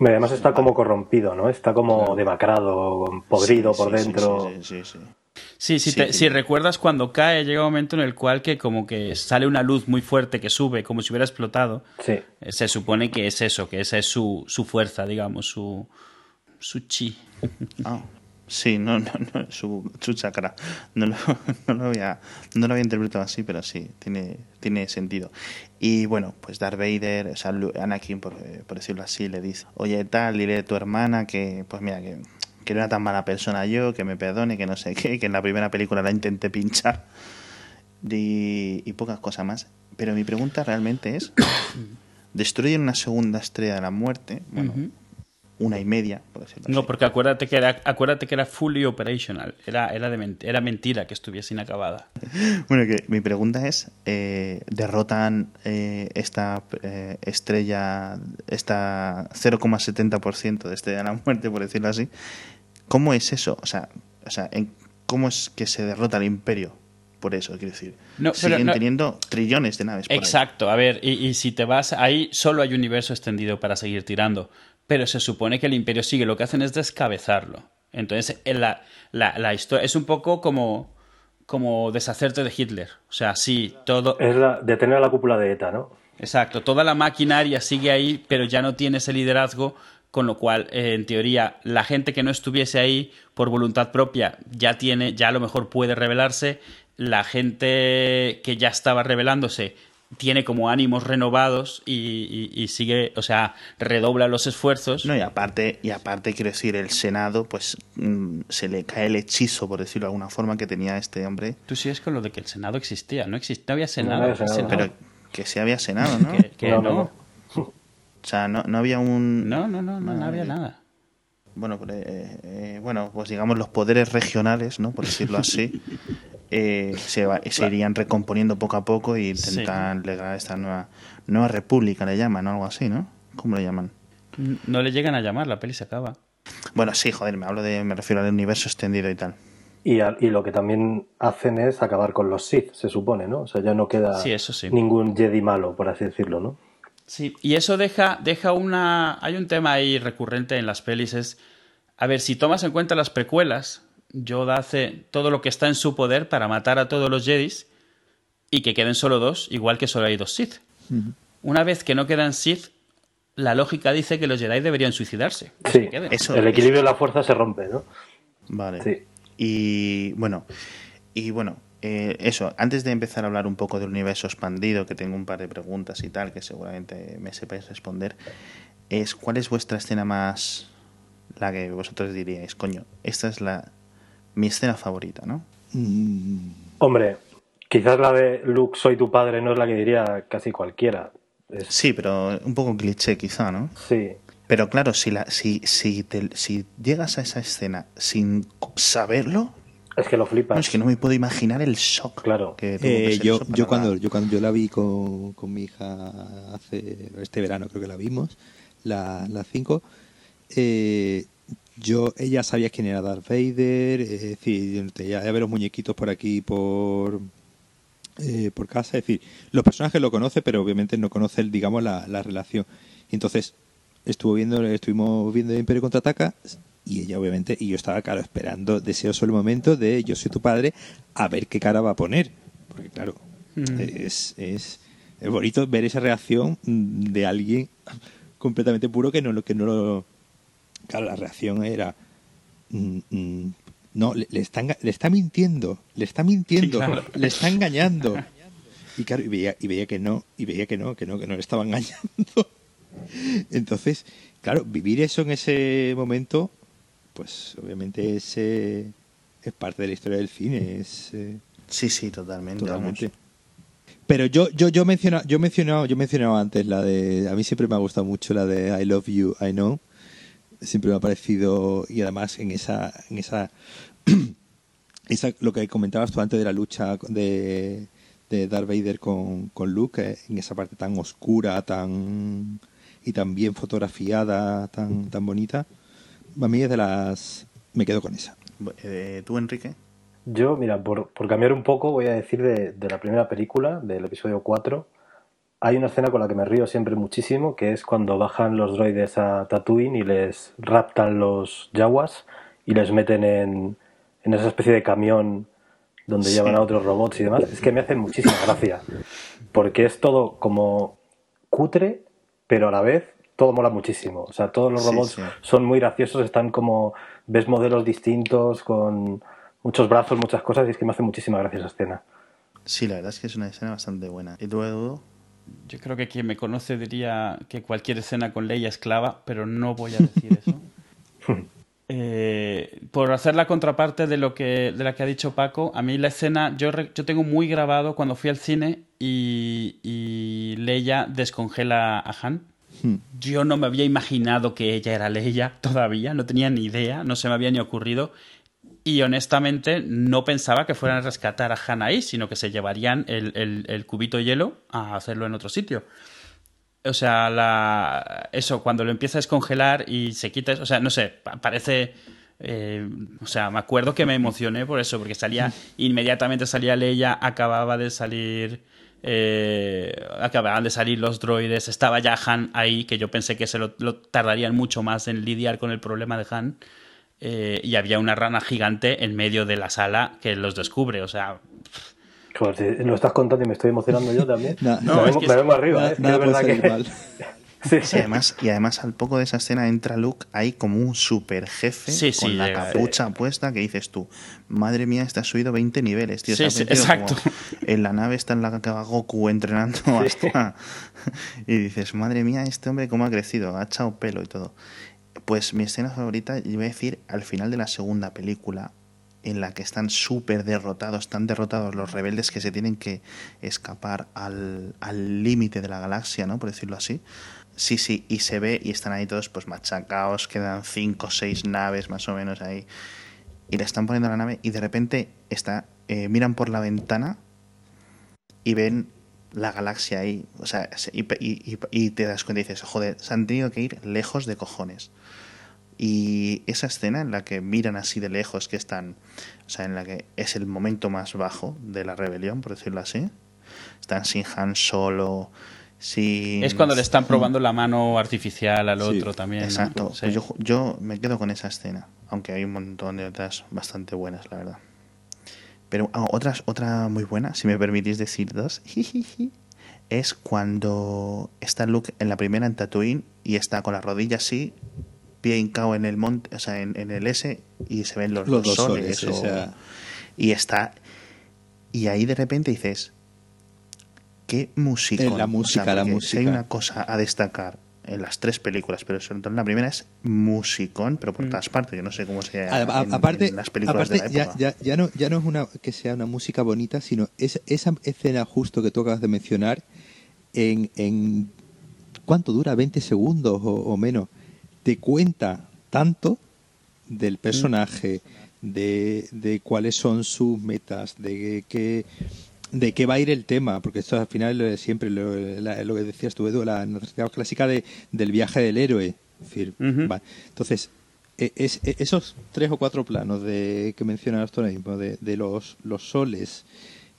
Además está como corrompido, ¿no? Está como demacrado, podrido por dentro. Sí, sí, sí. si, recuerdas cuando cae, llega un momento en el cual que como que sale una luz muy fuerte que sube, como si hubiera explotado. Sí. Eh, se supone que es eso, que esa es su, su fuerza, digamos, su, su chi. Ah. Sí, no, no, no su, su chakra. No lo, no, lo había, no lo había interpretado así, pero sí, tiene, tiene sentido. Y bueno, pues Darth Vader, o sea, Anakin, por, por decirlo así, le dice, oye, tal, dile a tu hermana que, pues mira, que, que era tan mala persona yo, que me perdone, que no sé qué, que en la primera película la intenté pinchar y, y pocas cosas más. Pero mi pregunta realmente es, ¿destruyen una segunda estrella de la muerte? Bueno, una y media, por decirlo No, porque acuérdate que era, acuérdate que era fully operational, era, era, de, era mentira que estuviese inacabada. bueno, que mi pregunta es, eh, ¿derrotan eh, esta eh, estrella, esta 0,70% de estrella de la muerte, por decirlo así? ¿Cómo es eso? O sea, o sea ¿cómo es que se derrota el imperio? por eso, quiero decir. No, siguen teniendo trillones de naves. Exacto, a ver, y, y, si te vas ahí, solo hay un universo extendido para seguir tirando pero se supone que el imperio sigue, lo que hacen es descabezarlo. Entonces, la, la, historia es un poco como, como deshacerte de Hitler. O sea, sí, todo... Es la, detener la cúpula de ETA, ¿no? Exacto, toda la maquinaria sigue ahí, pero ya no tiene ese liderazgo, con lo cual, eh, en teoría, la gente que no estuviese ahí por voluntad propia ya tiene, ya a lo mejor puede rebelarse, la gente que ya estaba rebelándose tiene como ánimos renovados y, sigue, o sea, redobla los esfuerzos. No, y aparte, y aparte quiero decir, el Senado, pues mm, se le cae el hechizo, por decirlo de alguna forma, que tenía este hombre. Tú sigues con lo de que el Senado existía, no, existía, había Senado. Pero que sí había Senado, ¿no? que, no, O sea, no, no había un... No, no, no, no, había nada. Bueno, pues, eh, eh, bueno, pues digamos los poderes regionales, ¿no? Por decirlo así. Eh, se, se, irían recomponiendo poco a poco y intentan llegar a esta nueva, nueva república, le llaman, Algo así, ¿no? ¿Cómo le llaman? No le llegan a llamar, la peli se acaba. Bueno, sí, joder, me hablo de, me refiero al universo extendido y tal. Y, y lo que también hacen es acabar con los Sith, se supone, ¿no? O sea, ya no queda ningún Jedi malo, por así decirlo, ¿no? Sí, y eso deja, deja una... Hay un tema ahí recurrente en las pelis, es... A ver, si tomas en cuenta las precuelas, Yoda hace todo lo que está en su poder para matar a todos los Jedis y que queden solo dos, igual que solo hay dos Sith. Una vez que no quedan Sith, la lógica dice que los Jedi deberían suicidarse. Sí, eso, el equilibrio de la fuerza se rompe, ¿no? Vale. Sí. Y bueno, y bueno, eh, eso, antes de empezar a hablar un poco del universo expandido, que tengo un par de preguntas y tal, que seguramente me sepáis responder, es ¿cuál es vuestra escena más, la que vosotros diríais, coño, esta es la mi escena favorita, ¿no? Mm. Hombre, quizás la de Luke, soy tu padre, no es la que diría casi cualquiera. Sí, pero un poco cliché quizá, ¿no? Sí. Pero claro, si, la, si, si, si llegas a esa escena sin saberlo, Es que lo flipas. No, es que no me puedo imaginar el shock. Claro. Que tuvo que Eh, yo, yo cuando la- yo cuando yo la vi con, con mi hija hace este verano creo que la vimos la la 5 eh, yo ella sabía quién era Darth Vader es decir ya ver los muñequitos por aquí por eh, por casa es decir los personajes lo conoce pero obviamente no conoce digamos la, la relación y entonces estuvo viendo estuvimos viendo Imperio contraataca y ella obviamente y yo estaba claro esperando deseoso el momento de yo soy tu padre a ver qué cara va a poner. Porque claro es, es es bonito ver esa reacción de alguien completamente puro que no lo que no lo claro la reacción era mm, mm, no le, le está le está mintiendo le está mintiendo Sí, claro. le está engañando y claro y veía y veía que no y veía que no que no que no le estaba engañando. Entonces claro vivir eso en ese momento pues obviamente es eh, es parte de la historia del cine es eh, Sí, sí, totalmente. Totalmente. vamos. Pero yo, yo, yo mencionaba, yo mencionaba, yo mencionaba antes la de, a mí siempre me ha gustado mucho la de I Love You, I Know. Siempre me ha parecido, y además en esa, en esa, esa lo que comentabas tú antes de la lucha de, de Darth Vader con, con Luke, eh, en esa parte tan oscura, tan, y tan bien fotografiada, tan, tan bonita. A mí es de las, me quedo con esa. Eh, ¿Tú, Enrique? Yo, mira, por, por cambiar un poco, voy a decir de, de la primera película, del episodio 4. Hay una escena con la que me río siempre muchísimo, que es cuando bajan los droides a Tatooine y les raptan los Jawas y les meten en, en esa especie de camión donde Sí. llevan a otros robots y demás. Es que me hace muchísima gracia, porque es todo como cutre, pero a la vez todo mola muchísimo. O sea, todos los robots sí. son muy graciosos, están como, ves modelos distintos, con muchos brazos, muchas cosas, y es que me hace muchísima gracia esa escena. Sí, la verdad es que es una escena bastante buena. ¿Y tú, Edu? Yo creo que quien me conoce diría que cualquier escena con Leia es clava, pero no voy a decir eso. Eh, por hacer la contraparte de lo que de la que ha dicho Paco, a mí la escena yo, yo tengo muy grabado cuando fui al cine y, y Leia descongela a Han. Yo no me había imaginado que ella era Leia todavía, no tenía ni idea, no se me había ni ocurrido. Y honestamente no pensaba que fueran a rescatar a Han ahí, sino que se llevarían el, el- el cubito de hielo a hacerlo en otro sitio. O sea, la, eso, cuando lo empieza a descongelar y se quita, o sea, no sé, pa- parece... eh, o sea, me acuerdo que me emocioné por eso, porque salía, inmediatamente salía Leia, acababa de salir... eh, acababan de salir los droides, estaba ya Han ahí, que yo pensé que se lo, lo tardarían mucho más en lidiar con el problema de Han. eh, y había una rana gigante en medio de la sala que los descubre, o sea, Joder, si lo estás contando y me estoy emocionando yo también. Me, no, es vengo, que me es- vengo arriba, Nada, ¿eh? es que nada es puede verdad salir que... mal. Sí. Sí, además, y además al poco de esa escena entra Luke ahí como un super jefe Sí, sí, con la llega. capucha puesta que dices tú, madre mía, este ha subido 20 niveles, tío. Exacto. En la nave está en la que va Goku entrenando hasta... Y dices, madre mía, este hombre cómo ha crecido, ha echado pelo y todo. Pues mi escena favorita, yo voy a decir, al final de la segunda película, en la que están súper derrotados, están derrotados los rebeldes que se tienen que escapar al al límite de la galaxia, ¿no? Por decirlo así. Sí, sí, y se ve y están ahí todos pues machacados, quedan cinco o seis naves más o menos ahí. Y le están poniendo la nave y de repente está, eh, miran por la ventana y ven la galaxia ahí. O sea, se- y, y- y- y te das cuenta y dices, joder, se han tenido que ir lejos de cojones. Y esa escena en la que miran así de lejos que están, o sea, en la que es el momento más bajo de la rebelión, por decirlo así. Están sin Han solo, sin... es cuando le están probando la mano artificial al Sí, otro también. ¿no? Exacto. Sí. Pues yo, yo me quedo con esa escena, aunque hay un montón de otras bastante buenas, la verdad. Pero ah, otras, otra muy buena, si me permitís decir dos, es cuando está Luke en la primera en Tatooine y está con la rodilla así, pie hincado en el monte, o sea, en, en el S y se ven los, Los dos soles. soles, o- Y está. Y ahí de repente dices. Qué música. La música, la Si hay música. una cosa a destacar en las tres películas, pero sobre todo en la primera es musicón, pero por todas partes. Yo no sé cómo se llama aparte, en las películas aparte de la ya, época. ya, ya no, ya no es una que sea una música bonita, sino es, esa escena justo que tú acabas de mencionar, en, en ¿cuánto dura? ¿20 segundos o, o menos? Te cuenta tanto del personaje, de, de cuáles son sus metas, de qué de qué va a ir el tema, porque esto al final siempre lo, lo que decías tú, Edu, la narrativa clásica de, del viaje del héroe. Entonces, e, es, e, esos tres o cuatro planos de que mencionas ahora mismo, de, de los, los soles,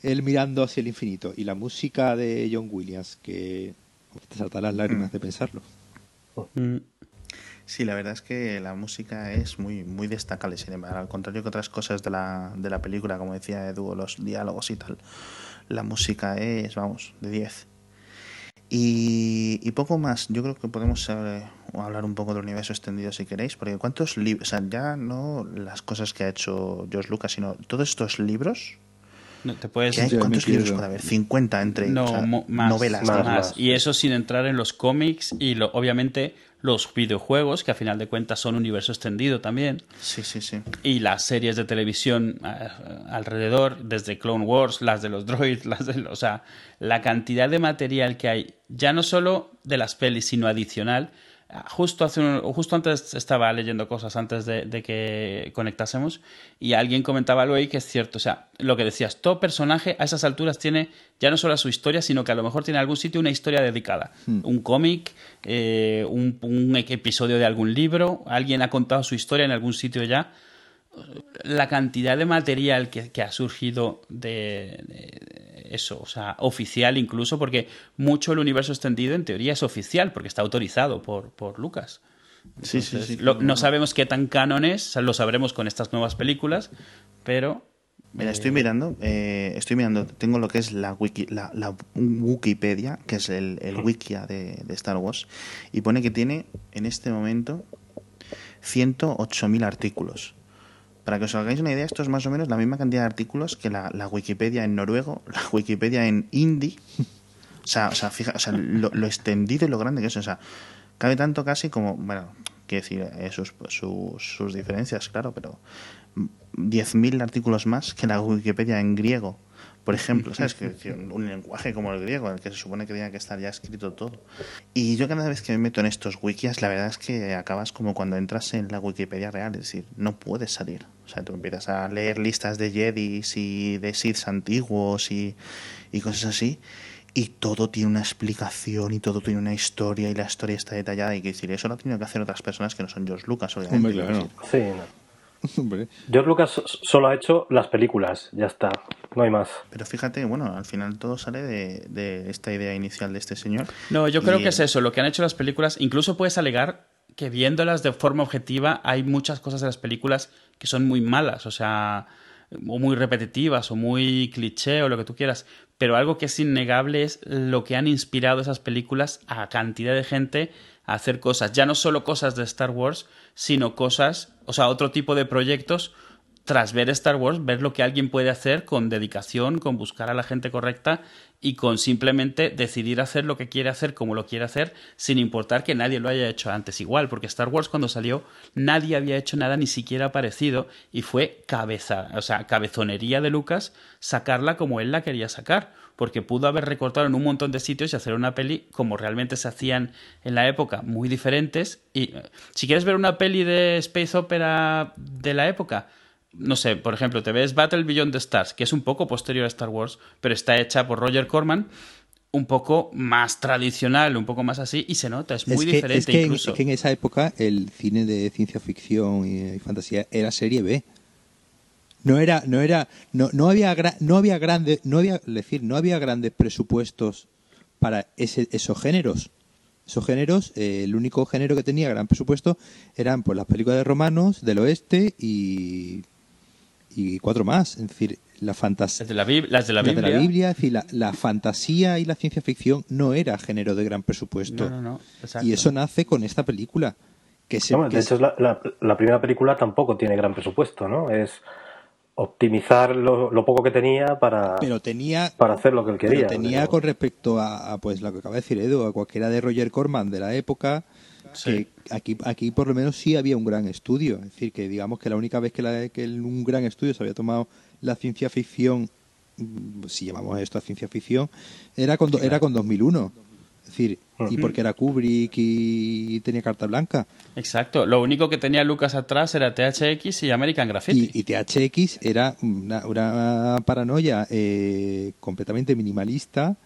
él mirando hacia el infinito, y la música de John Williams, que te saltan las lágrimas de pensarlo. Mm. Sí, la verdad es que la música es muy, muy destacable, sin embargo, al contrario que otras cosas de la, de la película, como decía Edu, los diálogos y tal, la música es, vamos, de 10. Y, poco más, yo creo que podemos eh, hablar un poco del universo extendido si queréis, porque cuántos libros, o sea, ya no las cosas que ha hecho George Lucas, sino todos estos libros no, te puedes ¿Cuántos libros puede haber? 50 entre novelas. Más, Y eso sin entrar en los cómics y lo, obviamente los videojuegos, que a final de cuentas son universo extendido también. Sí, sí, sí. Y las series de televisión eh, alrededor, desde Clone Wars, las de los droids, las de o sea, la cantidad de material que hay, ya no solo de las pelis, sino adicional, justo, hace justo antes estaba leyendo cosas antes de, que conectásemos y alguien comentaba algo ahí que es cierto. O sea, lo que decías, todo personaje a esas alturas tiene ya no solo su historia, sino que a lo mejor tiene algún sitio una historia dedicada. Hmm. Un cómic, eh, un, episodio de algún libro, alguien ha contado su historia en algún sitio ya. La cantidad de material que, ha surgido de eso, o sea, oficial incluso, porque mucho el universo extendido en teoría es oficial, porque está autorizado por, por Lucas. sí, sí, sí. no sabemos qué tan canon es, lo sabremos con estas nuevas películas, pero... Mira, estoy eh, mirando, eh, estoy mirando, tengo lo que es la, wiki, la, Wikipedia, que es el, el wikia de, de, Star Wars, y pone que tiene en este momento 108.000 artículos. Para que os hagáis una idea, esto es más o menos la misma cantidad de artículos que la, Wikipedia en noruego, la Wikipedia en hindi. O sea, o sea, fija, o sea lo, extendido y lo grande que es. O sea, cabe tanto casi como, bueno, quiero decir, eh, sus, sus diferencias, claro, pero 10.000 artículos más que la Wikipedia en griego por ejemplo, ¿sabes? Que, un lenguaje como el griego, en el que se supone que tenía que estar ya escrito todo. Y yo cada vez que me meto en estos wikis, la verdad es que acabas como cuando entras en la Wikipedia real, es decir, no puedes salir. O sea, tú empiezas a leer listas de Jedis y de Sith antiguos y, y cosas así, y todo tiene una explicación y todo tiene una historia y la historia está detallada y que decir, eso lo han tenido que hacer otras personas que no son George Lucas, obviamente. claro. Sí, no. George Lucas solo ha hecho las películas, ya está, no hay más. Pero fíjate, bueno, al final todo sale de, esta idea inicial de este señor. No, yo creo que es eso, lo que han hecho las películas, incluso puedes alegar que viéndolas de forma objetiva hay muchas cosas de las películas que son muy malas, o sea, o muy repetitivas o muy cliché o lo que tú quieras, pero algo que es innegable es lo que han inspirado esas películas a cantidad de gente a hacer cosas, ya no solo cosas de Star Wars, sino cosas, o sea, otro tipo de proyectos tras ver Star Wars, ver lo que alguien puede hacer con dedicación, con buscar a la gente correcta y con simplemente decidir hacer lo que quiere hacer como lo quiere hacer, sin importar que nadie lo haya hecho antes igual, porque Star Wars cuando salió nadie había hecho nada ni siquiera parecido y fue cabeza, o sea, cabezonería de Lucas sacarla como él la quería sacar porque pudo haber recortado en un montón de sitios y hacer una peli como realmente se hacían en la época, muy diferentes. Y eh, si quieres ver una peli de Space Opera de la época, no sé, por ejemplo, te ves Battle Beyond the Stars, que es un poco posterior a Star Wars, pero está hecha por Roger Corman, un poco más tradicional, un poco más así, y se nota, es muy diferente es que incluso. En, que en esa época el cine de ciencia ficción y fantasía era serie B. No era, no era, no, no había, no había grandes, no había, decir, no había grandes presupuestos para ese, esos géneros. Esos géneros, eh, el único género que tenía gran presupuesto eran pues las películas de romanos del oeste y, y cuatro más. Es decir, la fantasía. Las de la, Biblia. es decir, la, fantasía y la ciencia ficción no era género de gran presupuesto. No, no, no. Y eso nace con esta película. Que se, de hecho, la, la, primera película tampoco tiene gran presupuesto, ¿no? Es optimizar lo, poco que tenía para, pero tenía, para hacer lo que él quería. tenía con respecto a, pues lo que acaba de decir Edu, a cualquiera de Roger Corman de la época, que aquí, aquí por lo menos sí había un gran estudio. Es decir, que digamos que la única vez que, la, que un gran estudio se había tomado la ciencia ficción, mm, si llamamos esto a ciencia ficción, era con, era con 2001. Es decir, y porque era Kubrick y tenía carta blanca. Exacto. Lo único que tenía Lucas atrás era THX y American Graffiti. Y, y THX era una, una paranoia eh, completamente minimalista.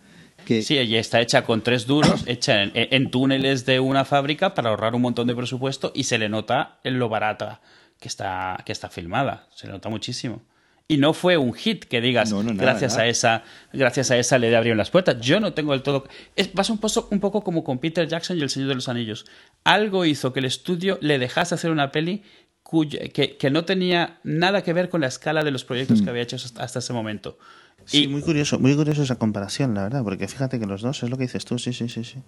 Que... Sí, y está hecha con tres duros, hecha en, en, túneles de una fábrica para ahorrar un montón de presupuesto y se le nota en lo barata que está, que está filmada. Se le nota muchísimo. Y no fue un hit que digas, No, no, nada, gracias, nada. A esa, gracias a esa le abrieron las puertas. Yo no tengo del todo... Es, pasa un, poco, un poco como con Peter Jackson y El Señor de los Anillos. Algo hizo que el estudio le dejase hacer una peli que, que no tenía nada que ver con la escala de los proyectos que había hecho hasta, hasta ese momento. Sí, Y- muy curioso, muy curioso esa comparación, la verdad, porque fíjate que los dos es lo que dices tú, sí, sí, sí, sí.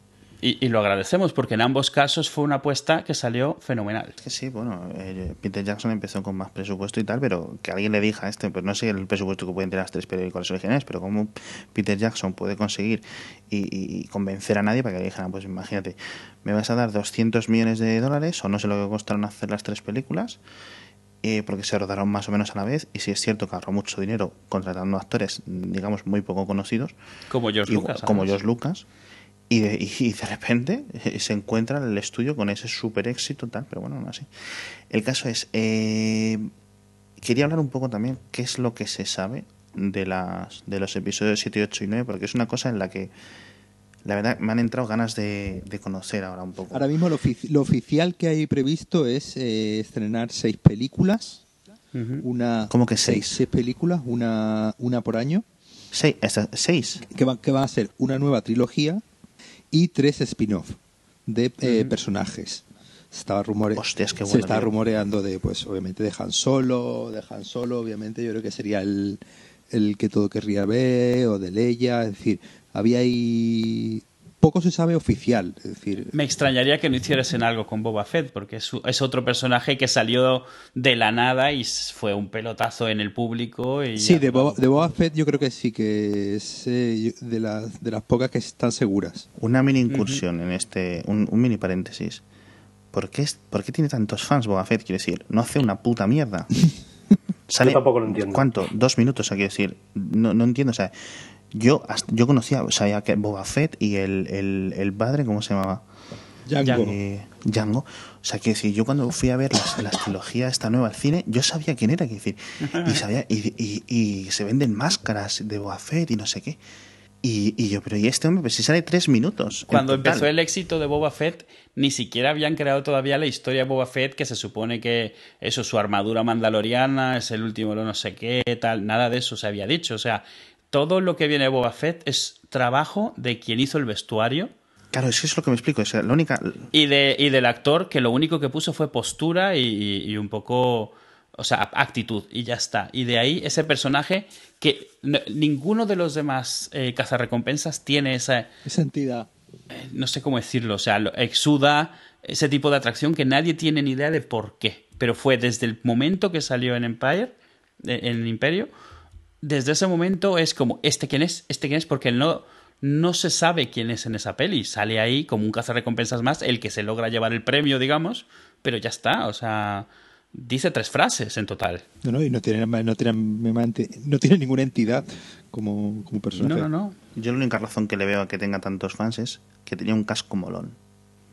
Y, y lo agradecemos porque en ambos casos fue una apuesta que salió fenomenal. Es que sí, bueno, eh, Peter Jackson empezó con más presupuesto y tal, pero que alguien le diga a este, pues no sé el presupuesto que pueden tener las tres películas originales, pero cómo Peter Jackson puede conseguir y, y- y convencer a nadie para que le dijeran, pues imagínate, me vas a dar 200 millones de dólares o no sé lo que costaron hacer las tres películas, eh, porque se rodaron más o menos a la vez y si es cierto que ahorró mucho dinero contratando actores, digamos, muy poco conocidos, Como George y- Lucas. como. George Lucas. Y de, y de repente eh, se encuentra en el estudio con ese super éxito tal, pero bueno, aún así. El caso es, eh, quería hablar un poco también qué es lo que se sabe de las de los episodios 7, 8 y 9, porque es una cosa en la que la verdad me han entrado ganas de, de conocer ahora un poco. Ahora mismo lo, ofici- lo oficial que hay previsto es eh, estrenar seis películas. Una, ¿Cómo que seis? Seis películas, una, una por año, Seis, seis. que, va, que va a ser una nueva trilogía y tres spin-off de eh, personajes. Se estaba, rumore Hostias, qué se estaba tío. rumoreando de, pues, obviamente, de Han Solo, de Han Solo, obviamente, yo creo que sería el, el que todo querría ver, o de Leia, es decir, había ahí... Poco se sabe oficial, es decir, Me extrañaría que no hiciesen algo con Boba Fett, porque es, es otro personaje que salió de la nada y fue un pelotazo en el público. Y Sí, de Boba, de Boba Fett yo creo que sí que es eh, de, las, de las pocas que están seguras. Una mini incursión en este, un, un mini paréntesis. ¿Por qué, es- ¿Por qué tiene tantos fans Boba Fett? Quiero decir, no hace una puta mierda. Sale, Yo tampoco lo entiendo. ¿Cuánto? Dos minutos, o sea, quiero decir. No, no entiendo, o sea, yo, hasta- yo conocía, o sabía que Boba Fett y el, el, el padre, ¿cómo se llamaba? Django. Eh, Django. O sea, que decir, yo cuando fui a ver las, las trilogías esta nueva al cine, yo sabía quién era, quiero decir. Y, sabía, y, y, y se venden máscaras de Boba Fett y no sé qué. Y, y yo, pero ¿y este hombre? Pues si sale tres minutos. Cuando empezó el éxito de Boba Fett, ni siquiera habían creado todavía la historia de Boba Fett, que se supone que eso, su armadura mandaloriana, es el último no sé qué, tal, nada de eso se había dicho. O sea, todo lo que viene de Boba Fett es trabajo de quien hizo el vestuario Claro, es que es lo que me explico. O sea, la única. y, de, y del actor que lo único que puso fue postura y, y un poco, o sea, actitud y ya está. Y de ahí ese personaje que no- ninguno de los demás eh, cazarrecompensas tiene esa, Esa entidad. eh, no sé cómo decirlo, o sea, exuda ese tipo de atracción que nadie tiene ni idea de por qué. Pero fue desde el momento que salió en Empire, eh, en Imperio, desde ese momento es como, ¿este quién es? ¿Este quién es? Porque no, no se sabe quién es en esa peli. Sale ahí como un cazarrecompensas más, el que se logra llevar el premio, digamos, pero ya está, o sea, dice tres frases en total. No, no, y no tiene, no tiene, no tiene ninguna entidad como, como personaje. No, no, no. Yo la única razón que le veo a que tenga tantos fans es que tenía un casco molón.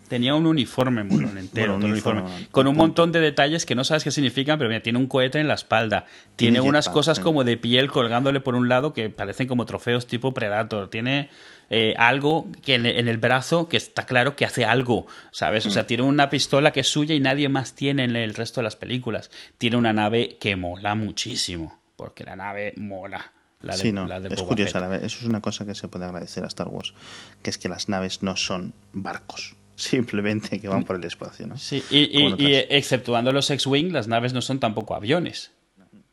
Tenía un uniforme molón entero, Bueno, un todo el uniforme, uniforme, molón, con un montón de detalles que no sabes qué significan, pero mira, tiene un cohete en la espalda, tiene, Tiene unas cosas como de piel colgándole por un lado que parecen como trofeos tipo Predator, tiene eh, algo que en, en el brazo que está claro que hace algo, ¿sabes? O Mm. sea, tiene una pistola que es suya y nadie más tiene en el resto de las películas. Tiene una nave que mola muchísimo, porque la nave mola. La de, sí, no, la de es la verdad, Eso es una cosa que se puede agradecer a Star Wars, que es que las naves no son barcos, simplemente que van por el espacio, ¿no? Sí, y, exceptuando los X-Wing, las naves no son tampoco aviones.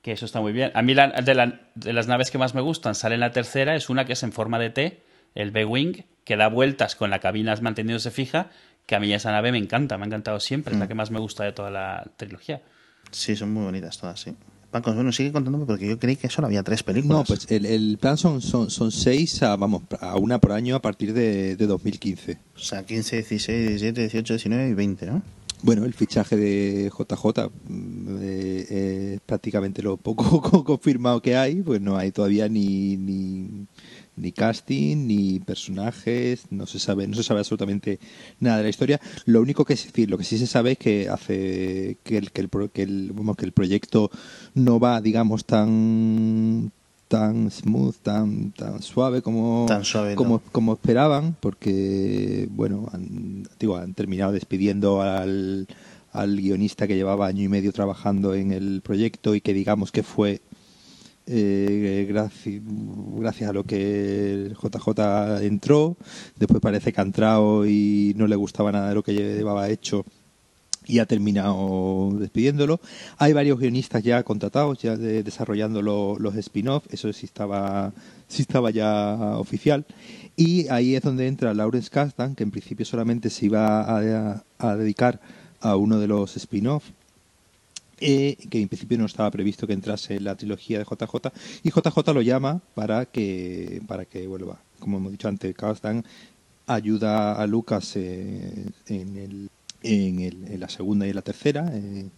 Que eso está muy bien. A mí la- de, la- de las naves que más me gustan sale en la tercera, es una que es en forma de T, el B-Wing, que da vueltas con la cabina manteniéndose fija, que a mí esa nave me encanta, me ha encantado siempre, es Mm. la que más me gusta de toda la trilogía. Sí, son muy bonitas todas, sí. Paco, bueno, sigue contándome porque yo creí que solo había tres películas. No, pues el, el plan son, son, son seis, a, vamos, a una por año a partir de, de 2015. O sea, 15, 16, 17, 18, 19 y 20, ¿no? Bueno, el fichaje de JJ mm, eh, es prácticamente lo poco confirmado que hay, pues no hay todavía ni, ni, ni casting, ni personajes, no se sabe, no se sabe absolutamente nada de la historia. Lo único que decir, lo que sí se sabe es que hace que el, que el, que el, que el proyecto no va, digamos, tan tan smooth, tan tan suave como como, como esperaban, porque bueno, han, digo, han terminado despidiendo al al guionista que llevaba año y medio trabajando en el proyecto y que digamos que fue eh, gracias a lo que JJ entró, después parece que ha entrado y no le gustaba nada de lo que llevaba hecho y ha terminado despidiéndolo. Hay varios guionistas ya contratados, ya desarrollando los spin-off, eso sí estaba, sí estaba ya oficial. Y ahí es donde entra Lawrence Kasdan, que en principio solamente se iba a, a dedicar a uno de los spin-off eh, que en principio no estaba previsto que entrase en la trilogía de JJ, y JJ lo llama para que, para que vuelva. Como hemos dicho antes, Carlstan ayuda a Lucas eh, en, el, en, el, en, la segunda y en la tercera, eh,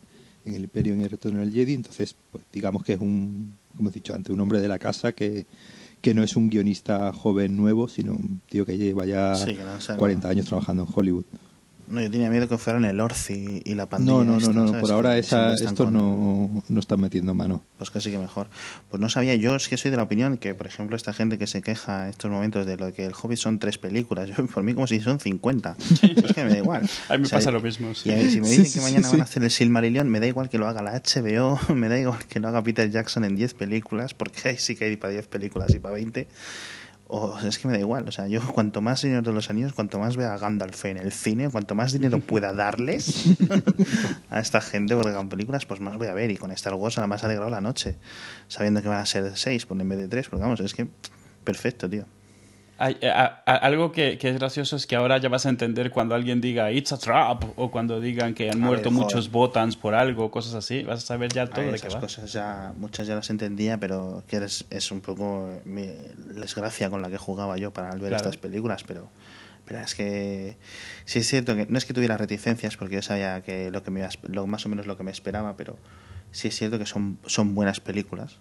en el Imperio y en el Retorno del Jedi, entonces pues, digamos que es un, como he dicho antes, un hombre de la casa que, que no es un guionista joven nuevo, sino un tío que lleva ya 40 años trabajando en Hollywood. No, yo tenía miedo que fueran el Orci y la pandilla. No, no, no, no, por ahora esa, estos no, no están metiendo mano. Pues casi que mejor. Pues no sabía, yo es que soy de la opinión que, por ejemplo, esta gente que se queja en estos momentos de lo que el Hobbit son tres películas, yo, por mí como si son 50. es que me da igual. a mí me pasa lo mismo. Y a ver, si me dicen que mañana van a hacer el Silmarillion, me da igual que lo haga la HBO, me da igual que lo haga Peter Jackson en 10 películas, porque ahí sí que hay para 10 películas y para 20 o es que me da igual, o sea, yo cuanto más Señor de los Anillos, cuanto más vea a Gandalf en el cine, cuanto más dinero pueda darles a esta gente porque hagan películas, pues más voy a ver. Y con Star Wars más alegrado la noche, sabiendo que van a ser seis pues en vez de tres, porque vamos, es que perfecto, tío. Eh, algo que, es gracioso es que ahora ya vas a entender cuando alguien diga it's a trap o cuando digan que han muerto muchos botans por algo, cosas así. Vas a saber ya todo de qué va. cosas ya, muchas ya las entendía, pero que es, un poco mi, desgracia con la que jugaba yo para ver estas películas, pero. Pero es que sí es cierto que no es que tuviera reticencias porque yo sabía que lo que me lo, más o menos lo que me esperaba, pero sí es cierto que son, son buenas películas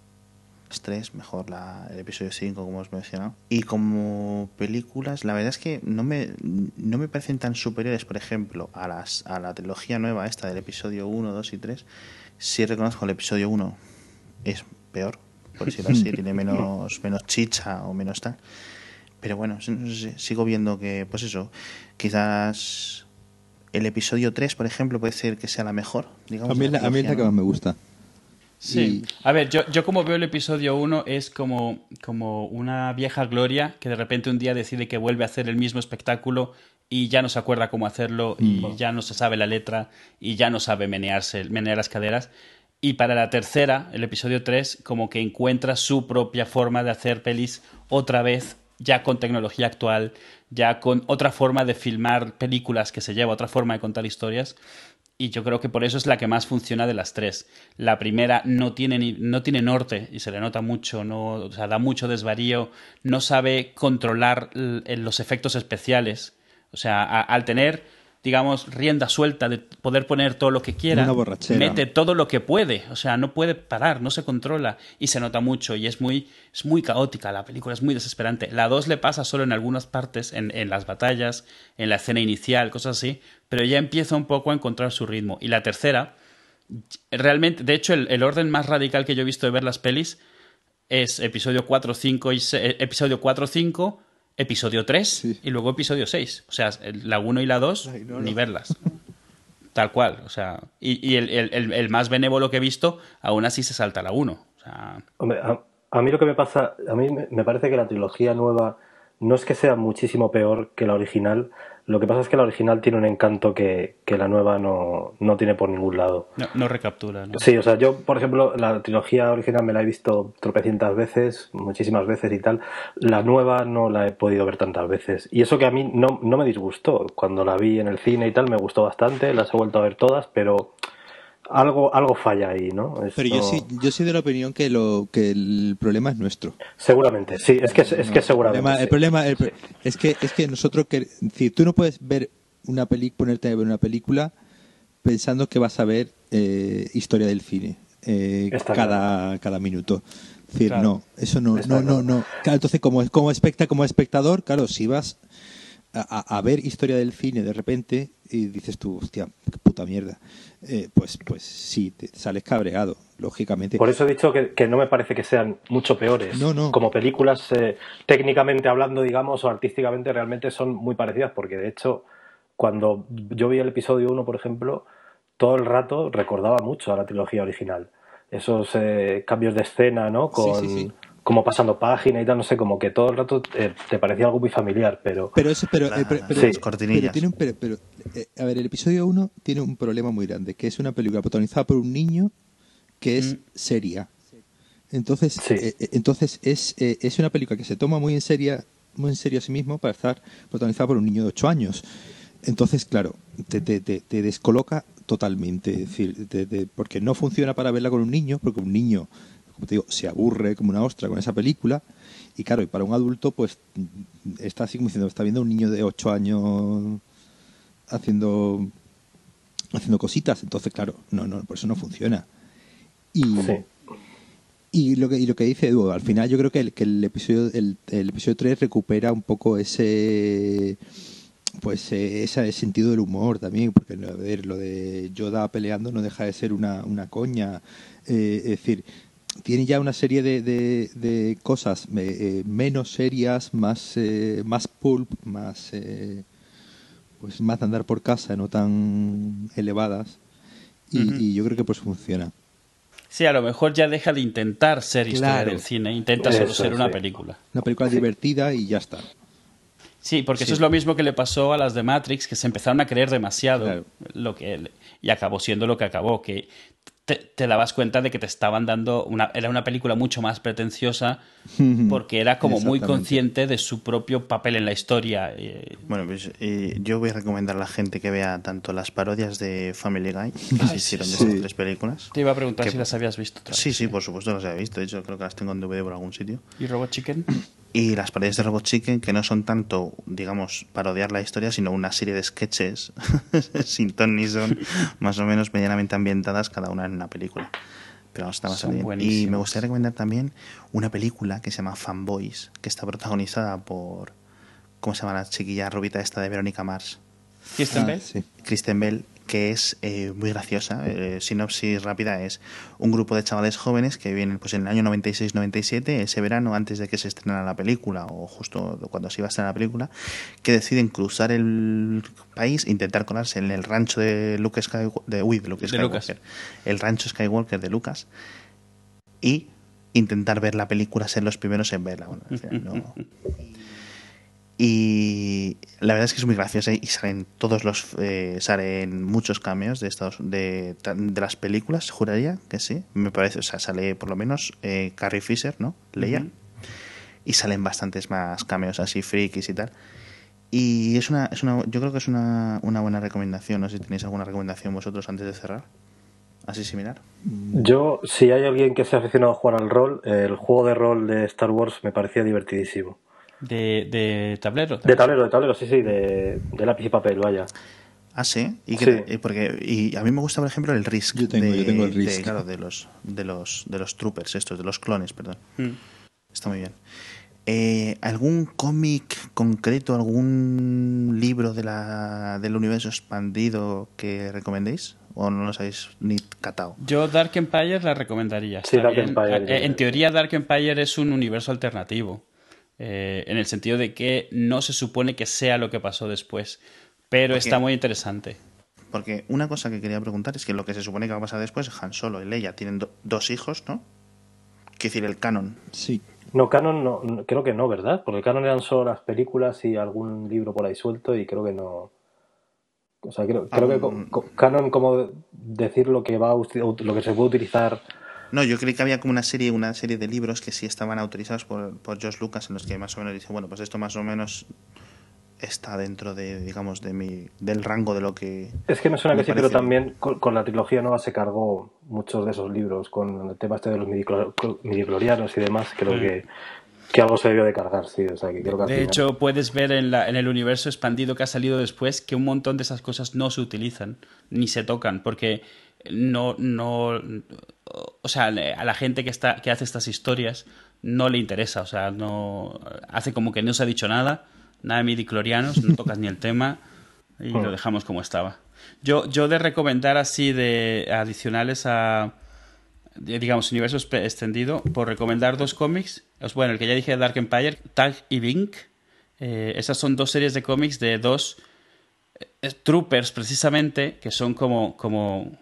3, mejor la, el episodio 5, como os mencionado. Y como películas, la verdad es que no me, no me parecen tan superiores, por ejemplo, a, las, a la trilogía nueva esta del episodio 1, 2 y 3. Sí reconozco el episodio 1 es peor, por decirlo así, tiene menos, menos chicha o menos tal. Pero bueno, sigo viendo que, pues eso, quizás el episodio 3, por ejemplo, puede ser que sea la mejor. Digamos, a mí, a mí es la que más me gusta. Sí. A ver, yo, yo como veo el episodio 1 es como, como una vieja gloria que de repente un día decide que vuelve a hacer el mismo espectáculo y ya no se acuerda cómo hacerlo y mm. ya no se sabe la letra y ya no sabe menearse, menear las caderas. Y para la tercera, el episodio 3, como que encuentra su propia forma de hacer pelis otra vez, ya con tecnología actual, ya con otra forma de filmar películas que se lleva, otra forma de contar historias y yo creo que por eso es la que más funciona de las tres. La primera no tiene, ni, no tiene norte y se le nota mucho, no, o sea, da mucho desvarío, no sabe controlar los efectos especiales. O sea, al tener digamos, rienda suelta de poder poner todo lo que quiera. Mete todo lo que puede, o sea, no puede parar, no se controla y se nota mucho y es muy, es muy caótica la película, es muy desesperante. La 2 le pasa solo en algunas partes, en, en, las batallas, en la escena inicial, cosas así, pero ya empieza un poco a encontrar su ritmo. Y la tercera, realmente, de hecho, el, el orden más radical que yo he visto de ver las pelis es episodio 4, 5 y episodio 4, 5 episodio 3 y luego episodio 6. O sea, la 1 y la 2, ni verlas. Tal cual. O sea, y, el, el, el, más benévolo que he visto, aún así se salta la 1. O sea... Hombre, a, a, mí lo que me pasa, a mí me parece que la trilogía nueva no es que sea muchísimo peor que la original, lo que pasa es que la original tiene un encanto que, la nueva no, tiene por ningún lado. No, recaptura, ¿no? Sí, o sea, yo, por ejemplo, la trilogía original me la he visto tropecientas veces, muchísimas veces y tal. La nueva no la he podido ver tantas veces. Y eso que a mí no, no me disgustó. Cuando la vi en el cine y tal, me gustó bastante, las he vuelto a ver todas, pero algo, algo falla ahí, ¿no? Pero yo sí, yo soy de la opinión que lo que el problema es nuestro. Seguramente, sí, es que es que seguramente. El problema, es que es que nosotros que si tú no puedes ver una película, ponerte a ver una película pensando que vas a ver eh, historia del cine eh, cada, cada minuto. Es decir, Claro. no, eso no, Está no, no, no. Claro, entonces como, como, especta, como espectador, claro, si vas a, ver historia del cine de repente y dices tú, hostia, qué puta mierda, eh, pues, pues sí, te sales cabreado, lógicamente. Por eso he dicho que, que no me parece que sean mucho peores. No, no. Como películas, eh, técnicamente hablando, digamos, o artísticamente, realmente son muy parecidas, porque de hecho, cuando yo vi el episodio 1, por ejemplo, todo el rato recordaba mucho a la trilogía original. Esos eh, cambios de escena, ¿no? Con, Sí, sí, sí. Como pasando página y tal, no sé, como que todo el rato eh, te parecía algo muy familiar, pero. Pero eso, pero, eh, pero, pero- Sí. pero cortinillas. tiene un- pero- pero, eh, a ver, el episodio 1 tiene un problema muy grande, que es una película protagonizada por un niño que es Mm. seria. Entonces, Sí. entonces es, eh, es una película que se toma muy en seria, muy en serio a sí mismo para estar protagonizada por un niño de 8 años. Entonces, claro, te, te, te, te descoloca totalmente, es decir, te- te- porque no funciona para verla con un niño, porque un niño, como te digo, se aburre como una ostra con esa película, y claro, y para un adulto, pues está así como diciendo, está viendo a un niño de 8 años haciendo haciendo cositas, entonces claro, no, no, por eso no funciona. Y, Sí. y lo que y lo que dice Edu, al final yo creo que el, que el episodio el, el episodio 3 recupera un poco ese pues eh, ese sentido del humor también, porque a ver, lo de Yoda peleando no deja de ser una, una coña. Eh, es decir, tiene ya una serie de, de, de cosas eh, menos serias, más, eh, más pulp, más eh, pues más de andar por casa, no tan elevadas. Y, yo creo que pues funciona. Sí, a lo mejor ya deja de intentar ser historia del cine, intenta solo Eso, ser una sí. película. Una película divertida y ya está. Sí, porque Sí. eso es lo mismo que le pasó a las de Matrix, que se empezaron a creer demasiado Claro. lo que y acabó siendo lo que acabó, que te, dabas cuenta de que te estaban dando una era una película mucho más pretenciosa porque era como muy consciente de su propio papel en la historia. eh, Bueno, pues eh, yo voy a recomendar a la gente que vea tanto las parodias de Family Guy, que se hicieron de sí. esas tres películas. Te iba a preguntar Que- si las habías visto. otra Sí, vez. sí, por supuesto que las he visto. De hecho, creo que las tengo en DVD por algún sitio. ¿Y Robot Chicken? Y las parodias de Robot Chicken, que no son tanto, digamos, parodiar la historia, sino una serie de sketches sin ton ni son, más o menos medianamente ambientadas, cada una en una película. Pero está bastante bien. Y me gustaría recomendar también una película que se llama Fanboys, que está protagonizada por. ¿Cómo se llama la chiquilla rubita esta de Verónica Mars? ¿Kristen Ah, Bell? sí. Kristen Bell, que es eh, muy graciosa. Eh, sinopsis rápida es un grupo de chavales jóvenes que vienen pues, en el año 96-97, ese verano antes de que se estrenara la película o justo cuando se iba a estrenar la película, que deciden cruzar el país, intentar colarse en el rancho de Luke Skywalker, de, uy, de Luke De Skywalker, Lucas. el rancho Skywalker de Lucas y intentar ver la película, ser los primeros en verla. Bueno, no- y la verdad es que es muy graciosa y salen todos los eh, salen muchos cameos de Estados de, de las películas, juraría que sí. Me parece, o sea, sale por lo menos eh, Carrie Fisher, ¿no? Leia. Y salen bastantes más cameos así frikis y tal. Y es una, es una yo creo que es una, una buena recomendación. No sé si tenéis alguna recomendación vosotros antes de cerrar. Así similar. Yo, si hay alguien que se ha aficionado a jugar al rol, el juego de rol de Star Wars me parecía divertidísimo. De, de tablero. De tablero, de tablero, sí, sí, de, de lápiz y papel, vaya. Ah, sí. Y, que- porque, y a mí me gusta, por ejemplo, el Risk. Yo tengo- de, yo tengo el de- Risk. claro, de los, de, los, de los troopers, estos, de los clones, perdón. Mm. Está muy bien. Eh, ¿Algún cómic concreto, algún libro de la, del universo expandido que recomendéis? ¿O no los habéis ni catado? Yo Dark Empire la recomendaría. Sí, Dark bien. Empire, Eh, En teoría Dark Empire es un universo alternativo. Eh, en el sentido de que no se supone que sea lo que pasó después. Pero está muy interesante. Porque una cosa que quería preguntar es que lo que se supone que va a pasar después, Han Solo y Leia tienen do- dos hijos, ¿no? Quiero decir, el canon. Sí. No, Canon no, no- creo que no, ¿verdad? Porque Canon eran solo las películas y algún libro por ahí suelto y creo que no. O sea, creo, creo que Algún- co- co- Canon, como decir lo que va a lo que se puede utilizar. No, yo creí que había como una serie, una serie de libros que sí estaban autorizados por, por George Lucas, en los que más o menos dice, bueno, pues esto más o menos está dentro de, digamos, de mi, del rango de lo que. Es que me suena Me que sí, pero también con, con la trilogía nueva se cargó muchos de esos libros, con el tema este de los midiclor- midiclorianos y demás, creo Mm. que, que algo se debió de cargar, sí, o sea, que creo que De final- hecho, puedes ver en, la, en el universo expandido que ha salido después que un montón de esas cosas no se utilizan ni se tocan, porque no, no, o sea, a la gente que está, que hace estas historias no le interesa, o sea, no hace como que no se ha dicho nada, nada de midiclorianos, no tocas ni el tema y lo dejamos como estaba. Yo, yo de recomendar así de adicionales a digamos, universo extendido, por recomendar dos cómics. Bueno, el que ya dije, Dark Empire, Tag y Bink. Eh, esas son dos series de cómics de dos eh, troopers, precisamente, que son como, como.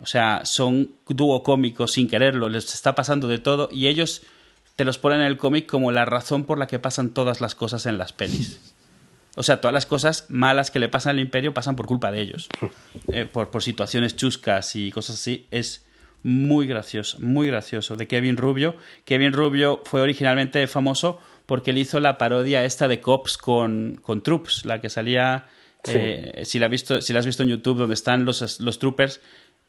O sea, son dúo cómico sin quererlo, les está pasando de todo y ellos te los ponen en el cómic como la razón por la que pasan todas las cosas en las pelis. O sea, todas las cosas malas que le pasan al imperio pasan por culpa de ellos. Eh, por, por situaciones chuscas y cosas así. Es muy gracioso, muy gracioso, de Kevin Rubio. Kevin Rubio fue originalmente famoso porque él hizo la parodia esta de Cops con, con Troops, la que salía, eh, si, la has visto, si la has visto en YouTube, donde están los, los troopers,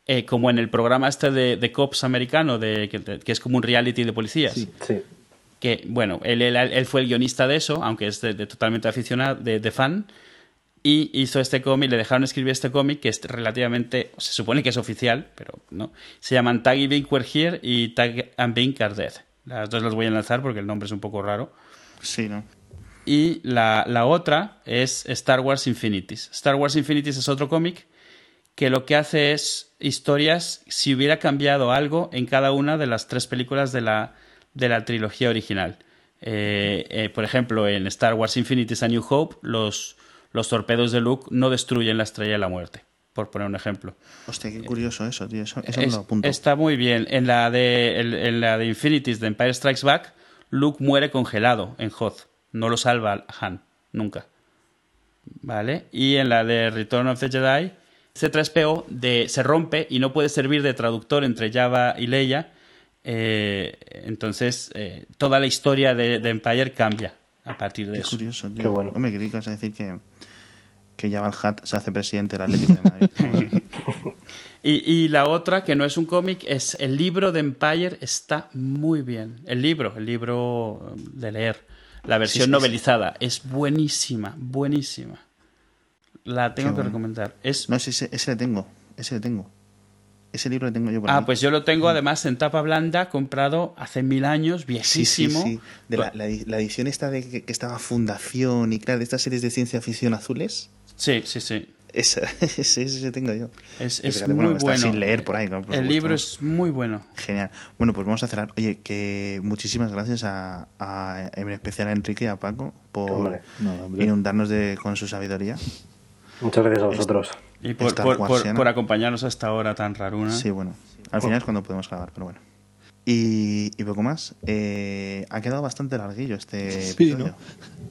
eh, como en el programa este de, de Cops americano, de, que, es como un reality de policías. Sí, sí. Que, bueno, él, él, fue el guionista de eso, aunque es de, totalmente aficionado, de, fan, y hizo este cómic, le dejaron escribir este cómic que es relativamente, se supone que es oficial, pero no. Se llaman Tag y Bink Were Here y Tag and Bink Are Dead. Las dos las voy a enlazar porque el nombre es un poco raro. Sí, ¿no? Y la, la otra es Star Wars Infinities. Star Wars Infinities es otro cómic que lo que hace es historias si hubiera cambiado algo en cada una de las tres películas de la, de la trilogía original. Eh, eh, por ejemplo, en Star Wars Infinities A New Hope, los, los torpedos de Luke no destruyen la estrella de la muerte, por poner un ejemplo. Hostia, qué curioso eso, tío. Eso, Está muy bien. En la de, en, la de Infinities de Empire Strikes Back, Luke muere congelado en Hoth. No lo salva Han, nunca. ¿Vale? Y en la de Return of the Jedi, C3PO de, se rompe y no puede servir de traductor entre Java y Leia. Eh, entonces, eh, toda la historia de, de Empire cambia a partir de Qué eso. curioso, tío. Qué bueno. Hombre, creí que ibas a decir que, que Jabal Hat se hace presidente del Atlético de Madrid. y, y, la otra, que no es un cómic, es el libro de Empire, está muy bien. El libro, el libro de leer. La versión sí, sí, novelizada. Sí. Es buenísima, buenísima. La tengo Qué que bueno. recomendar. Es... No, ese, ese le tengo, ese le tengo. Ese libro lo tengo yo por Ah, ahí. pues yo lo tengo además en tapa blanda, comprado hace mil años, viejísimo. Sí, sí, sí. De la, la, la, edición esta de que, que, estaba Fundación y claro, de estas series de ciencia ficción azules. Sí, sí, sí. Esa, ese, ese tengo yo. Es, es fíjate, muy bueno. Está sin leer por ahí. ¿no? Por el libro es muy bueno. Genial. Bueno, pues vamos a cerrar. Oye, que muchísimas gracias a, a en especial a Enrique y a Paco por hombre, no, hombre. inundarnos de, con su sabiduría. Muchas gracias a vosotros. Y por, por, por, por, acompañarnos a esta hora tan raruna. Sí, bueno. Al final es cuando podemos grabar, pero bueno. Y, y poco más. Eh, ha quedado bastante larguillo este sí, episodio. ¿no?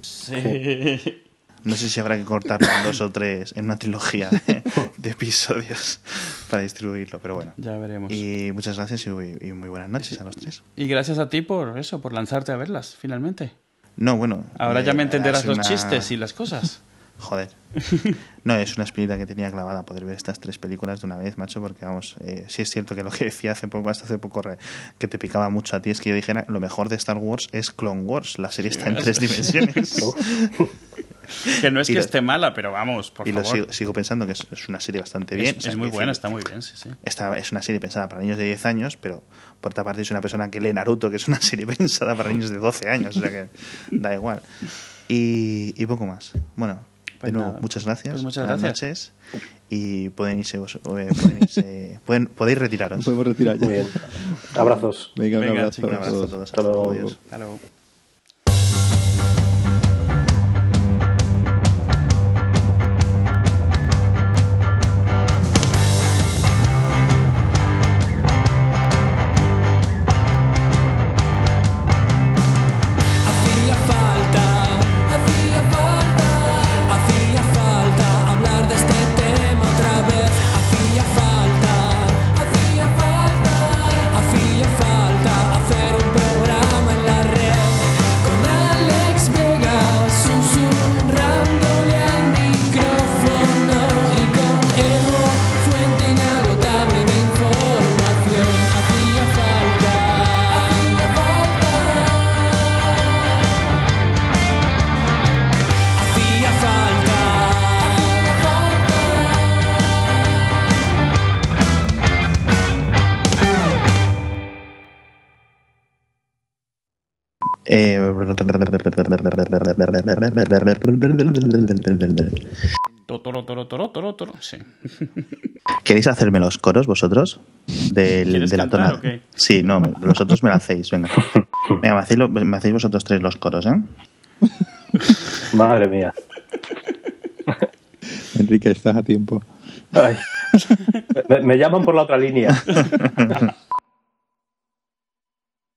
Sí. No sé si habrá que cortarlo en dos o tres en una trilogía de, de, episodios para distribuirlo, pero bueno. Ya veremos. Y muchas gracias y, y muy buenas noches a los tres. Y gracias a ti por eso, por lanzarte a verlas, finalmente. No, bueno. Ahora eh, ya me entenderás los una... chistes y las cosas. Joder. No, es una espinita que tenía clavada poder ver estas tres películas de una vez, macho, porque vamos, eh, sí es cierto que lo que decía hace poco, hasta hace poco, que te picaba mucho a ti, es que yo dijera, lo mejor de Star Wars es Clone Wars, la serie está en tres dimensiones. que no es que lo, esté mala, pero vamos, por y favor. lo sigo, sigo, pensando que es, es, una serie bastante bien. Es, o sea, es muy buena, está muy bien, sí, sí. Esta es una serie pensada para niños de 10 años, pero por otra parte es una persona que lee Naruto, que es una serie pensada para niños de 12 años, o sea que da igual. Y, y poco más. Bueno, pues de nuevo, nada. muchas gracias. Pues muchas Buenas gracias. noches. Y pueden irse, eh, pueden irse pueden, podéis retiraros. Podemos retirar ya. Muy bien. Abrazos. Venga, un Venga, abrazo, chicos, Un abrazo a todos. todos. Hasta luego. Adiós. Hasta luego. Toro, toro, toro, toro. Sí. ¿Queréis hacerme los coros vosotros? Del- ¿Quieres de? Sí, no, vosotros me lo hacéis, venga. Venga, me hacéis, lo- hacéis vosotros tres los coros, ¿eh? Madre mía. Enrique, estás a tiempo. Me llaman por la otra línea.